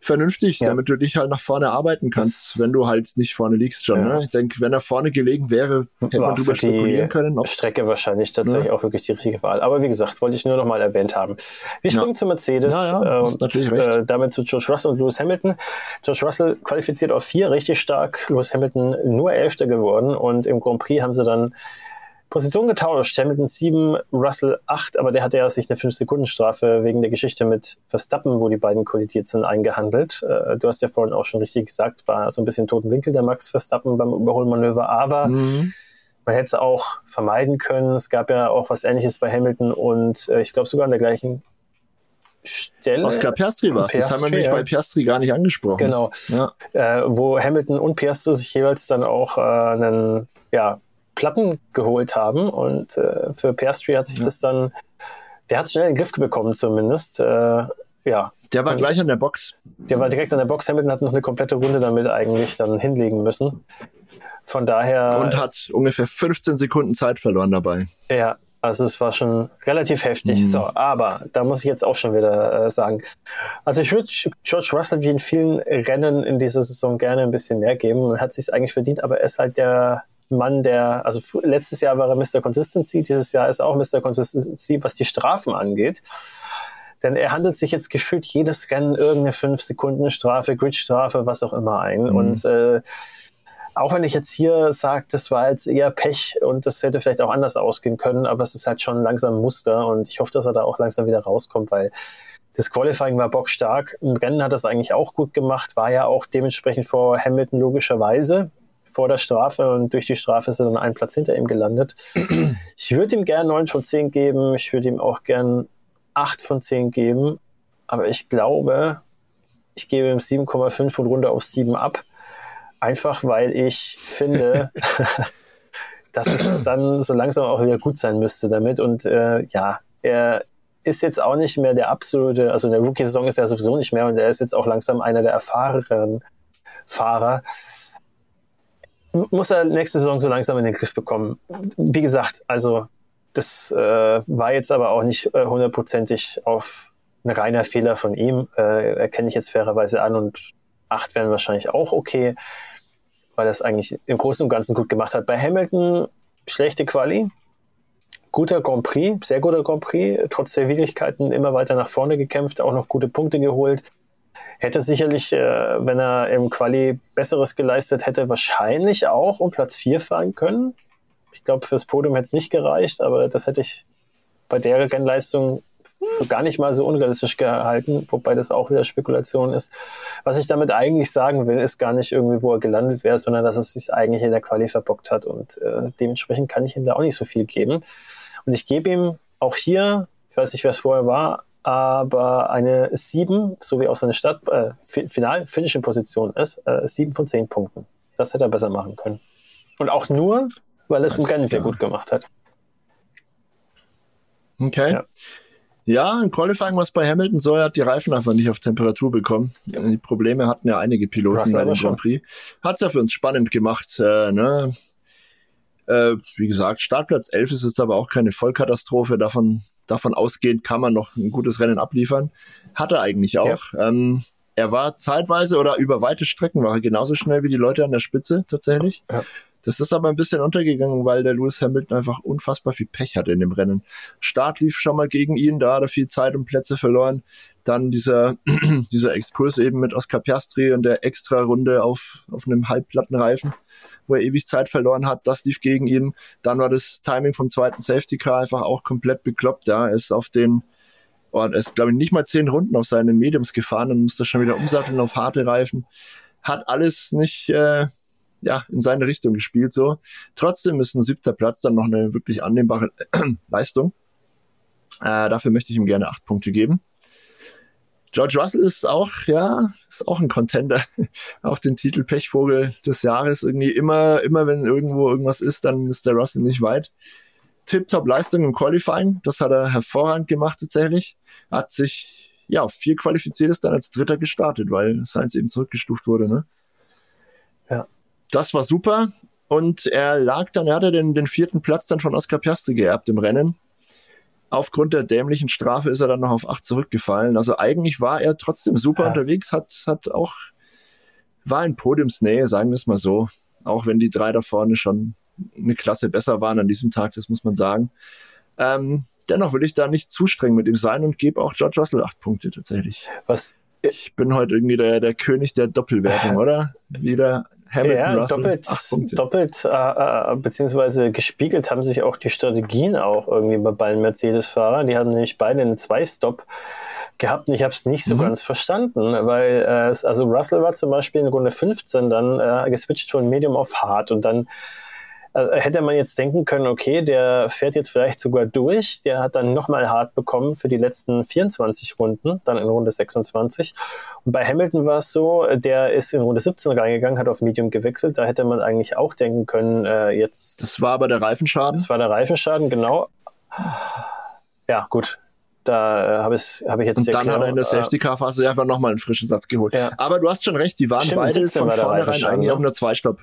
vernünftig, ja. damit du dich halt nach vorne arbeiten kannst, das wenn du halt nicht vorne liegst schon. Ja. Ne? Ich denke, wenn er vorne gelegen wäre, hätte man drüber spekulieren können. Strecke wahrscheinlich tatsächlich auch wirklich die richtige Wahl. Aber wie gesagt, wollte ich nur noch mal erwähnt haben. Wir springen zu Mercedes, äh, natürlich äh, damit zu George Russell und Lewis Hamilton. George Russell qualifiziert auf vier, richtig stark. Lewis Hamilton nur Elfter geworden und im Grand Prix haben sie dann Position getauscht. Hamilton 7, Russell 8, aber der hatte ja sich eine 5-Sekunden-Strafe wegen der Geschichte mit Verstappen, wo die beiden kollidiert sind, eingehandelt. Äh, du hast ja vorhin auch schon richtig gesagt, war so ein bisschen toten Winkel der Max Verstappen beim Überholmanöver, aber mhm. man hätte es auch vermeiden können. Es gab ja auch was ähnliches bei Hamilton und äh, ich glaube sogar an der gleichen Stelle. Oscar Piastri war Das haben wir nämlich bei Piastri gar nicht angesprochen. Genau. Ja. Äh, wo Hamilton und Piastri sich jeweils dann auch äh, einen ja, Platten geholt haben. Und äh, für Piastri hat sich ja. das dann, der hat schnell in den Griff bekommen zumindest. Äh, ja. Der war und gleich an der Box. Der war direkt an der Box. Hamilton hat noch eine komplette Runde damit eigentlich dann hinlegen müssen. Von daher. Und hat ungefähr 15 Sekunden Zeit verloren dabei. Ja, also es war schon relativ heftig. Mhm. So, aber da muss ich jetzt auch schon wieder äh, sagen. Also ich würde George Russell wie in vielen Rennen in dieser Saison gerne ein bisschen mehr geben. Man hat sich eigentlich verdient, aber er ist halt der Mann, der, also letztes Jahr war er Mr. Consistency, dieses Jahr ist er auch Mr. Consistency, was die Strafen angeht. Denn er handelt sich jetzt gefühlt jedes Rennen irgendeine 5-Sekunden-Strafe, Grid-Strafe, was auch immer ein. Mhm. Und äh, auch wenn ich jetzt hier sage, das war jetzt eher Pech und das hätte vielleicht auch anders ausgehen können, aber es ist halt schon langsam ein Muster und ich hoffe, dass er da auch langsam wieder rauskommt, weil das Qualifying war bockstark. Im Rennen hat es eigentlich auch gut gemacht, war ja auch dementsprechend vor Hamilton logischerweise vor der Strafe und durch die Strafe ist er dann einen Platz hinter ihm gelandet. Ich würde ihm gern 9 von 10 geben, ich würde ihm auch gern 8 von 10 geben, aber ich glaube, ich gebe ihm 7,5 und runter auf 7 ab. Einfach weil ich finde, dass es dann so langsam auch wieder gut sein müsste damit. Und äh, ja, er ist jetzt auch nicht mehr der absolute, also in der Rookie-Saison ist er sowieso nicht mehr und er ist jetzt auch langsam einer der erfahrenen Fahrer muss er nächste Saison so langsam in den Griff bekommen. Wie gesagt, also das äh, war jetzt aber auch nicht äh, hundertprozentig auf ein reiner Fehler von ihm. Äh, erkenne ich jetzt fairerweise an und acht wären wahrscheinlich auch okay, weil er es eigentlich im Großen und Ganzen gut gemacht hat. Bei Hamilton schlechte Quali, guter Grand Prix, sehr guter Grand Prix, trotz der Widrigkeiten immer weiter nach vorne gekämpft, auch noch gute Punkte geholt. Hätte sicherlich, äh, wenn er im Quali Besseres geleistet hätte, wahrscheinlich auch um Platz 4 fahren können. Ich glaube, fürs Podium hätte es nicht gereicht, aber das hätte ich bei der Rennleistung für gar nicht mal so unrealistisch gehalten, wobei das auch wieder Spekulation ist. Was ich damit eigentlich sagen will, ist gar nicht irgendwie, wo er gelandet wäre, sondern dass er sich eigentlich in der Quali verbockt hat und äh, dementsprechend kann ich ihm da auch nicht so viel geben. Und ich gebe ihm auch hier, ich weiß nicht, wer es vorher war, aber eine 7, so wie auch seine Stadt, äh, final finishing Position ist, äh, 7 von 10 Punkten. Das hätte er besser machen können. Und auch nur, weil er es im Rennen sehr gut gemacht hat. Okay. Ja. Ja, im Qualifying was bei Hamilton so, er hat die Reifen einfach nicht auf Temperatur bekommen. Die Probleme hatten ja einige Piloten Russell bei dem Grand Prix. Hat es ja für uns spannend gemacht. Äh, ne? äh, wie gesagt, Startplatz 11 ist jetzt aber auch keine Vollkatastrophe. Davon davon ausgehend kann man noch ein gutes Rennen abliefern. Hat er eigentlich auch. Ja. Ähm, er war zeitweise oder über weite Strecken war er genauso schnell wie die Leute an der Spitze tatsächlich. Ja. Das ist aber ein bisschen untergegangen, weil der Lewis Hamilton einfach unfassbar viel Pech hatte in dem Rennen. Start lief schon mal gegen ihn, da hat er viel Zeit und Plätze verloren. Dann dieser, dieser Exkurs eben mit Oscar Piastri und der extra Runde auf, auf einem Halbplattenreifen wo er ewig Zeit verloren hat. Das lief gegen ihn. Dann war das Timing vom zweiten Safety Car einfach auch komplett bekloppt. Ja, ist auf den, oh, er ist glaube ich nicht mal zehn Runden auf seinen Mediums gefahren und musste schon wieder umsatteln auf harte Reifen. Hat alles nicht, äh, ja, in seine Richtung gespielt so. Trotzdem ist ein siebter Platz dann noch eine wirklich annehmbare Leistung. Äh, dafür möchte ich ihm gerne acht Punkte geben. George Russell ist auch, ja, ist auch ein Contender auf den Titel Pechvogel des Jahres. Irgendwie immer, immer wenn irgendwo irgendwas ist, dann ist der Russell nicht weit. Tip-top Leistung im Qualifying, das hat er hervorragend gemacht tatsächlich. Hat sich, ja, auf vier qualifiziert ist dann als Dritter gestartet, weil Sainz eben zurückgestuft wurde, ne? Ja. Das war super. Und er lag dann, er hatte den, den vierten Platz dann von Oscar Piastri geerbt im Rennen Aufgrund der dämlichen Strafe ist er dann noch auf 8 zurückgefallen. Also eigentlich war er trotzdem super ja. unterwegs, hat, hat auch, war in Podiumsnähe, sagen wir es mal so. Auch wenn die drei da vorne schon eine Klasse besser waren an diesem Tag, das muss man sagen. Ähm, dennoch will ich da nicht zu streng mit ihm sein und gebe auch George Russell acht Punkte tatsächlich. Was? Ich bin heute irgendwie der, der König der Doppelwertung, oder? Wieder Hamilton, ja, Russell, doppelt, doppelt äh, äh, beziehungsweise gespiegelt haben sich auch die Strategien auch irgendwie bei beiden Mercedes-Fahrern. Die haben nämlich beide einen Zwei-Stop gehabt und ich habe es nicht so mhm. ganz verstanden, weil äh, also Russell war zum Beispiel in Runde 15 dann äh, geswitcht von Medium auf Hard und dann hätte man jetzt denken können, okay, der fährt jetzt vielleicht sogar durch, der hat dann nochmal hart bekommen für die letzten 24 Runden, dann in Runde 26. Und bei Hamilton war es so, der ist in Runde 17 reingegangen, hat auf Medium gewechselt, da hätte man eigentlich auch denken können, äh, jetzt. Das war aber der Reifenschaden? Das war der Reifenschaden, genau. Ja, gut, da äh, habe ich, hab ich jetzt. Und dann hat er in der äh, Safety Car Phase einfach nochmal einen frischen Satz geholt. Ja. Aber du hast schon recht, die waren Stimmt, beide von vornherein eigentlich auf einer Zweistopp.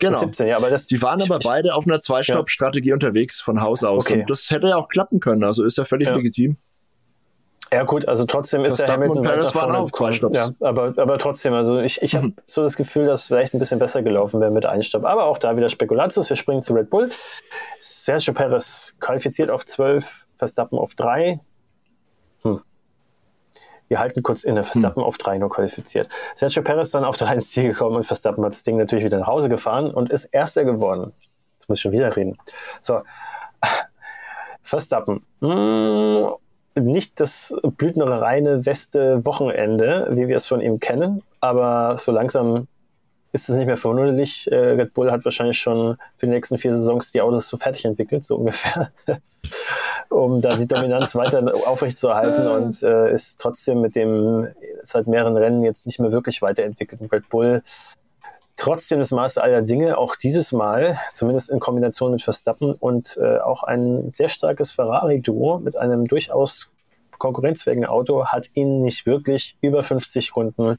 Genau. 17, ja, aber das, die waren aber beide auf einer Zwei-Stopp-Strategie ja. unterwegs von Haus aus. Okay. Und das hätte ja auch klappen können. Also ist ja völlig ja. legitim. Ja gut, also trotzdem ist der Hamilton und Paris waren auch zwei Stopps. Ja, aber, aber trotzdem, also ich, ich habe mhm. so das Gefühl, dass es vielleicht ein bisschen besser gelaufen wäre mit einem Stopp. Aber auch da wieder Spekulatius. Wir springen zu Red Bull. Sergio Perez qualifiziert auf 12, Verstappen auf 3. Hm. Wir halten kurz inne. Verstappen hm. auf 3 nur qualifiziert. Sergio Perez dann auf 3 ins Ziel gekommen und Verstappen hat das Ding natürlich wieder nach Hause gefahren und ist Erster geworden. Jetzt muss ich schon wieder reden. So, Verstappen. Hm, nicht das blütenreine Weste Wochenende, wie wir es von ihm kennen, aber so langsam ist es nicht mehr verwunderlich. Äh, Red Bull hat wahrscheinlich schon für die nächsten vier Saisons die Autos so fertig entwickelt, so ungefähr, um da die Dominanz weiter aufrechtzuerhalten und äh, ist trotzdem mit dem seit mehreren Rennen jetzt nicht mehr wirklich weiterentwickelten Red Bull. Trotzdem das Maß aller Dinge, auch dieses Mal, zumindest in Kombination mit Verstappen und äh, auch ein sehr starkes Ferrari-Duo mit einem durchaus konkurrenzfähigen Auto hat ihn nicht wirklich über 50 Runden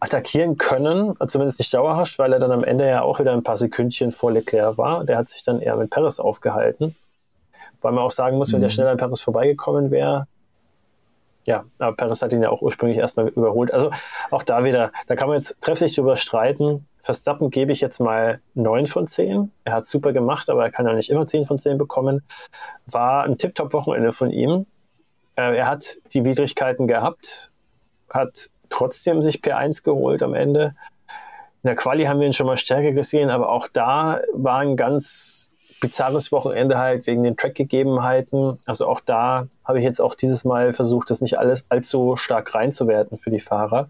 attackieren können, zumindest nicht dauerhaft, weil er dann am Ende ja auch wieder ein paar Sekündchen vor Leclerc war. Der hat sich dann eher mit Perez aufgehalten. Weil man auch sagen muss, wenn der mhm. schneller an Perez vorbeigekommen wäre, ja, aber Perez hat ihn ja auch ursprünglich erstmal überholt. Also auch da wieder, da kann man jetzt trefflich drüber streiten. Verstappen gebe ich jetzt mal 9 von 10. Er hat super gemacht, aber er kann ja nicht immer 10 von 10 bekommen. War ein Tip-Top-Wochenende von ihm. Äh, er hat die Widrigkeiten gehabt, hat trotzdem sich P1 geholt am Ende. In der Quali haben wir ihn schon mal stärker gesehen, aber auch da war ein ganz bizarres Wochenende halt wegen den Trackgegebenheiten. Also auch da habe ich jetzt auch dieses Mal versucht, das nicht alles allzu stark reinzuwerten für die Fahrer.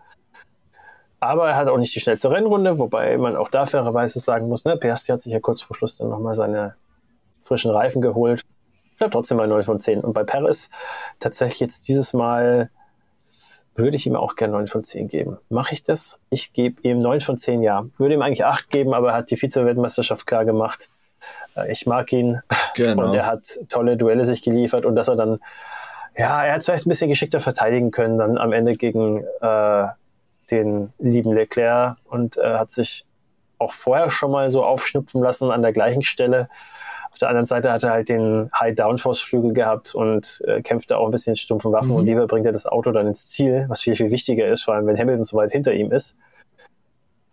Aber er hat auch nicht die schnellste Rennrunde, wobei man auch da fairerweise sagen muss, ne, Piastri hat sich ja kurz vor Schluss dann nochmal seine frischen Reifen geholt. Ich habe trotzdem mal 9 von 10. Und bei Perez tatsächlich jetzt dieses Mal würde ich ihm auch gerne 9 von 10 geben. Mache ich das? Ich gebe ihm 9 von 10, ja. Würde ihm eigentlich 8 geben, aber er hat die Vize-Weltmeisterschaft klar gemacht. Äh, ich mag ihn genau. und er hat tolle Duelle sich geliefert und dass er dann, ja, er hat vielleicht ein bisschen geschickter verteidigen können, dann am Ende gegen äh, den lieben Leclerc und äh, hat sich auch vorher schon mal so aufschnupfen lassen an der gleichen Stelle. Auf der anderen Seite hat er halt den High Downforce Flügel gehabt und äh, kämpfte auch ein bisschen stumpfen Waffen mhm. und lieber bringt er das Auto dann ins Ziel, was viel, viel wichtiger ist, vor allem wenn Hamilton so weit hinter ihm ist.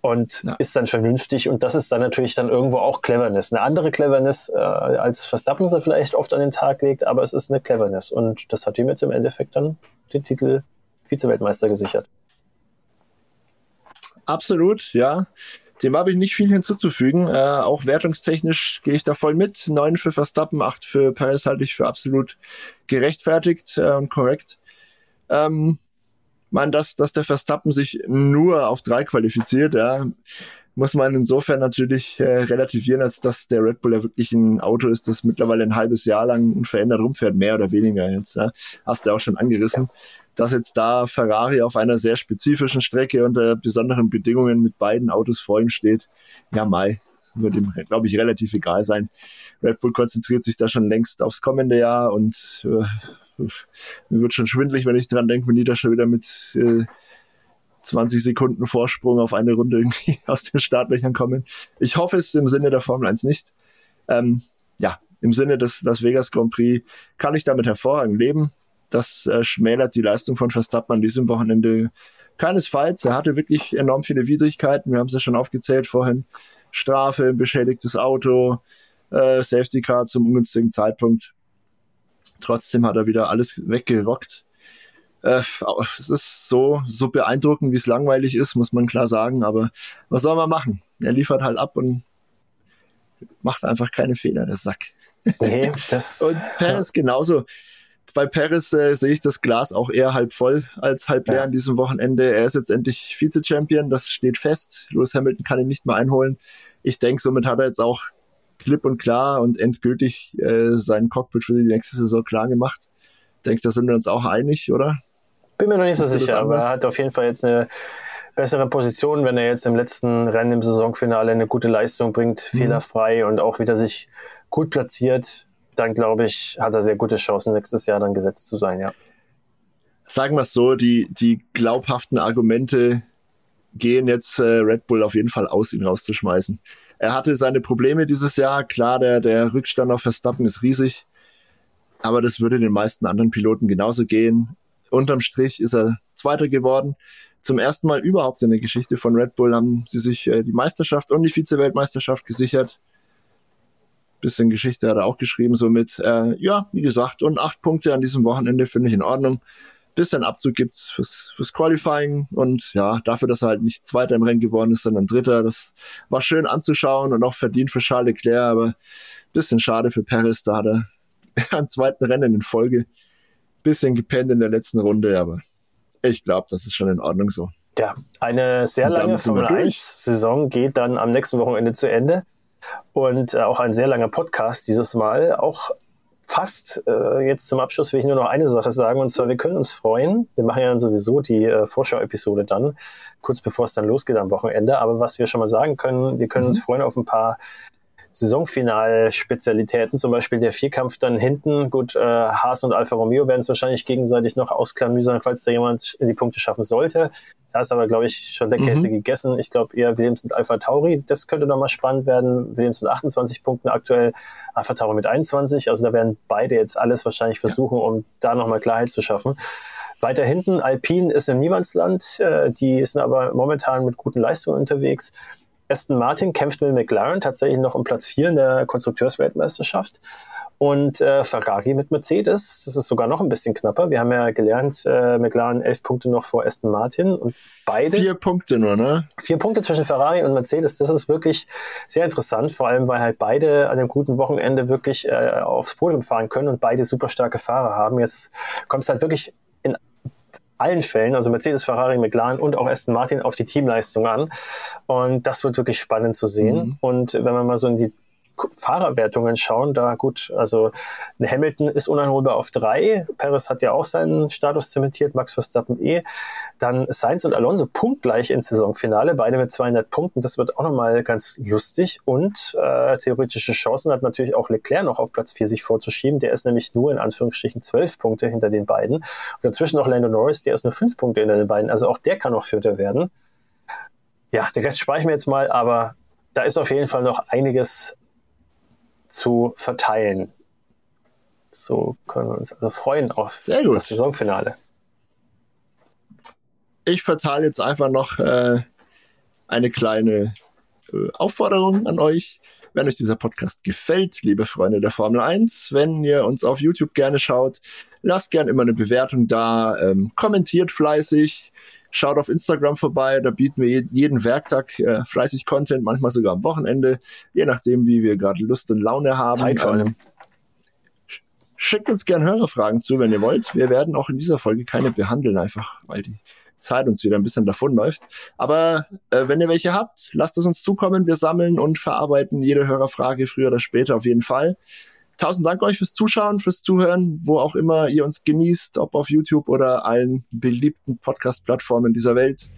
Und ja. ist dann vernünftig und das ist dann natürlich dann irgendwo auch Cleverness. Eine andere Cleverness, äh, als Verstappen sie vielleicht oft an den Tag legt, aber es ist eine Cleverness und das hat ihm jetzt im Endeffekt dann den Titel Vize-Weltmeister gesichert. Absolut, ja. Dem habe ich nicht viel hinzuzufügen. Äh, auch wertungstechnisch gehe ich da voll mit. Neun für Verstappen, acht für Paris halte ich für absolut gerechtfertigt äh, und korrekt. Ähm, man, dass, dass der Verstappen sich nur auf drei qualifiziert, ja, muss man insofern natürlich äh, relativieren, als dass der Red Bull ja wirklich ein Auto ist, das mittlerweile ein halbes Jahr lang unverändert rumfährt, mehr oder weniger jetzt. Ja. Hast du auch schon angerissen. Ja dass jetzt da Ferrari auf einer sehr spezifischen Strecke unter besonderen Bedingungen mit beiden Autos vor ihm steht, ja, Mai, wird ihm, glaube ich, relativ egal sein. Red Bull konzentriert sich da schon längst aufs kommende Jahr und äh, mir wird schon schwindlig, wenn ich dran denke, wenn die da schon wieder mit äh, 20 Sekunden Vorsprung auf eine Runde irgendwie aus den Startlöchern kommen. Ich hoffe es im Sinne der Formel 1 nicht. Ähm, ja, im Sinne des Las Vegas Grand Prix kann ich damit hervorragend leben. Das äh, schmälert die Leistung von Verstappen an diesem Wochenende keinesfalls. Er hatte wirklich enorm viele Widrigkeiten. Wir haben es ja schon aufgezählt vorhin. Strafe, beschädigtes Auto, äh, Safety Car zum ungünstigen Zeitpunkt. Trotzdem hat er wieder alles weggerockt. Äh, es ist so, so beeindruckend, wie es langweilig ist, muss man klar sagen. Aber was soll man machen? Er liefert halt ab und macht einfach keine Fehler, der Sack. Nee, das, und Perez genauso. Bei Perez äh, sehe ich das Glas auch eher halb voll als halb leer ja. an diesem Wochenende. Er ist jetzt endlich Vize-Champion, das steht fest. Lewis Hamilton kann ihn nicht mehr einholen. Ich denke, somit hat er jetzt auch klipp und klar und endgültig äh, sein Cockpit für die nächste Saison klar gemacht. Ich denke, da sind wir uns auch einig, oder? Bin mir noch nicht so sicher, aber er hat auf jeden Fall jetzt eine bessere Position, wenn er jetzt im letzten Rennen im Saisonfinale eine gute Leistung bringt, mhm. fehlerfrei und auch wieder sich gut platziert, dann glaube ich, hat er sehr gute Chancen, nächstes Jahr dann gesetzt zu sein, ja. Sagen wir es so, die, die glaubhaften Argumente gehen jetzt äh, Red Bull auf jeden Fall aus, ihn rauszuschmeißen. Er hatte seine Probleme dieses Jahr. Klar, der, der Rückstand auf Verstappen ist riesig. Aber das würde den meisten anderen Piloten genauso gehen. Unterm Strich ist er Zweiter geworden zum ersten Mal überhaupt in der Geschichte von Red Bull haben sie sich äh, die Meisterschaft und die Vize-Weltmeisterschaft gesichert. Bisschen Geschichte hat er auch geschrieben, somit, äh, ja, wie gesagt, und acht Punkte an diesem Wochenende finde ich in Ordnung. Bisschen Abzug gibt's fürs, fürs Qualifying und ja, dafür, dass er halt nicht Zweiter im Rennen geworden ist, sondern Dritter, das war schön anzuschauen und auch verdient für Charles Leclerc, aber bisschen schade für Paris, da hat er am zweiten Rennen in Folge bisschen gepennt in der letzten Runde, aber ich glaube, das ist schon in Ordnung so. Ja, eine sehr lange Formel 1-Saison geht dann am nächsten Wochenende zu Ende. Und äh, auch ein sehr langer Podcast dieses Mal. Auch fast äh, jetzt zum Abschluss will ich nur noch eine Sache sagen. Und zwar, wir können uns freuen. Wir machen ja dann sowieso die äh, Vorschau-Episode dann, kurz bevor es dann losgeht am Wochenende. Aber was wir schon mal sagen können, wir können mhm. uns freuen auf ein paar Saisonfinal-Spezialitäten, zum Beispiel der Vierkampf dann hinten. Gut, äh, Haas und Alfa Romeo werden es wahrscheinlich gegenseitig noch ausklamüsern, falls da jemand die Punkte schaffen sollte. Da ist aber, glaube ich, schon der Käse mhm. gegessen. Ich glaube eher Williams und Alpha Tauri. Das könnte nochmal spannend werden. Williams mit 28 Punkten aktuell, Alpha Tauri mit 21. Also da werden beide jetzt alles wahrscheinlich versuchen, um da nochmal Klarheit zu schaffen. Weiter hinten, Alpine ist im Niemandsland. Äh, die sind aber momentan mit guten Leistungen unterwegs. Aston Martin kämpft mit McLaren tatsächlich noch um Platz 4 in der Konstrukteursweltmeisterschaft. Und äh, Ferrari mit Mercedes, das ist sogar noch ein bisschen knapper. Wir haben ja gelernt, äh, McLaren elf Punkte noch vor Aston Martin und beide. Vier Punkte nur, ne? Vier Punkte zwischen Ferrari und Mercedes, das ist wirklich sehr interessant, vor allem weil halt beide an einem guten Wochenende wirklich äh, aufs Podium fahren können und beide super starke Fahrer haben. Jetzt kommt es halt wirklich allen Fällen, also Mercedes, Ferrari, McLaren und auch Aston Martin auf die Teamleistung an. Und das wird wirklich spannend zu sehen. Mhm. Und wenn man mal so in die Fahrerwertungen schauen, da gut, also Hamilton ist uneinholbar auf drei, Perez hat ja auch seinen Status zementiert, Max Verstappen eh, dann Sainz und Alonso punktgleich ins Saisonfinale, beide mit 200 Punkten, das wird auch nochmal ganz lustig. Und äh, theoretische Chancen hat natürlich auch Leclerc noch auf Platz 4 sich vorzuschieben, der ist nämlich nur in Anführungsstrichen 12 Punkte hinter den beiden. Und dazwischen noch Lando Norris, der ist nur 5 Punkte hinter den beiden, also auch der kann noch Vierter werden. Ja, den Rest spare ich mir jetzt mal, aber da ist auf jeden Fall noch einiges zu verteilen. So können wir uns also freuen auf das Saisonfinale. Ich verteile jetzt einfach noch äh, eine kleine äh, Aufforderung an euch. Wenn euch dieser Podcast gefällt, liebe Freunde der Formel 1, wenn ihr uns auf YouTube gerne schaut, lasst gerne immer eine Bewertung da, ähm, kommentiert fleißig, Schaut auf Instagram vorbei, da bieten wir jeden Werktag äh, fleißig Content, manchmal sogar am Wochenende, je nachdem, wie wir gerade Lust und Laune haben. Zeit vor allem. Ähm, schickt uns gerne Hörerfragen zu, wenn ihr wollt. Wir werden auch in dieser Folge keine behandeln, einfach weil die Zeit uns wieder ein bisschen davonläuft. Aber äh, wenn ihr welche habt, lasst es uns zukommen. Wir sammeln und verarbeiten jede Hörerfrage früher oder später auf jeden Fall tausend Dank euch fürs Zuschauen, fürs Zuhören, wo auch immer ihr uns genießt, ob auf YouTube oder allen beliebten Podcast-Plattformen dieser Welt.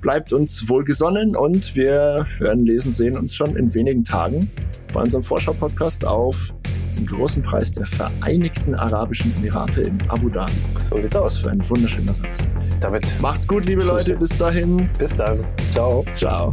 Bleibt uns wohlgesonnen und wir hören, lesen, sehen uns schon in wenigen Tagen bei unserem Vorschau-Podcast auf den großen Preis der Vereinigten Arabischen Emirate in Abu Dhabi. So sieht's aus. Für ein wunderschöner Satz. Damit macht's gut, liebe Leute. Bis dahin. Bis dann. Ciao. Ciao.